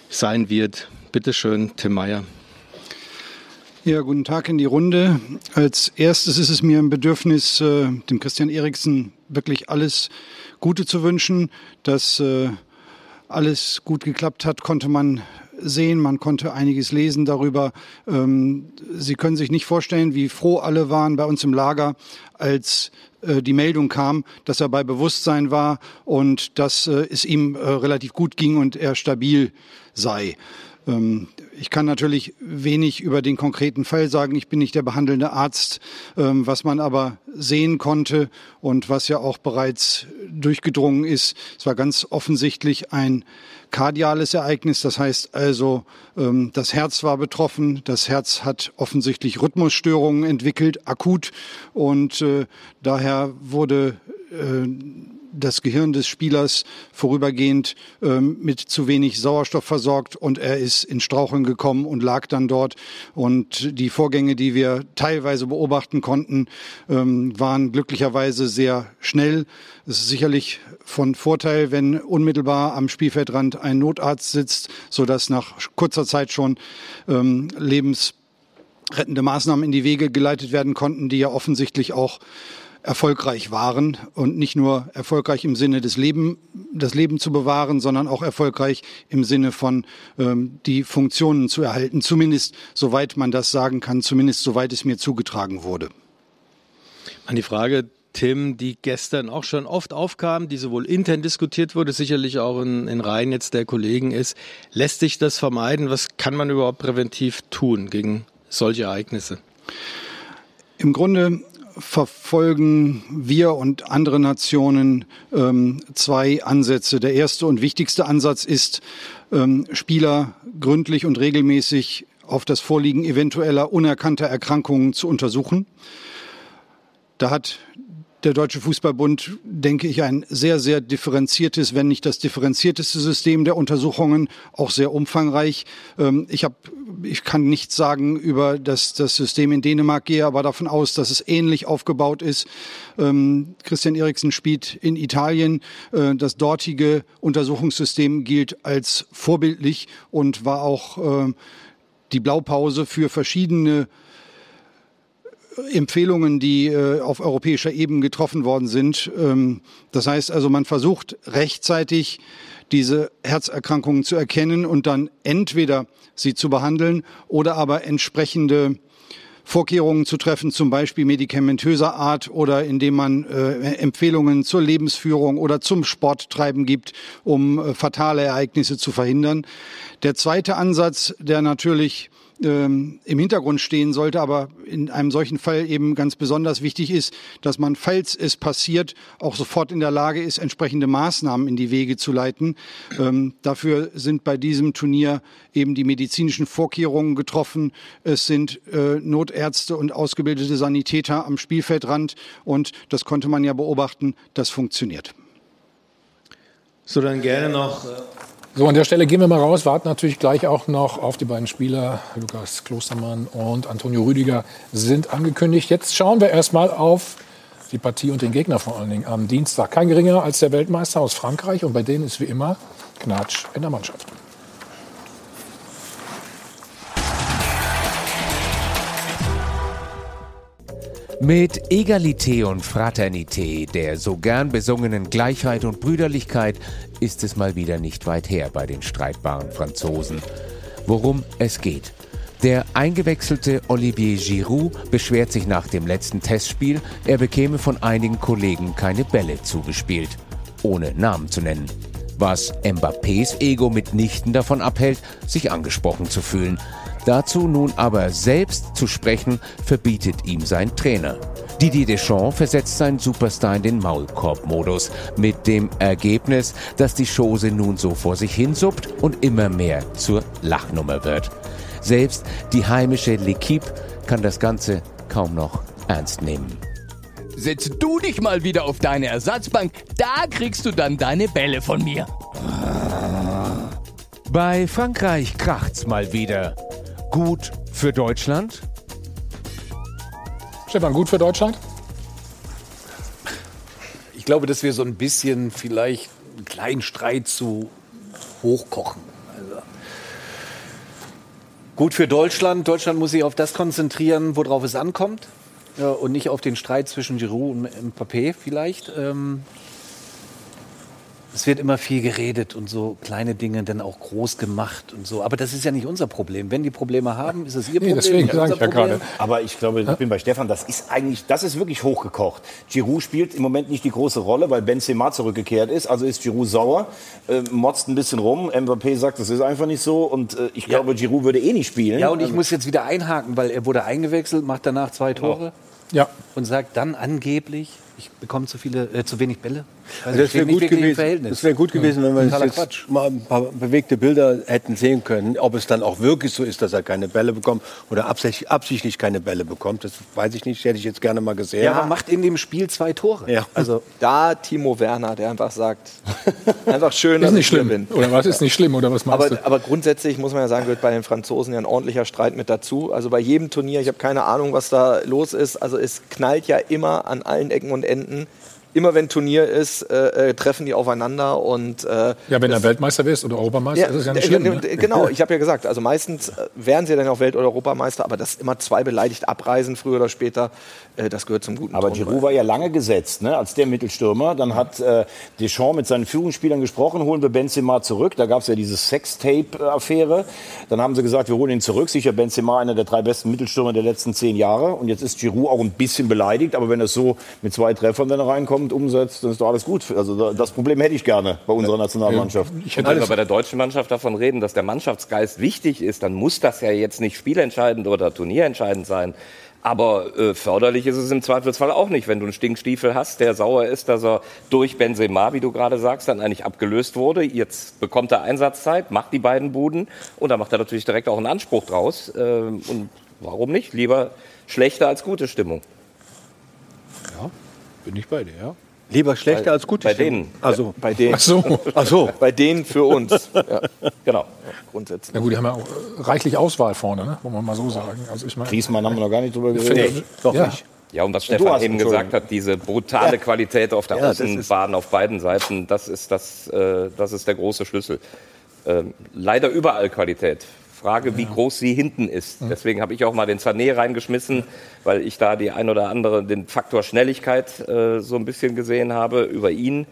sein wird. Bitte schön, Tim Meyer. Ja, guten Tag in die Runde. Als erstes ist es mir ein Bedürfnis, äh, dem Christian Eriksen wirklich alles Gute zu wünschen, dass äh, alles gut geklappt hat, konnte man sehen, man konnte einiges lesen darüber. Ähm, Sie können sich nicht vorstellen, wie froh alle waren bei uns im Lager, als äh, die Meldung kam, dass er bei Bewusstsein war und dass äh, es ihm äh, relativ gut ging und er stabil sei. Ähm, ich kann natürlich wenig über den konkreten Fall sagen. Ich bin nicht der behandelnde Arzt. Ähm, was man aber sehen konnte und was ja auch bereits durchgedrungen ist, es war ganz offensichtlich ein kardiales Ereignis. Das heißt also, ähm, das Herz war betroffen. Das Herz hat offensichtlich Rhythmusstörungen entwickelt, akut. Und äh, daher wurde äh, das Gehirn des Spielers vorübergehend ähm, mit zu wenig Sauerstoff versorgt und er ist in Straucheln gekommen und lag dann dort. Und die Vorgänge, die wir teilweise beobachten konnten, ähm, waren glücklicherweise sehr schnell. Es ist sicherlich von Vorteil, wenn unmittelbar am Spielfeldrand ein Notarzt sitzt, so dass nach kurzer Zeit schon ähm, lebensrettende Maßnahmen in die Wege geleitet werden konnten, die ja offensichtlich auch erfolgreich waren und nicht nur erfolgreich im Sinne des Leben, das Leben zu bewahren, sondern auch erfolgreich im Sinne von ähm, die Funktionen zu erhalten. Zumindest soweit man das sagen kann, zumindest soweit es mir zugetragen wurde. An die Frage, Tim, die gestern auch schon oft aufkam, die sowohl intern diskutiert wurde, sicherlich auch in, in Reihen jetzt der Kollegen ist, lässt sich das vermeiden? Was kann man überhaupt präventiv tun gegen solche Ereignisse? Im Grunde verfolgen wir und andere Nationen ähm, zwei Ansätze. Der erste und wichtigste Ansatz ist, ähm, Spieler gründlich und regelmäßig auf das Vorliegen eventueller unerkannter Erkrankungen zu untersuchen. Da hat der Deutsche Fußballbund, denke ich, ein sehr, sehr differenziertes, wenn nicht das differenzierteste System der Untersuchungen, auch sehr umfangreich. Ähm, ich, hab, ich kann nichts sagen über das, das System in Dänemark, gehe aber davon aus, dass es ähnlich aufgebaut ist. Ähm, Christian Eriksen spielt in Italien. Äh, das dortige Untersuchungssystem gilt als vorbildlich und war auch äh, die Blaupause für verschiedene Empfehlungen, die äh, auf europäischer Ebene getroffen worden sind. Ähm, das heißt also, man versucht rechtzeitig diese Herzerkrankungen zu erkennen und dann entweder sie zu behandeln oder aber entsprechende Vorkehrungen zu treffen, zum Beispiel medikamentöser Art oder indem man äh, Empfehlungen zur Lebensführung oder zum Sporttreiben gibt, um äh, fatale Ereignisse zu verhindern. Der zweite Ansatz, der natürlich ähm, im Hintergrund stehen sollte, aber in einem solchen Fall eben ganz besonders wichtig ist, dass man, falls es passiert, auch sofort in der Lage ist, entsprechende Maßnahmen in die Wege zu leiten. Ähm, dafür sind bei diesem Turnier eben die medizinischen Vorkehrungen getroffen. Es sind äh, Notärzte und ausgebildete Sanitäter am Spielfeldrand und das konnte man ja beobachten, das funktioniert. So, dann gerne noch. So, an der Stelle gehen wir mal raus, warten natürlich gleich auch noch auf die beiden Spieler. Lukas Klostermann und Antonio Rüdiger sind angekündigt. Jetzt schauen wir erstmal auf die Partie und den Gegner vor allen Dingen am Dienstag. Kein geringer als der Weltmeister aus Frankreich und bei denen ist wie immer Knatsch in der Mannschaft. Mit Egalité und Fraternité, der so gern besungenen Gleichheit und Brüderlichkeit, ist es mal wieder nicht weit her bei den streitbaren Franzosen. Worum es geht. Der eingewechselte Olivier Giroud beschwert sich nach dem letzten Testspiel, er bekäme von einigen Kollegen keine Bälle zugespielt, ohne Namen zu nennen. Was Mbappés Ego mitnichten davon abhält, sich angesprochen zu fühlen. Dazu nun aber selbst zu sprechen, verbietet ihm sein Trainer. Didier Deschamps versetzt seinen Superstar in den Maulkorb-Modus mit dem Ergebnis, dass die Chose nun so vor sich hinsuppt und immer mehr zur Lachnummer wird. Selbst die heimische L'Equipe kann das Ganze kaum noch ernst nehmen. Setz du dich mal wieder auf deine Ersatzbank, da kriegst du dann deine Bälle von mir. Bei Frankreich kracht's mal wieder gut für Deutschland? Stefan, gut für Deutschland? Ich glaube, dass wir so ein bisschen vielleicht einen kleinen Streit zu hochkochen. Also gut für Deutschland. Deutschland muss sich auf das konzentrieren, worauf es ankommt. Ja, und nicht auf den Streit zwischen Giroud und Mbappé vielleicht. Ähm, es wird immer viel geredet und so kleine Dinge dann auch groß gemacht und so. Aber das ist ja nicht unser Problem. Wenn die Probleme haben, ist es ihr Problem. Nee, deswegen sage ich ja gerade. Aber ich glaube, ich bin bei Stefan, das ist eigentlich, das ist wirklich hochgekocht. Giroud spielt im Moment nicht die große Rolle, weil Benzema zurückgekehrt ist. Also ist Giroud sauer, äh, motzt ein bisschen rum. Mbappé sagt, das ist einfach nicht so. Und äh, ich glaube, Giroud würde eh nicht spielen. Ja, und ich also, muss jetzt wieder einhaken, weil er wurde eingewechselt, macht danach zwei Tore. Ja. Und sagt dann angeblich, ich bekomme zu viele, äh, zu wenig Bälle. Also das wäre gut, gewesen, das wär gut gewesen, wenn wir jetzt Quatsch. mal ein paar bewegte Bilder hätten sehen können. Ob es dann auch wirklich so ist, dass er keine Bälle bekommt oder absichtlich, absichtlich keine Bälle bekommt, das weiß ich nicht. Hätte ich jetzt gerne mal gesehen. Ja, aber macht in dem Spiel zwei Tore. Ja. Also da Timo Werner, der einfach sagt, einfach schön, ist nicht schlimm bin. Oder was ist nicht schlimm oder was meinst aber, du? Aber grundsätzlich muss man ja sagen, gehört bei den Franzosen ja ein ordentlicher Streit mit dazu. Also bei jedem Turnier, ich habe keine Ahnung, was da los ist. Also es knallt ja immer an allen Ecken und Enden immer wenn Turnier ist, äh, äh, treffen die aufeinander und äh, ja, wenn du Weltmeister bist oder Europameister, ja, ist es ja nicht schlimm. Ne? Genau, ich habe ja gesagt, also meistens äh, werden sie dann auch Welt- oder Europameister, aber das immer zwei beleidigt abreisen früher oder später, äh, das gehört zum guten Aber Ton Giroud war ja lange gesetzt, ne, als der Mittelstürmer. Dann hat äh, Deschamps mit seinen Führungsspielern gesprochen, holen wir Benzema zurück. Da gab es ja diese Sextape-Affäre. Dann haben sie gesagt, wir holen ihn zurück. Sicher Benzema einer der drei besten Mittelstürmer der letzten zehn Jahre. Und jetzt ist Giroud auch ein bisschen beleidigt, aber wenn er so mit zwei Treffern dann reinkommt und umsetzt, dann ist doch alles gut. Also das Problem hätte ich gerne bei unserer Nationalmannschaft. Ich hätte also bei der deutschen Mannschaft davon reden, dass der Mannschaftsgeist wichtig ist, dann muss das ja jetzt nicht spielentscheidend oder turnierentscheidend sein. Aber äh, förderlich ist es im Zweifelsfall auch nicht, wenn du einen Stinkstiefel hast, der sauer ist, dass er durch Benzema, wie du gerade sagst, dann eigentlich abgelöst wurde. Jetzt bekommt er Einsatzzeit, macht die beiden Buden und da macht er natürlich direkt auch einen Anspruch draus. Äh, und warum nicht? Lieber schlechte als gute Stimmung. Bin ich bei dir, ja. Lieber schlechter bei, als gut. Bei denen. Also. Ja, bei denen. Ach so. Ach so. bei denen für uns. Ja, genau. Ja, grundsätzlich. Ja gut, die haben ja auch reichlich Auswahl vorne, ne? muss man mal so sagen. Also ich mein, Griesmann haben wir noch gar nicht drüber geredet. Nee, doch ja. nicht. Ja, und was Stefan eben gesagt hat, diese brutale ja. Qualität auf der ja, Außenbahn auf beiden Seiten, das ist, das, äh, das ist der große Schlüssel. Ähm, leider überall Qualität. Frage, wie groß sie hinten ist. Deswegen habe ich auch mal den Sané reingeschmissen, weil ich da die ein oder andere, den Faktor Schnelligkeit äh, so ein bisschen gesehen habe über ihn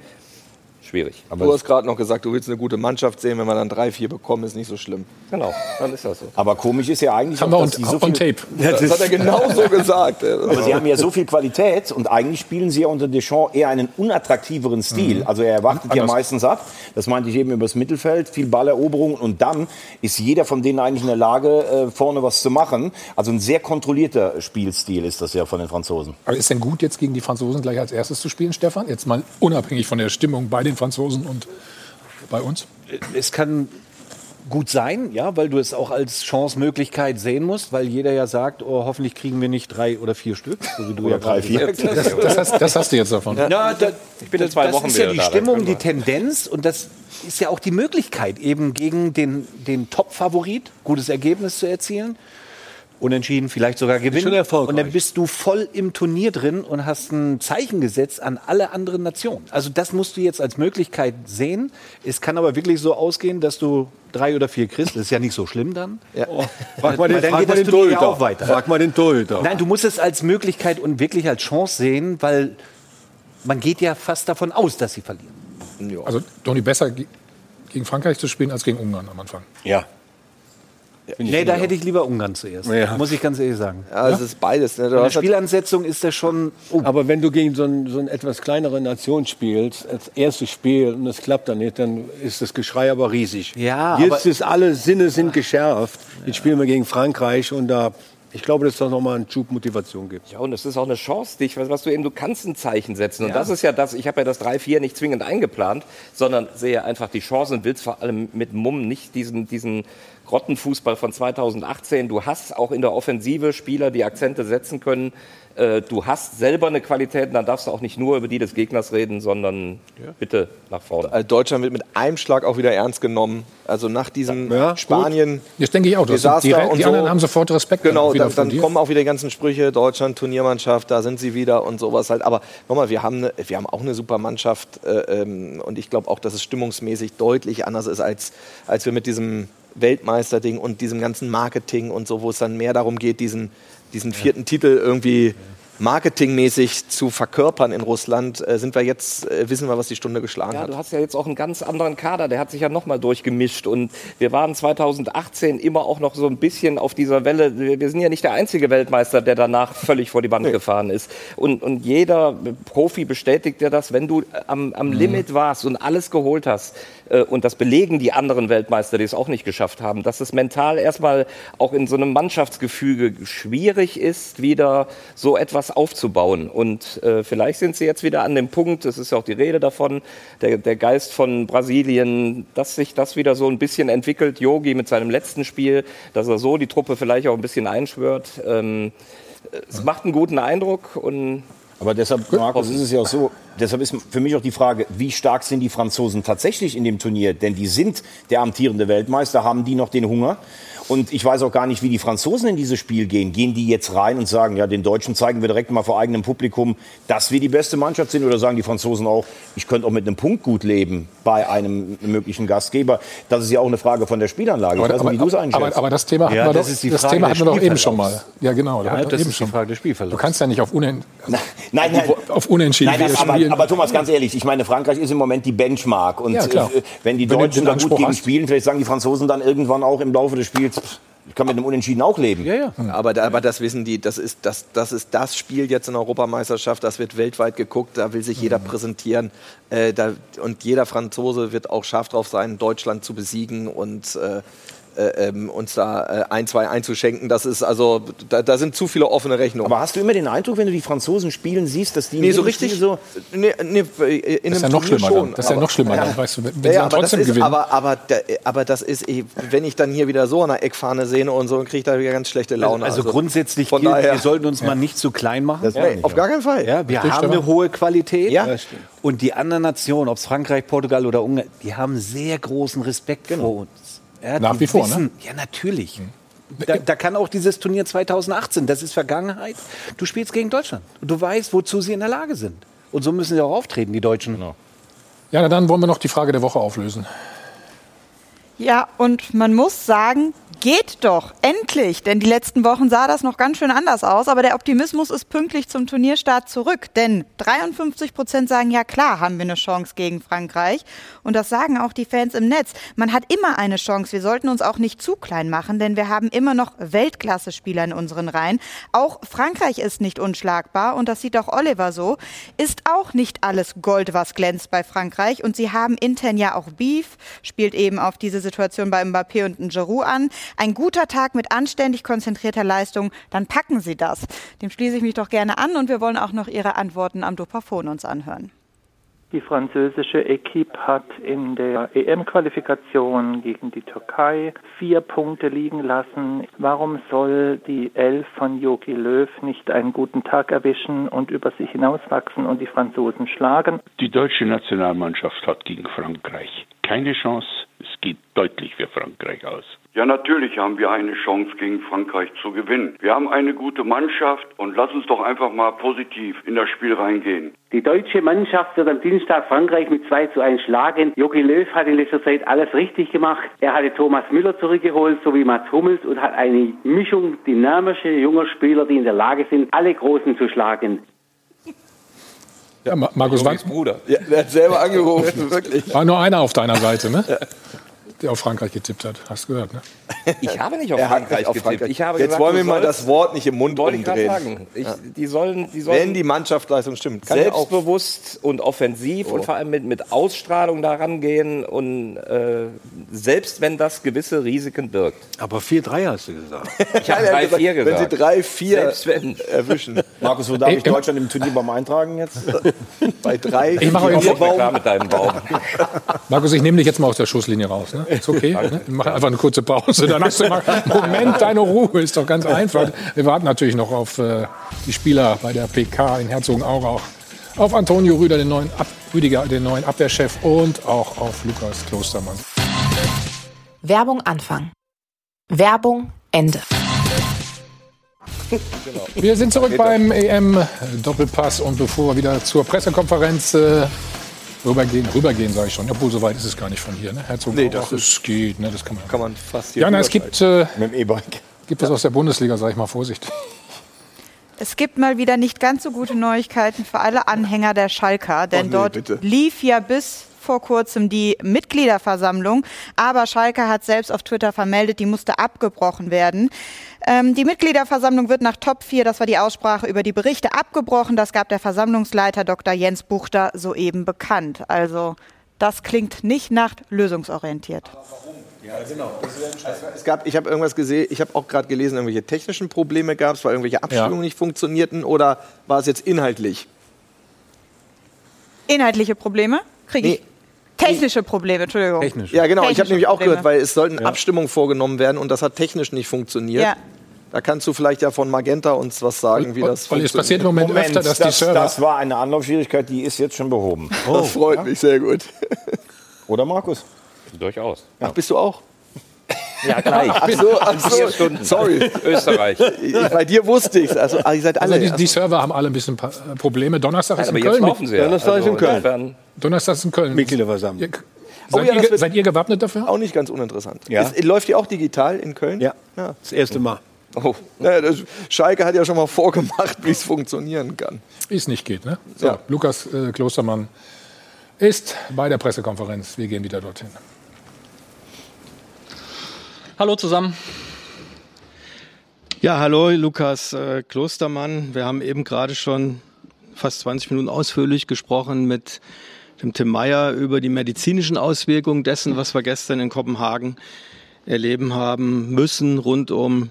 schwierig. Aber du hast gerade noch gesagt, du willst eine gute Mannschaft sehen, wenn wir dann drei, vier bekommen, ist nicht so schlimm. Genau, dann ist das so. Aber komisch ist ja eigentlich, haben auch, dass on, so on Tape. Das, das hat er genau so gesagt. Aber sie haben ja so viel Qualität und eigentlich spielen sie ja unter Deschamps eher einen unattraktiveren Stil. Mhm. Also er erwartet Anders. ja meistens ab. Das meinte ich eben übers Mittelfeld, viel Balleroberung und dann ist jeder von denen eigentlich in der Lage, äh, vorne was zu machen. Also ein sehr kontrollierter Spielstil ist das ja von den Franzosen. Aber ist denn gut, jetzt gegen die Franzosen gleich als erstes zu spielen, Stefan? Jetzt mal unabhängig von der Stimmung bei den Franzosen und bei uns? Es kann gut sein, ja, weil du es auch als Chance-Möglichkeit sehen musst, weil jeder ja sagt, oh, hoffentlich kriegen wir nicht drei oder vier Stück, so wie du oder ja drei, vier. Das, das, hast, das, hast, du jetzt davon. Ja, ja da, ich bin in zwei das Wochen ist ja die da, Stimmung, die Tendenz und das ist ja auch die Möglichkeit, eben gegen den, den Top-Favorit gutes Ergebnis zu erzielen unentschieden, vielleicht sogar gewinnen. Und dann bist du voll im Turnier drin und hast ein Zeichen gesetzt an alle anderen Nationen. Also das musst du jetzt als Möglichkeit sehen. Es kann aber wirklich so ausgehen, dass du drei oder vier kriegst. Das ist ja nicht so schlimm dann. Ja. Oh, frag mal den, dann frag geht mal das den Torhüter. auch weiter. Frag mal den Torhüter. Nein, du musst es als Möglichkeit und wirklich als Chance sehen, weil man geht ja fast davon aus, dass sie verlieren. Also Toni besser gegen Frankreich zu spielen als gegen Ungarn am Anfang. Ja. Nee, da hätte ich lieber Ungarn zuerst. Ja. Muss ich ganz ehrlich sagen. Ja, es ja? ist beides. Ne? In der Spielansetzung ist das schon. Oh. Aber wenn du gegen so, ein, so eine etwas kleinere Nation spielst, als erstes Spiel, und es klappt dann nicht, dann ist das Geschrei aber riesig. Ja, Jetzt ist alle Sinne sind geschärft. Jetzt spielen wir gegen Frankreich und da ich glaube, dass es da nochmal einen Schub Motivation gibt. Ja, und es ist auch eine Chance, dich, was du eben, du kannst ein Zeichen setzen. Und ja. das ist ja das, ich habe ja das 3-4 nicht zwingend eingeplant, sondern sehe einfach die Chance und willst vor allem mit Mumm nicht diesen, diesen Grottenfußball von 2018. Du hast auch in der Offensive Spieler, die Akzente setzen können. Äh, du hast selber eine Qualität, dann darfst du auch nicht nur über die des Gegners reden, sondern ja. bitte nach vorne. Also Deutschland wird mit einem Schlag auch wieder ernst genommen. Also nach diesem ja, Spanien. Gut. Das denke ich auch. Das die, die anderen haben sofort Respekt. Genau, dann, dann kommen auch wieder die ganzen Sprüche. Deutschland, Turniermannschaft, da sind sie wieder und sowas halt. Aber nochmal, wir haben, eine, wir haben auch eine super Mannschaft äh, ähm, und ich glaube auch, dass es stimmungsmäßig deutlich anders ist, als, als wir mit diesem Weltmeisterding und diesem ganzen Marketing und so, wo es dann mehr darum geht, diesen, diesen vierten ja. Titel irgendwie marketingmäßig zu verkörpern in Russland, äh, sind wir jetzt, äh, wissen wir, was die Stunde geschlagen ja, hat. Du hast ja jetzt auch einen ganz anderen Kader, der hat sich ja nochmal durchgemischt und wir waren 2018 immer auch noch so ein bisschen auf dieser Welle. Wir sind ja nicht der einzige Weltmeister, der danach völlig vor die Wand nee. gefahren ist. Und, und jeder Profi bestätigt ja das, wenn du am, am mhm. Limit warst und alles geholt hast, und das belegen die anderen Weltmeister, die es auch nicht geschafft haben, dass es mental erstmal auch in so einem Mannschaftsgefüge schwierig ist, wieder so etwas aufzubauen. Und äh, vielleicht sind sie jetzt wieder an dem Punkt, es ist ja auch die Rede davon, der, der Geist von Brasilien, dass sich das wieder so ein bisschen entwickelt. Yogi mit seinem letzten Spiel, dass er so die Truppe vielleicht auch ein bisschen einschwört. Ähm, es macht einen guten Eindruck und aber deshalb, Markus, ist es ja auch so, deshalb ist für mich auch die Frage, wie stark sind die Franzosen tatsächlich in dem Turnier? Denn die sind der amtierende Weltmeister, haben die noch den Hunger? Und ich weiß auch gar nicht, wie die Franzosen in dieses Spiel gehen. Gehen die jetzt rein und sagen, ja, den Deutschen zeigen wir direkt mal vor eigenem Publikum, dass wir die beste Mannschaft sind? Oder sagen die Franzosen auch, ich könnte auch mit einem Punkt gut leben bei einem möglichen Gastgeber? Das ist ja auch eine Frage von der Spielanlage. Aber, aber, aber, aber, das Thema hatten ja, wir doch, das, das Thema hatten wir doch eben schon mal. Ja, genau. Ja, das ist die Frage des Spielverlaufs. Du kannst ja nicht auf, Unen nein, nein, nein, auf Unentschieden nein, aber, aber, aber, Thomas, ganz ehrlich, ich meine, Frankreich ist im Moment die Benchmark. Und ja, äh, wenn die Deutschen da gut gegen spielen, vielleicht sagen die Franzosen dann irgendwann auch im Laufe des Spiels, ich kann mit einem Unentschieden auch leben. Ja, ja. Aber, aber das wissen die, das ist das, das ist das Spiel jetzt in der Europameisterschaft, das wird weltweit geguckt, da will sich jeder mhm. präsentieren. Äh, da, und jeder Franzose wird auch scharf drauf sein, Deutschland zu besiegen. Und äh, äh, ähm, uns da äh, ein, zwei einzuschenken. Das ist also, da, da, sind zu viele offene Rechnungen. Aber hast du immer den Eindruck, wenn du die Franzosen spielen siehst, dass die nee, so richtig so nee, nee, in das ist ja noch schlimmer schon, dann. Das ist ja noch schlimmer ja, dann, weißt du, wenn ja, sie dann trotzdem ist, gewinnen. Aber, aber, aber das ist, wenn ich dann hier wieder so an der Eckfahne sehe und so, dann kriege ich da wieder ganz schlechte Laune. Also, also grundsätzlich gilt, wir sollten uns mal nicht zu klein machen. auf gar keinen Fall. Ja, wir haben eine hohe Qualität. Ja. Und die anderen Nationen, ob es Frankreich, Portugal oder Ungarn, die haben sehr großen Respekt genau. vor uns. Ja, Nach wie vor, wissen, ne? Ja, natürlich. Mhm. Da, da, kann auch dieses Turnier 2018, das ist Vergangenheit. Du spielst gegen Deutschland. Du weißt, wozu sie in der Lage sind. Und so müssen sie auch auftreten, die Deutschen. Genau. Ja, dann wollen wir noch die Frage der Woche auflösen. Ja, und man muss sagen, geht doch, endlich. Denn die letzten Wochen sah das noch ganz schön anders aus. Aber der Optimismus ist pünktlich zum Turnierstart zurück. Denn 53 Prozent sagen, ja klar, haben wir eine Chance gegen Frankreich. Und das sagen auch die Fans im Netz. Man hat immer eine Chance. Wir sollten uns auch nicht zu klein machen, denn wir haben immer noch Weltklasse-Spieler in unseren Reihen. Auch Frankreich ist nicht unschlagbar. Und das sieht auch Oliver so. Ist auch nicht alles Gold, was glänzt bei Frankreich. Und sie haben intern ja auch Beef, spielt eben auf diese Situation bei Mbappé und Giroud an. Ein guter Tag mit anständig konzentrierter Leistung, dann packen Sie das. Dem schließe ich mich doch gerne an und wir wollen auch noch Ihre Antworten am Dopafon uns anhören. Die französische Equipe hat in der EM-Qualifikation gegen die Türkei vier Punkte liegen lassen. Warum soll die Elf von Jogi Löw nicht einen guten Tag erwischen und über sich hinauswachsen und die Franzosen schlagen? Die deutsche Nationalmannschaft hat gegen Frankreich keine Chance. Es geht deutlich für Frankreich aus. Ja, natürlich haben wir eine Chance gegen Frankreich zu gewinnen. Wir haben eine gute Mannschaft und lass uns doch einfach mal positiv in das Spiel reingehen. Die deutsche Mannschaft wird am Dienstag Frankreich mit 2 zu 1 schlagen. Jogi Löw hat in letzter Zeit alles richtig gemacht. Er hatte Thomas Müller zurückgeholt sowie Mats Hummels und hat eine Mischung dynamischer junger Spieler, die in der Lage sind, alle Großen zu schlagen. Ja, Markus Wann. Bruder. Ja, der hat selber angerufen, wirklich. War nur einer auf deiner Seite, ne? Ja der auf Frankreich getippt hat. Hast du gehört, ne? Ich habe nicht auf Frankreich nicht auf getippt. Frankreich. Jetzt gesagt, wollen wir mal das Wort nicht im Mund umdrehen. Sagen. Ich, die sollen, die sollen Wenn die Mannschaftsleistung stimmt. Selbstbewusst und offensiv oh. und vor allem mit, mit Ausstrahlung daran gehen und äh, selbst wenn das gewisse Risiken birgt. Aber 4-3 hast du gesagt. Ich habe 3-4 gesagt. Wenn sie 3-4 erwischen. Markus, wo darf ich Deutschland im Turnierbaum eintragen jetzt? Bei 3 Ich mache euch klar mit deinem Baum. Markus, ich nehme dich jetzt mal aus der Schusslinie raus. Ne? Ist okay. Ne? Mach einfach eine kurze Pause. Dann hast du mal einen Moment deine Ruhe. Ist doch ganz einfach. Wir warten natürlich noch auf äh, die Spieler bei der PK in Herzogenaurach. Auf Antonio Rüder, den neuen, Ab Rüdiger, den neuen Abwehrchef und auch auf Lukas Klostermann. Werbung Anfang. Werbung Ende. Wir sind zurück beim EM-Doppelpass und bevor wir wieder zur Pressekonferenz äh, Rübergehen, rübergehen sage ich schon. Obwohl, so weit ist es gar nicht von hier. Ne? Herzog nee, das ist, geht. Ne? Das kann man, kann man fast hier Ja, na, es gibt, äh, Mit dem E-Bike. gibt es aus der Bundesliga, sage ich mal vorsichtig. Es gibt mal wieder nicht ganz so gute Neuigkeiten für alle Anhänger der Schalker, denn oh nee, dort bitte. lief ja bis vor kurzem die Mitgliederversammlung, aber Schalke hat selbst auf Twitter vermeldet, die musste abgebrochen werden. Ähm, die Mitgliederversammlung wird nach Top 4, das war die Aussprache über die Berichte, abgebrochen. Das gab der Versammlungsleiter Dr. Jens Buchter soeben bekannt. Also das klingt nicht nach lösungsorientiert. Ja, genau. Es gab, ich habe irgendwas gesehen, ich habe auch gerade gelesen, irgendwelche technischen Probleme gab es, weil irgendwelche Abstimmungen ja. nicht funktionierten oder war es jetzt inhaltlich? Inhaltliche Probleme? Kriege ich? Nee. Technische Probleme, Entschuldigung. Technische. Ja, genau. Technische ich habe nämlich auch gehört, weil es sollten ja. Abstimmungen vorgenommen werden und das hat technisch nicht funktioniert. Ja. Da kannst du vielleicht ja von Magenta uns was sagen, wie das Weil es passiert im Moment, Moment öfter, dass das, die Server... Das war eine Anlaufschwierigkeit, die ist jetzt schon behoben. Oh, das freut ja? mich sehr gut. Oder Markus? Durchaus. Ach, bist du auch? Ja, gleich. Ach so, ach so. Stunden. Sorry. Österreich. Bei dir wusste ich es. Also, ihr seid alle. Also die, die, Server haben alle ein bisschen Probleme. Donnerstag ist ja, in Köln. Mit, Donnerstag also ist in Köln. Donnerstag ist in Köln. Mitgliederversammlung. Oh, seid, ja, ihr, seid, ihr, gewappnet dafür? Auch nicht ganz uninteressant. Ja. Ist, läuft die auch digital in Köln? Ja. ja. Das erste Mal. Oh. Ja, Schalke hat ja schon mal vorgemacht, wie es funktionieren kann. Wie es nicht geht. Ne? So, ja. Lukas äh, Klostermann ist bei der Pressekonferenz. Wir gehen wieder dorthin. Hallo zusammen. Ja, hallo Lukas äh, Klostermann. Wir haben eben gerade schon fast 20 Minuten ausführlich gesprochen mit dem Tim Meyer über die medizinischen Auswirkungen dessen, was wir gestern in Kopenhagen erleben haben müssen rund um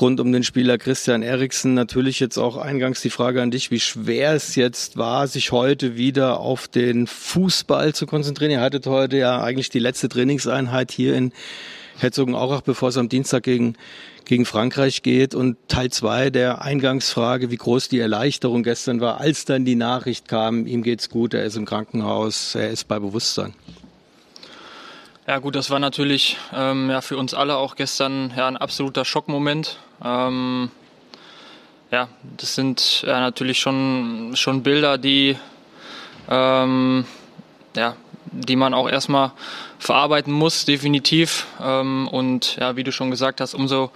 rund um den Spieler Christian Eriksen. Natürlich jetzt auch eingangs die Frage an dich, wie schwer es jetzt war, sich heute wieder auf den Fußball zu konzentrieren. Ihr hattet heute ja eigentlich die letzte Trainingseinheit hier in Herzogenaurach, bevor es am Dienstag gegen, gegen Frankreich geht. Und Teil zwei der Eingangsfrage, wie groß die Erleichterung gestern war, als dann die Nachricht kam, ihm geht's gut, er ist im Krankenhaus, er ist bei Bewusstsein. Ja gut, das war natürlich ähm, ja, für uns alle auch gestern ja, ein absoluter Schockmoment. Ähm, ja, das sind ja, natürlich schon, schon Bilder, die, ähm, ja, die man auch erstmal verarbeiten muss, definitiv. Ähm, und ja, wie du schon gesagt hast, umso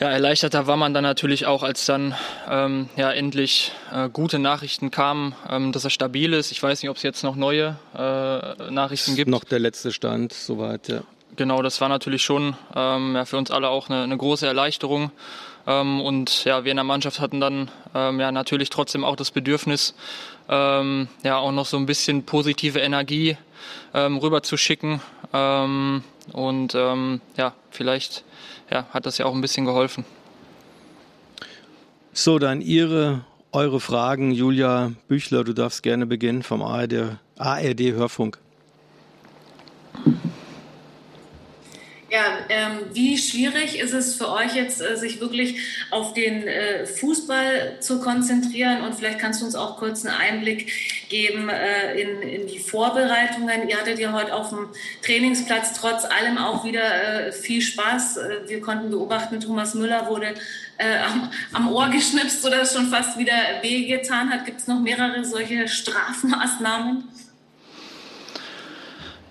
ja, erleichterter war man dann natürlich auch, als dann ähm, ja endlich äh, gute Nachrichten kamen, ähm, dass er stabil ist. Ich weiß nicht, ob es jetzt noch neue äh, Nachrichten gibt. Noch der letzte Stand, soweit, ja. Genau, das war natürlich schon ähm, ja, für uns alle auch eine, eine große Erleichterung. Ähm, und ja, wir in der Mannschaft hatten dann ähm, ja natürlich trotzdem auch das Bedürfnis, ähm, ja auch noch so ein bisschen positive Energie rüberzuschicken. Und ja, vielleicht ja, hat das ja auch ein bisschen geholfen. So, dann Ihre, eure Fragen. Julia Büchler, du darfst gerne beginnen vom ARD, ARD Hörfunk. Ja, ähm, wie schwierig ist es für euch jetzt, äh, sich wirklich auf den äh, Fußball zu konzentrieren? Und vielleicht kannst du uns auch kurz einen Einblick geben äh, in, in die Vorbereitungen. Ihr hattet ja heute auf dem Trainingsplatz trotz allem auch wieder äh, viel Spaß. Äh, wir konnten beobachten, Thomas Müller wurde äh, am, am, Ohr geschnipst oder schon fast wieder wehgetan hat. Gibt es noch mehrere solche Strafmaßnahmen?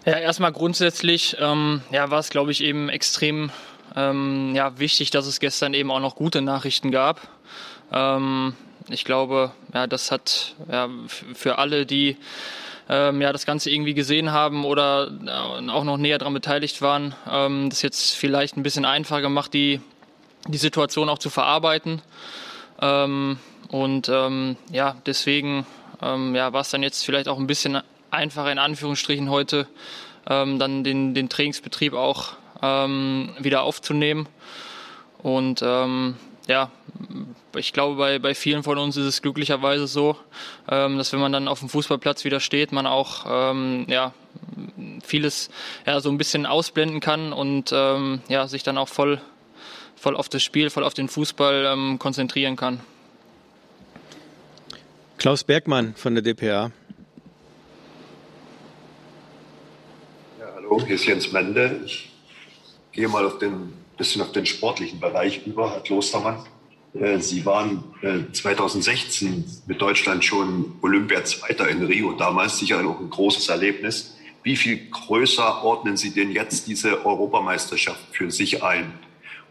Ja, erstmal grundsätzlich ähm, ja, war es, glaube ich, eben extrem ähm, ja, wichtig, dass es gestern eben auch noch gute Nachrichten gab. Ähm, ich glaube, ja, das hat ja, für alle, die ähm, ja, das Ganze irgendwie gesehen haben oder äh, auch noch näher daran beteiligt waren, ähm, das jetzt vielleicht ein bisschen einfacher gemacht, die, die Situation auch zu verarbeiten. Ähm, und ähm, ja, deswegen ähm, ja, war es dann jetzt vielleicht auch ein bisschen einfacher in Anführungsstrichen heute ähm, dann den, den Trainingsbetrieb auch ähm, wieder aufzunehmen. Und ähm, ja, ich glaube, bei, bei vielen von uns ist es glücklicherweise so, ähm, dass wenn man dann auf dem Fußballplatz wieder steht, man auch ähm, ja, vieles ja, so ein bisschen ausblenden kann und ähm, ja, sich dann auch voll, voll auf das Spiel, voll auf den Fußball ähm, konzentrieren kann. Klaus Bergmann von der DPA. Hallo, hier ist Jens Mende. Ich gehe mal auf den bisschen auf den sportlichen Bereich über, Herr Klostermann. Äh, Sie waren 2016 äh, mit Deutschland schon Olympiazweiter in Rio, damals sicher auch ein großes Erlebnis. Wie viel größer ordnen Sie denn jetzt diese Europameisterschaft für sich ein?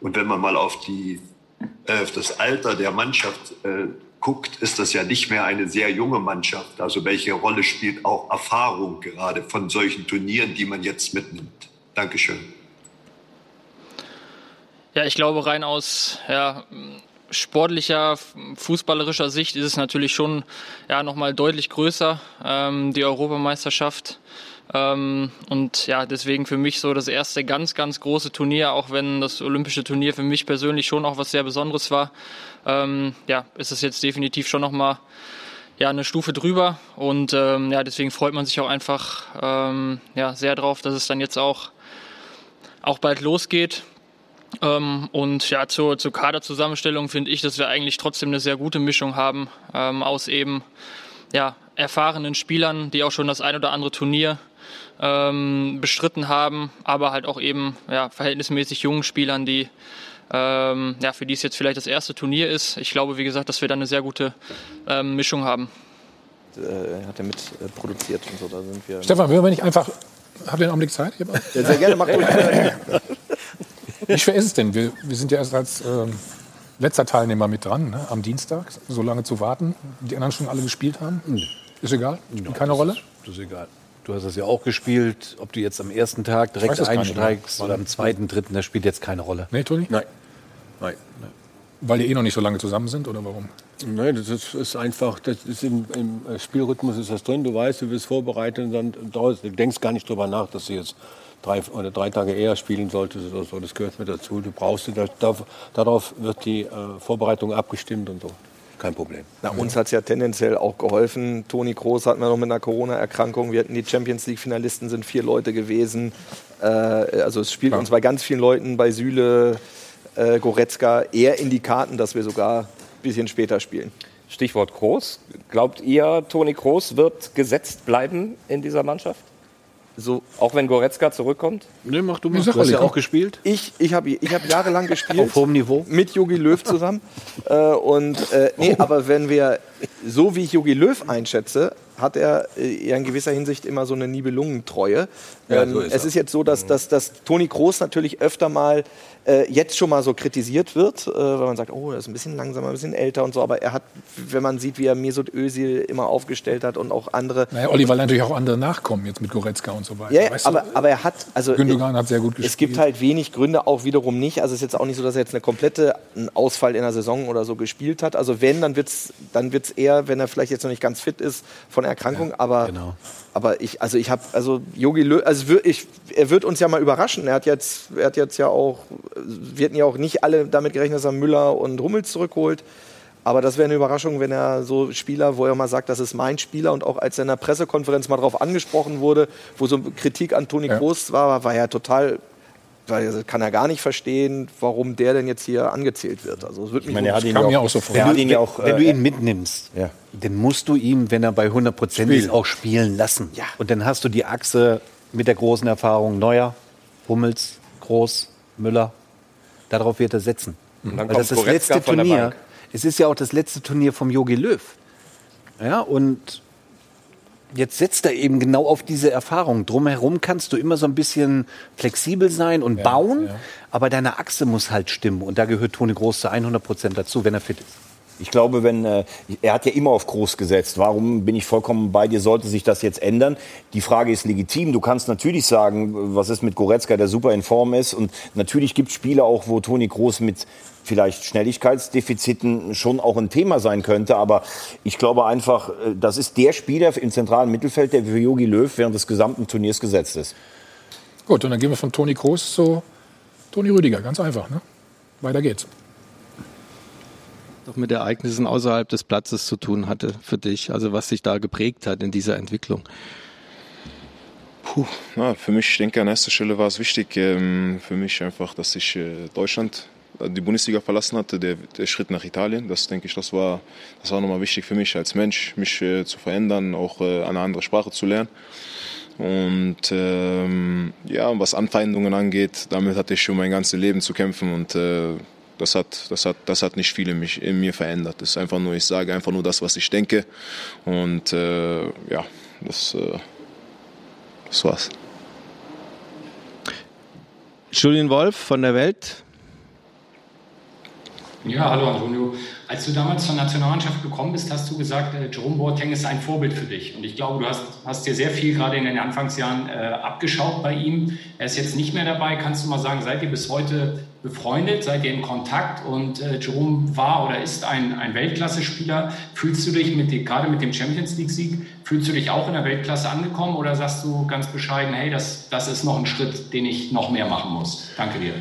Und wenn man mal auf, die, äh, auf das Alter der Mannschaft guckt, ist das ja nicht mehr eine sehr junge Mannschaft. Also welche Rolle spielt auch Erfahrung gerade von solchen Turnieren, die man jetzt mitnimmt? Dankeschön. Ja, ich glaube, rein aus ja, sportlicher, fußballerischer Sicht ist es natürlich schon ja, nochmal deutlich größer, ähm, die Europameisterschaft. Ähm, und ja, deswegen für mich so das erste ganz, ganz große Turnier, auch wenn das olympische Turnier für mich persönlich schon auch was sehr Besonderes war. Ähm, ja, ist es jetzt definitiv schon nochmal ja, eine Stufe drüber. Und ähm, ja, deswegen freut man sich auch einfach ähm, ja, sehr drauf, dass es dann jetzt auch, auch bald losgeht. Ähm, und ja, zur, zur Kaderzusammenstellung finde ich, dass wir eigentlich trotzdem eine sehr gute Mischung haben ähm, aus eben ja, erfahrenen Spielern, die auch schon das ein oder andere Turnier ähm, bestritten haben, aber halt auch eben ja, verhältnismäßig jungen Spielern, die ähm, ja, für die es jetzt vielleicht das erste Turnier ist. Ich glaube, wie gesagt, dass wir da eine sehr gute ähm, Mischung haben. Äh, hat er mit äh, produziert und so, da sind wir. Stefan, würden wir nicht einfach. Habt ihr einen Augenblick Zeit? Ja, sehr gerne, mach ruhig. Wie schwer ist es denn? Wir, wir sind ja erst als ähm, letzter Teilnehmer mit dran, ne? am Dienstag, so lange zu warten. Die anderen schon alle gespielt haben. Ist egal? Spielt keine Rolle? Das ist egal. Du hast das ja auch gespielt. Ob du jetzt am ersten Tag direkt einsteigst oder am zweiten, dritten, das spielt jetzt keine Rolle. Nee, Toni? Nein. Nein. Weil die eh noch nicht so lange zusammen sind oder warum? Nein, das ist, ist einfach, das ist im, im, Spielrhythmus ist das drin. Du weißt, du wirst vorbereitet und dann du denkst gar nicht drüber nach, dass du jetzt drei oder drei Tage eher spielen solltest oder so. Das gehört mit dazu. Du brauchst das, darauf wird die äh, Vorbereitung abgestimmt und so. Kein Problem. Na, uns hat es ja tendenziell auch geholfen. Toni Kroos hatten wir noch mit einer Corona-Erkrankung. Wir hatten die Champions League-Finalisten, sind vier Leute gewesen. Äh, also es spielt ja. uns bei ganz vielen Leuten, bei Süle, äh, Goretzka, eher in die Karten, dass wir sogar bisschen später spielen. Stichwort Groß. Glaubt ihr, Toni Groß wird gesetzt bleiben in dieser Mannschaft? So, auch wenn Goretzka zurückkommt? Nee, mach du mal. Du hast ja auch gespielt. Ich, ich habe ich hab jahrelang gespielt. Auf hohem Niveau. Mit Jogi Löw zusammen. äh, und, äh, nee, aber wenn wir, so wie ich Jogi Löw einschätze, hat er äh, in gewisser Hinsicht immer so eine Nibelungentreue. Ja, so ähm, ist es ist jetzt so, dass, dass, dass Toni Kroos natürlich öfter mal äh, jetzt schon mal so kritisiert wird, äh, weil man sagt, oh, er ist ein bisschen langsamer, ein bisschen älter und so, aber er hat, wenn man sieht, wie er Mesut Özil immer aufgestellt hat und auch andere. Naja, Olli, weil natürlich auch andere nachkommen jetzt mit Goretzka und so weiter. Ja, weißt aber, du? aber er hat, also Gündogan hat sehr gut gespielt. Es gibt halt wenig Gründe, auch wiederum nicht. Also es ist jetzt auch nicht so, dass er jetzt eine komplette Ausfall in der Saison oder so gespielt hat. Also wenn, dann wird es dann wird's eher, wenn er vielleicht jetzt noch nicht ganz fit ist von Erkrankung, ja, aber genau. Aber ich, also ich habe, also Yogi Löw, also ich, er wird uns ja mal überraschen. Er hat jetzt, er hat jetzt ja auch, wir hatten ja auch nicht alle damit gerechnet, dass er Müller und Hummels zurückholt. Aber das wäre eine Überraschung, wenn er so Spieler, wo er mal sagt, das ist mein Spieler und auch als er in der Pressekonferenz mal darauf angesprochen wurde, wo so Kritik an Toni ja. Kroos war, war er total weil kann er gar nicht verstehen, warum der denn jetzt hier angezählt wird. Also es wird mich meine, er hat ihn ja auch, so vor. Wenn, du, auch, wenn du ihn mitnimmst, ja. dann musst du ihn, wenn er bei 100 Prozent ist, auch spielen lassen. Ja. Und dann hast du die Achse mit der großen Erfahrung Neuer, Hummels, Groß, Müller. Darauf wird er setzen. Und dann Weil das ist das letzte Turnier. Es ist ja auch das letzte Turnier vom Yogi Löw. Ja, und jetzt setzt er eben genau auf diese Erfahrung. Drumherum kannst du immer so ein bisschen flexibel sein und ja, bauen, ja. aber deine Achse muss halt stimmen. Und da gehört Toni Groß zu 100 Prozent dazu, wenn er fit ist. Ich glaube, wenn äh, er hat ja immer auf groß gesetzt. Warum bin ich vollkommen bei dir? Sollte sich das jetzt ändern? Die Frage ist legitim. Du kannst natürlich sagen, was ist mit Goretzka, der super in Form ist. Und natürlich gibt es Spiele auch, wo Toni Groß mit vielleicht Schnelligkeitsdefiziten schon auch ein Thema sein könnte. Aber ich glaube einfach, äh, das ist der Spieler im zentralen Mittelfeld, der für Jogi Löw während des gesamten Turniers gesetzt ist. Gut, und dann gehen wir von Toni Kroos zu Toni Rüdiger. Ganz einfach. Ne? Weiter geht's doch mit Ereignissen außerhalb des Platzes zu tun hatte für dich, also was sich da geprägt hat in dieser Entwicklung? Puh, na, für mich, ich denke, an erster Stelle war es wichtig, ähm, für mich einfach, dass ich äh, Deutschland, äh, die Bundesliga verlassen hatte, der, der, Schritt nach Italien. Das denke ich, das war, das war nochmal wichtig für mich als Mensch, mich äh, zu verändern, auch äh, eine andere Sprache zu lernen. Und ähm, ja, was Anfeindungen angeht, damit hatte ich schon mein ganzes Leben zu kämpfen und äh, das hat, das hat, das hat nicht viel in, mich, in mir verändert. Das ist einfach nur, ich sage einfach nur das, was ich denke. Und äh, ja, das, äh, das war's. Julian Wolf von der Welt. Ja, hallo Antonio. Als du damals zur Nationalmannschaft gekommen bist, hast du gesagt, äh, Jerome Boateng ist ein Vorbild für dich. Und ich glaube, du hast, hast dir sehr viel gerade in den Anfangsjahren äh, abgeschaut bei ihm. Er ist jetzt nicht mehr dabei. Kannst du mal sagen, seid ihr bis heute befreundet? Seid ihr in Kontakt? Und äh, Jerome war oder ist ein, ein Weltklasse-Spieler. Fühlst du dich mit, gerade mit dem Champions League-Sieg, fühlst du dich auch in der Weltklasse angekommen oder sagst du ganz bescheiden, hey, das, das ist noch ein Schritt, den ich noch mehr machen muss? Danke dir.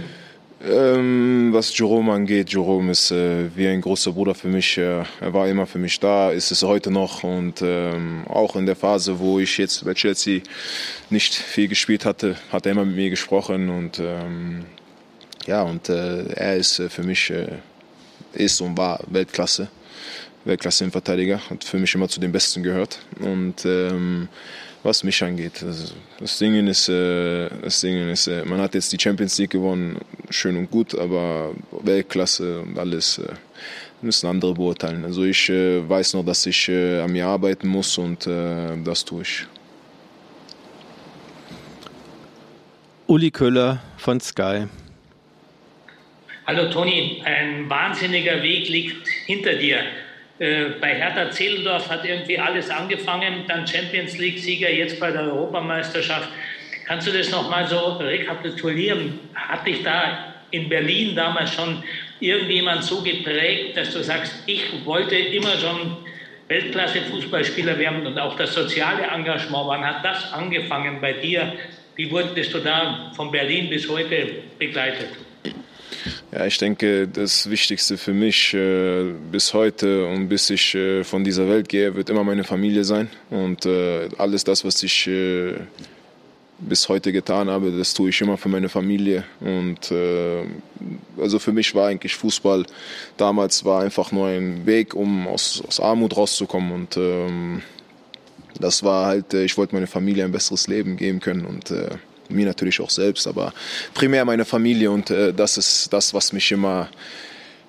Ähm, was Jerome angeht, Jerome ist äh, wie ein großer Bruder für mich. Äh, er war immer für mich da, ist es heute noch. Und ähm, auch in der Phase, wo ich jetzt bei Chelsea nicht viel gespielt hatte, hat er immer mit mir gesprochen. Und ähm, ja, und äh, er ist äh, für mich, äh, ist und war Weltklasse. Weltklasse im Verteidiger, hat für mich immer zu den Besten gehört. Und ähm, was mich angeht, also das Ding ist, äh, das Ding ist, äh, man hat jetzt die Champions League gewonnen, schön und gut, aber Weltklasse und alles äh, müssen andere beurteilen. Also ich weiß noch, dass ich an mir arbeiten muss und das tue ich. Uli Köhler von Sky. Hallo Toni, ein wahnsinniger Weg liegt hinter dir. Äh, bei Hertha Zehlendorf hat irgendwie alles angefangen, dann Champions League-Sieger, jetzt bei der Europameisterschaft. Kannst du das nochmal so rekapitulieren? Hat dich da in Berlin damals schon irgendjemand so geprägt, dass du sagst, ich wollte immer schon Weltklasse-Fußballspieler werden und auch das soziale Engagement, wann hat das angefangen bei dir? Wie wurdest du da von Berlin bis heute begleitet? Ja, ich denke, das Wichtigste für mich äh, bis heute und bis ich äh, von dieser Welt gehe, wird immer meine Familie sein. Und äh, alles das, was ich äh, bis heute getan habe, das tue ich immer für meine Familie. Und äh, also für mich war eigentlich Fußball damals war einfach nur ein Weg, um aus, aus Armut rauszukommen. Und ähm, das war halt, äh, ich wollte meiner Familie ein besseres Leben geben können und mir natürlich auch selbst, aber primär meine Familie und äh, das ist das, was mich immer,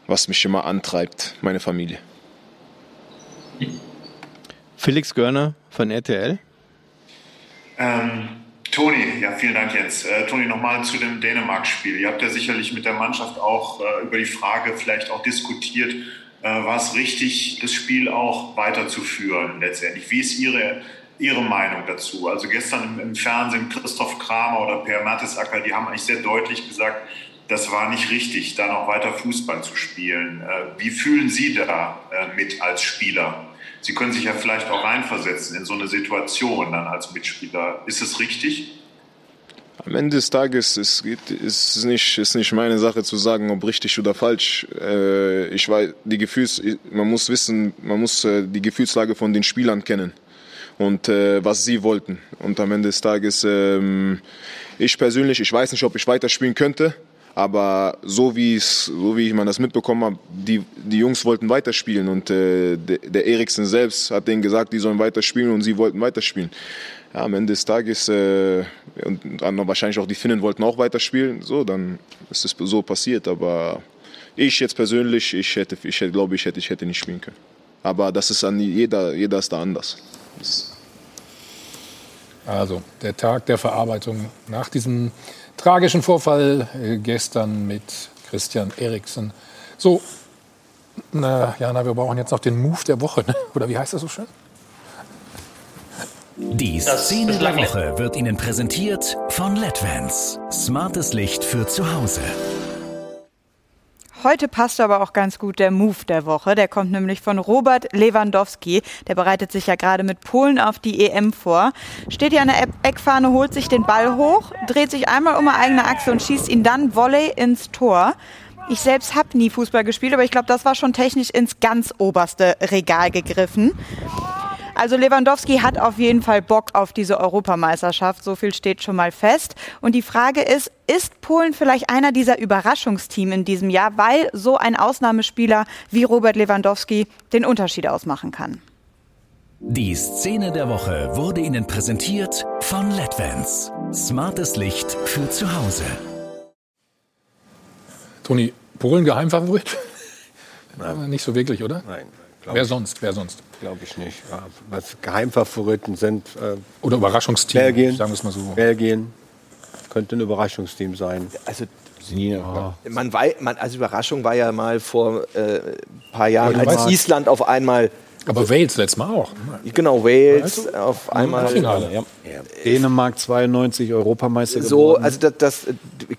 was mich immer antreibt, meine Familie. Felix Görner von RTL. Ähm, Toni, ja, vielen Dank jetzt. Äh, Toni, nochmal zu dem Dänemark-Spiel. Ihr habt ja sicherlich mit der Mannschaft auch äh, über die Frage vielleicht auch diskutiert, äh, war es richtig, das Spiel auch weiterzuführen letztendlich? Wie ist Ihre, Ihre Meinung dazu? Also gestern im, Fernsehen Christoph Kramer oder Per Mertesacker, die haben eigentlich sehr deutlich gesagt, das war nicht richtig, da noch weiter Fußball zu spielen. Äh, wie fühlen Sie da äh, mit als Spieler? Sie können sich ja vielleicht auch reinversetzen in so eine Situation dann als Mitspieler. Ist es richtig? Am Ende des Tages ist es nicht, ist nicht meine Sache zu sagen, ob richtig oder falsch. Äh, ich weiß, die Gefühls, man muss wissen, man muss die Gefühlslage von den Spielern kennen und äh, was sie wollten. Und am Ende des Tages, ähm, ich persönlich, ich weiß nicht, ob ich weiterspielen könnte. Aber so wie es, so wie man das mitbekommen hat, die, die Jungs wollten weiterspielen und äh, der, der Eriksen selbst hat denen gesagt, die sollen weiterspielen und sie wollten weiterspielen. Ja, am Ende des Tages äh, und dann wahrscheinlich auch die Finnen wollten auch weiterspielen. So, dann ist es so passiert. Aber ich jetzt persönlich, ich hätte, ich hätte, glaube ich, hätte, ich hätte nicht spielen können. Aber das ist an jeder, jeder ist da anders. Also der Tag der Verarbeitung nach diesem tragischen Vorfall äh, gestern mit Christian Eriksen. So, na, Jana, wir brauchen jetzt noch den Move der Woche, ne? oder wie heißt das so schön? Die Szene der Woche wird Ihnen präsentiert von LEDVANCE. Smartes Licht für zu Hause. Heute passt aber auch ganz gut der Move der Woche. Der kommt nämlich von Robert Lewandowski. Der bereitet sich ja gerade mit Polen auf die EM vor. Steht hier an der Eckfahne, holt sich den Ball hoch, dreht sich einmal um eine eigene Achse und schießt ihn dann Volley ins Tor. Ich selbst habe nie Fußball gespielt, aber ich glaube, das war schon technisch ins ganz oberste Regal gegriffen. Also Lewandowski hat auf jeden Fall Bock auf diese Europameisterschaft. So viel steht schon mal fest. Und die Frage ist, ist Polen vielleicht einer dieser Überraschungsteams in diesem Jahr, weil so ein Ausnahmespieler wie Robert Lewandowski den Unterschied ausmachen kann? Die Szene der Woche wurde Ihnen präsentiert von LEDVANCE. Smartes Licht für zu Hause. Toni, Polen Geheimfavorit? Nein. Nicht so wirklich, oder? Nein. Wer sonst? Wer sonst? Glaube ich nicht. Ja, was Geheimfavoriten sind. Äh, Oder Überraschungsteam, Belgien, sagen wir es mal so. Belgien könnte ein Überraschungsteam sein. Also ja. man, weiß, man, also Überraschung war ja mal vor äh, ein paar Jahren, als weißt, Island auf einmal aber Wales letztes Mal auch. Genau, Wales weißt du? auf einmal. Finale, ja. Dänemark 92 Europameister. So, also das, das,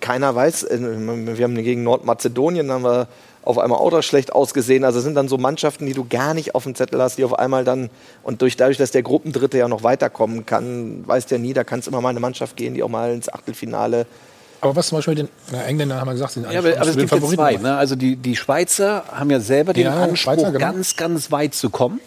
keiner weiß. Äh, wir haben gegen Nordmazedonien haben wir auf einmal auch das schlecht ausgesehen. Also es sind dann so Mannschaften, die du gar nicht auf dem Zettel hast, die auf einmal dann, und durch, dadurch, dass der Gruppendritte ja noch weiterkommen kann, weißt ja nie, da kann es immer mal eine Mannschaft gehen, die auch mal ins Achtelfinale aber was zum Beispiel den na, Engländer haben wir gesagt, sind ja, aber, aber es gibt Favoriten zwei. Ne? Also die, die Schweizer haben ja selber den ja, Anspruch, Schweizer, genau. ganz, ganz weit zu kommen.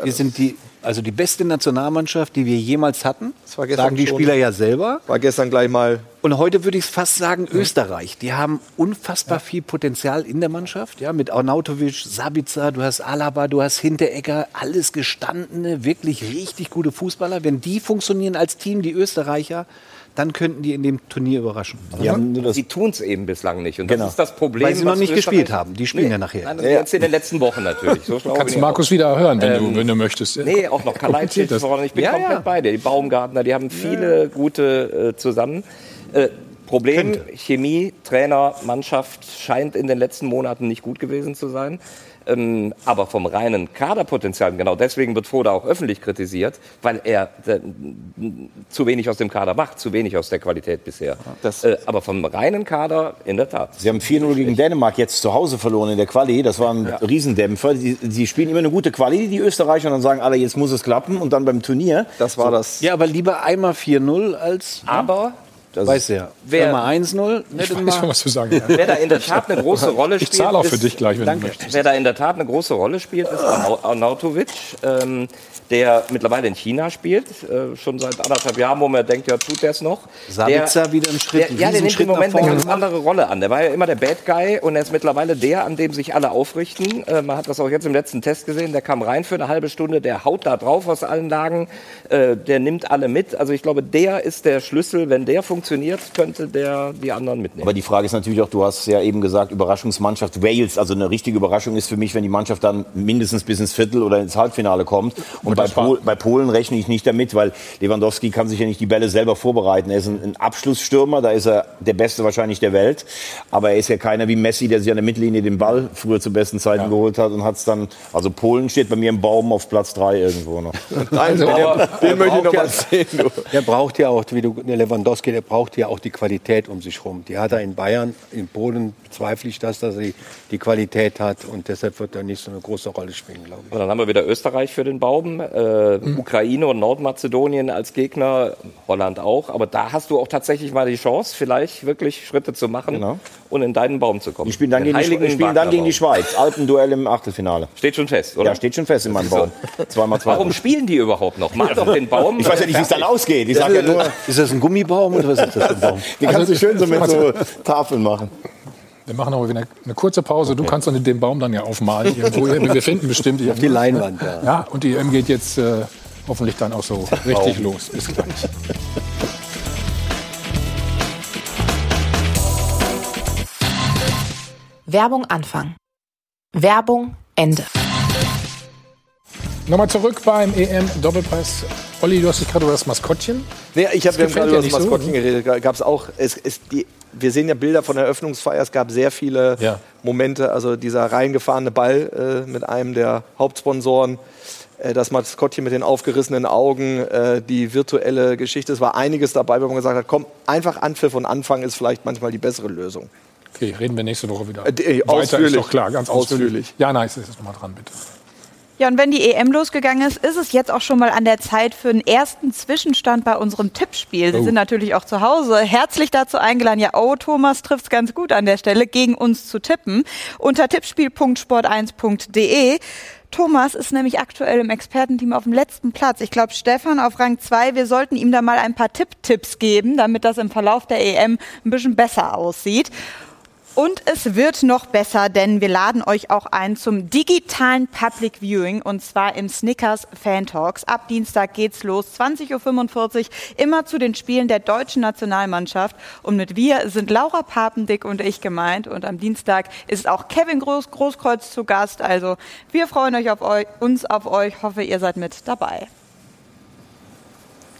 Wir sind die also die beste Nationalmannschaft, die wir jemals hatten, sagen die Spieler ja selber. War gestern gleich mal. Und heute würde ich fast sagen Österreich. Die haben unfassbar ja. viel Potenzial in der Mannschaft. Ja, mit Arnautovic, Sabitzer, du hast Alaba, du hast Hinteregger, alles gestandene, wirklich richtig gute Fußballer. Wenn die funktionieren als Team, die Österreicher, dann könnten die in dem Turnier überraschen. Ja, sie tun es eben bislang nicht. Und das genau. ist das Problem. Weil sie noch nicht gespielt haben. Die spielen nee, ja nachher. Nein, das ja. jetzt in den letzten Wochen natürlich. So Kannst du Markus wieder hören, wenn, ähm, du, wenn du möchtest. Nee, auch noch Kalajdzic. Ich bin ja, komplett ja. bei dir. Die Baumgartner, die haben viele gute äh, zusammen. Äh, Problem, Chemie, Trainer, Mannschaft scheint in den letzten Monaten nicht gut gewesen zu sein. Ähm, aber vom reinen Kaderpotenzial, genau deswegen wird Foda auch öffentlich kritisiert, weil er äh, zu wenig aus dem Kader macht, zu wenig aus der Qualität bisher. Äh, aber vom reinen Kader in der Tat. Sie haben 4-0 gegen Dänemark jetzt zu Hause verloren in der Quali. Das war ein ja. Riesendämpfer. Sie, spielen immer eine gute Quali, die Österreicher, und dann sagen alle, jetzt muss es klappen. Und dann beim Turnier. Das war so. das. Ja, aber lieber einmal 4-0 als. Aber das weiß ja. Wer mal 1-0, ich weiß schon, was du sagen ja. Wer da in der Tat eine große Rolle spielt. Ich zahle auch für dich gleich, wenn danke. du möchtest. Wer da in der Tat eine große Rolle spielt, ist Arnautovic. Ähm, der mittlerweile in China spielt, äh, schon seit anderthalb Jahren, wo man denkt, ja, tut der es noch. Sabitzer wieder im Schritt. Der, ja, der nimmt im Moment eine ganz andere Rolle an. Der war ja immer der Bad Guy und er ist mittlerweile der, an dem sich alle aufrichten. Äh, man hat das auch jetzt im letzten Test gesehen. Der kam rein für eine halbe Stunde, der haut da drauf aus allen Lagen, äh, der nimmt alle mit. Also ich glaube, der ist der Schlüssel. Wenn der funktioniert, könnte der die anderen mitnehmen. Aber die Frage ist natürlich auch, du hast ja eben gesagt, Überraschungsmannschaft Wales. Also eine richtige Überraschung ist für mich, wenn die Mannschaft dann mindestens bis ins Viertel oder ins Halbfinale kommt. Und und bei, Pol bei, Polen rechne ich nicht damit, weil Lewandowski kann sich ja nicht die Bälle selber vorbereiten. Er ist ein, ein, Abschlussstürmer, da ist er der Beste wahrscheinlich der Welt. Aber er ist ja keiner wie Messi, der sich an der Mittellinie den Ball früher zu besten Zeiten ja. geholt hat und hat es dann. Also Polen steht bei mir im Baum auf Platz 3 irgendwo noch. also, der, den möchte ich noch mal sehen. Du. Der braucht ja auch, wie du, der Lewandowski, der braucht ja auch die Qualität um sich herum. Die hat er in Bayern, in Polen bezweifle ich das, dass er die, die Qualität hat und deshalb wird er nicht so eine große Rolle spielen, glaube ich. Und dann haben wir wieder Österreich für den Baum. Äh, mhm. Ukraine und Nordmazedonien als Gegner, Holland auch. Aber da hast du auch tatsächlich mal die Chance, vielleicht wirklich Schritte zu machen genau. und in deinen Baum zu kommen. Die spielen dann, gegen die, spielen dann gegen die Schweiz. Alpenduell im Achtelfinale. Steht schon fest, oder? Ja, steht schon fest in meinem Baum. Zweimal zwei. Warum spielen die überhaupt noch? Mal auf den Baum. Ich weiß ja nicht, wie es dann ausgeht. Ich sage ja nur. Ist das ein Gummibaum oder was ist das für ein Baum? Den kannst du schön so mit so Tafeln machen. Wir machen aber wieder eine kurze Pause. Okay. Du kannst dann den Baum dann ja aufmalen. Irgendwo. Wir finden bestimmt Auf die Leinwand, ja. Ja, und die EM geht jetzt äh, hoffentlich dann auch so richtig los. Bis gleich. Werbung Anfang. Werbung Ende. Nochmal zurück beim EM-Doppelpass. Olli, du hast dich gerade über das Maskottchen. Nee, ich habe gerade über das Maskottchen so, geredet. Gab's auch, es, es, die, wir sehen ja Bilder von der Eröffnungsfeier. Es gab sehr viele ja. Momente. Also dieser reingefahrene Ball äh, mit einem der Hauptsponsoren äh, das Maskottchen mit den aufgerissenen Augen, äh, die virtuelle Geschichte. Es war einiges dabei, wo man gesagt hat, komm, einfach Anpfiff und Anfang ist vielleicht manchmal die bessere Lösung. Okay, reden wir nächste Woche wieder. Äh, äh Weiter ausführlich. ist doch klar, ganz ausführlich. ausführlich. Ja, nice, ist nochmal dran, bitte. Ja, und wenn die EM losgegangen ist, ist es jetzt auch schon mal an der Zeit für einen ersten Zwischenstand bei unserem Tippspiel. Sie oh. sind natürlich auch zu Hause herzlich dazu eingeladen. Ja, oh, Thomas trifft es ganz gut an der Stelle, gegen uns zu tippen. Unter tippspiel.sport1.de. Thomas ist nämlich aktuell im Expertenteam auf dem letzten Platz. Ich glaube, Stefan auf Rang 2. Wir sollten ihm da mal ein paar Tipp-Tipps geben, damit das im Verlauf der EM ein bisschen besser aussieht. Und es wird noch besser, denn wir laden euch auch ein zum digitalen Public Viewing und zwar im Snickers Fan Talks. Ab Dienstag geht's los, 20.45 Uhr, immer zu den Spielen der deutschen Nationalmannschaft. Und mit wir sind Laura Papendick und ich gemeint. Und am Dienstag ist auch Kevin Groß Großkreuz zu Gast. Also wir freuen euch auf euch, uns auf euch. Hoffe, ihr seid mit dabei.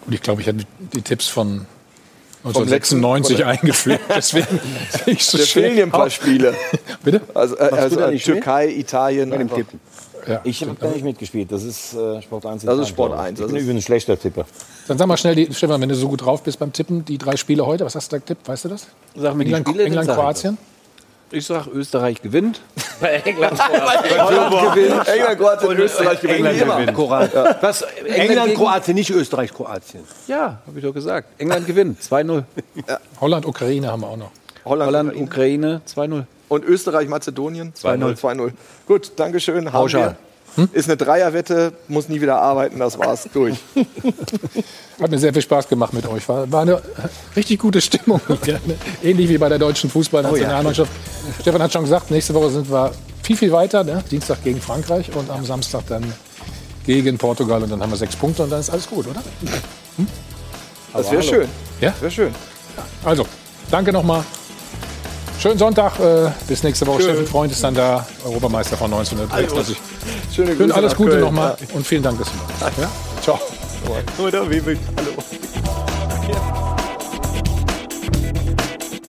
Und ich glaube, ich habe die Tipps von 1996 eingeführt. Deswegen ich so fehlen hier ein paar Spiele. Bitte? Also, äh, also äh, Türkei, mit? Italien. Mit dem Tippen. Ja, ich habe gar nicht mitgespielt. Das ist äh, Sport 1. Das ist Sport 1. Ich bin übrigens ein schlechter Tipper. Dann sag mal schnell, die, Stefan, wenn du so gut drauf bist beim Tippen, die drei Spiele heute, was hast du da getippt? Weißt du das? Sag mir England, die Spiele, England Kroatien? Ich sag, Österreich gewinnt. England, England gewinnt. England, Kroatien, Österreich gewinnt. England. Was? England, Kroatien, nicht Österreich, Kroatien. Ja, habe ich doch gesagt. England gewinnt, 2-0. Ja. Holland, Ukraine haben wir auch noch. Holland, Holland Ukraine, 2-0. Und Österreich, Mazedonien? 2-0. 2-0. Gut, Dankeschön. Pauschal. Hm? Ist eine Dreierwette, muss nie wieder arbeiten, das war's, durch. Hat mir sehr viel Spaß gemacht mit euch. War, war eine richtig gute Stimmung. Ähnlich wie bei der deutschen Fußballnationalmannschaft. Oh ja. Stefan hat schon gesagt, nächste Woche sind wir viel, viel weiter. Ne? Dienstag gegen Frankreich und am Samstag dann gegen Portugal. Und dann haben wir sechs Punkte und dann ist alles gut, oder? Hm? Das wäre schön. Ja? Wäre schön. Also, danke nochmal. Schönen Sonntag, äh, bis nächste Woche. Schön. Steffen Freund ist dann da, Europameister von 1933. Schöne Grüße alles Gute nochmal ja. und vielen Dank, dass du da Ja? Ciao. Oder wie Hallo.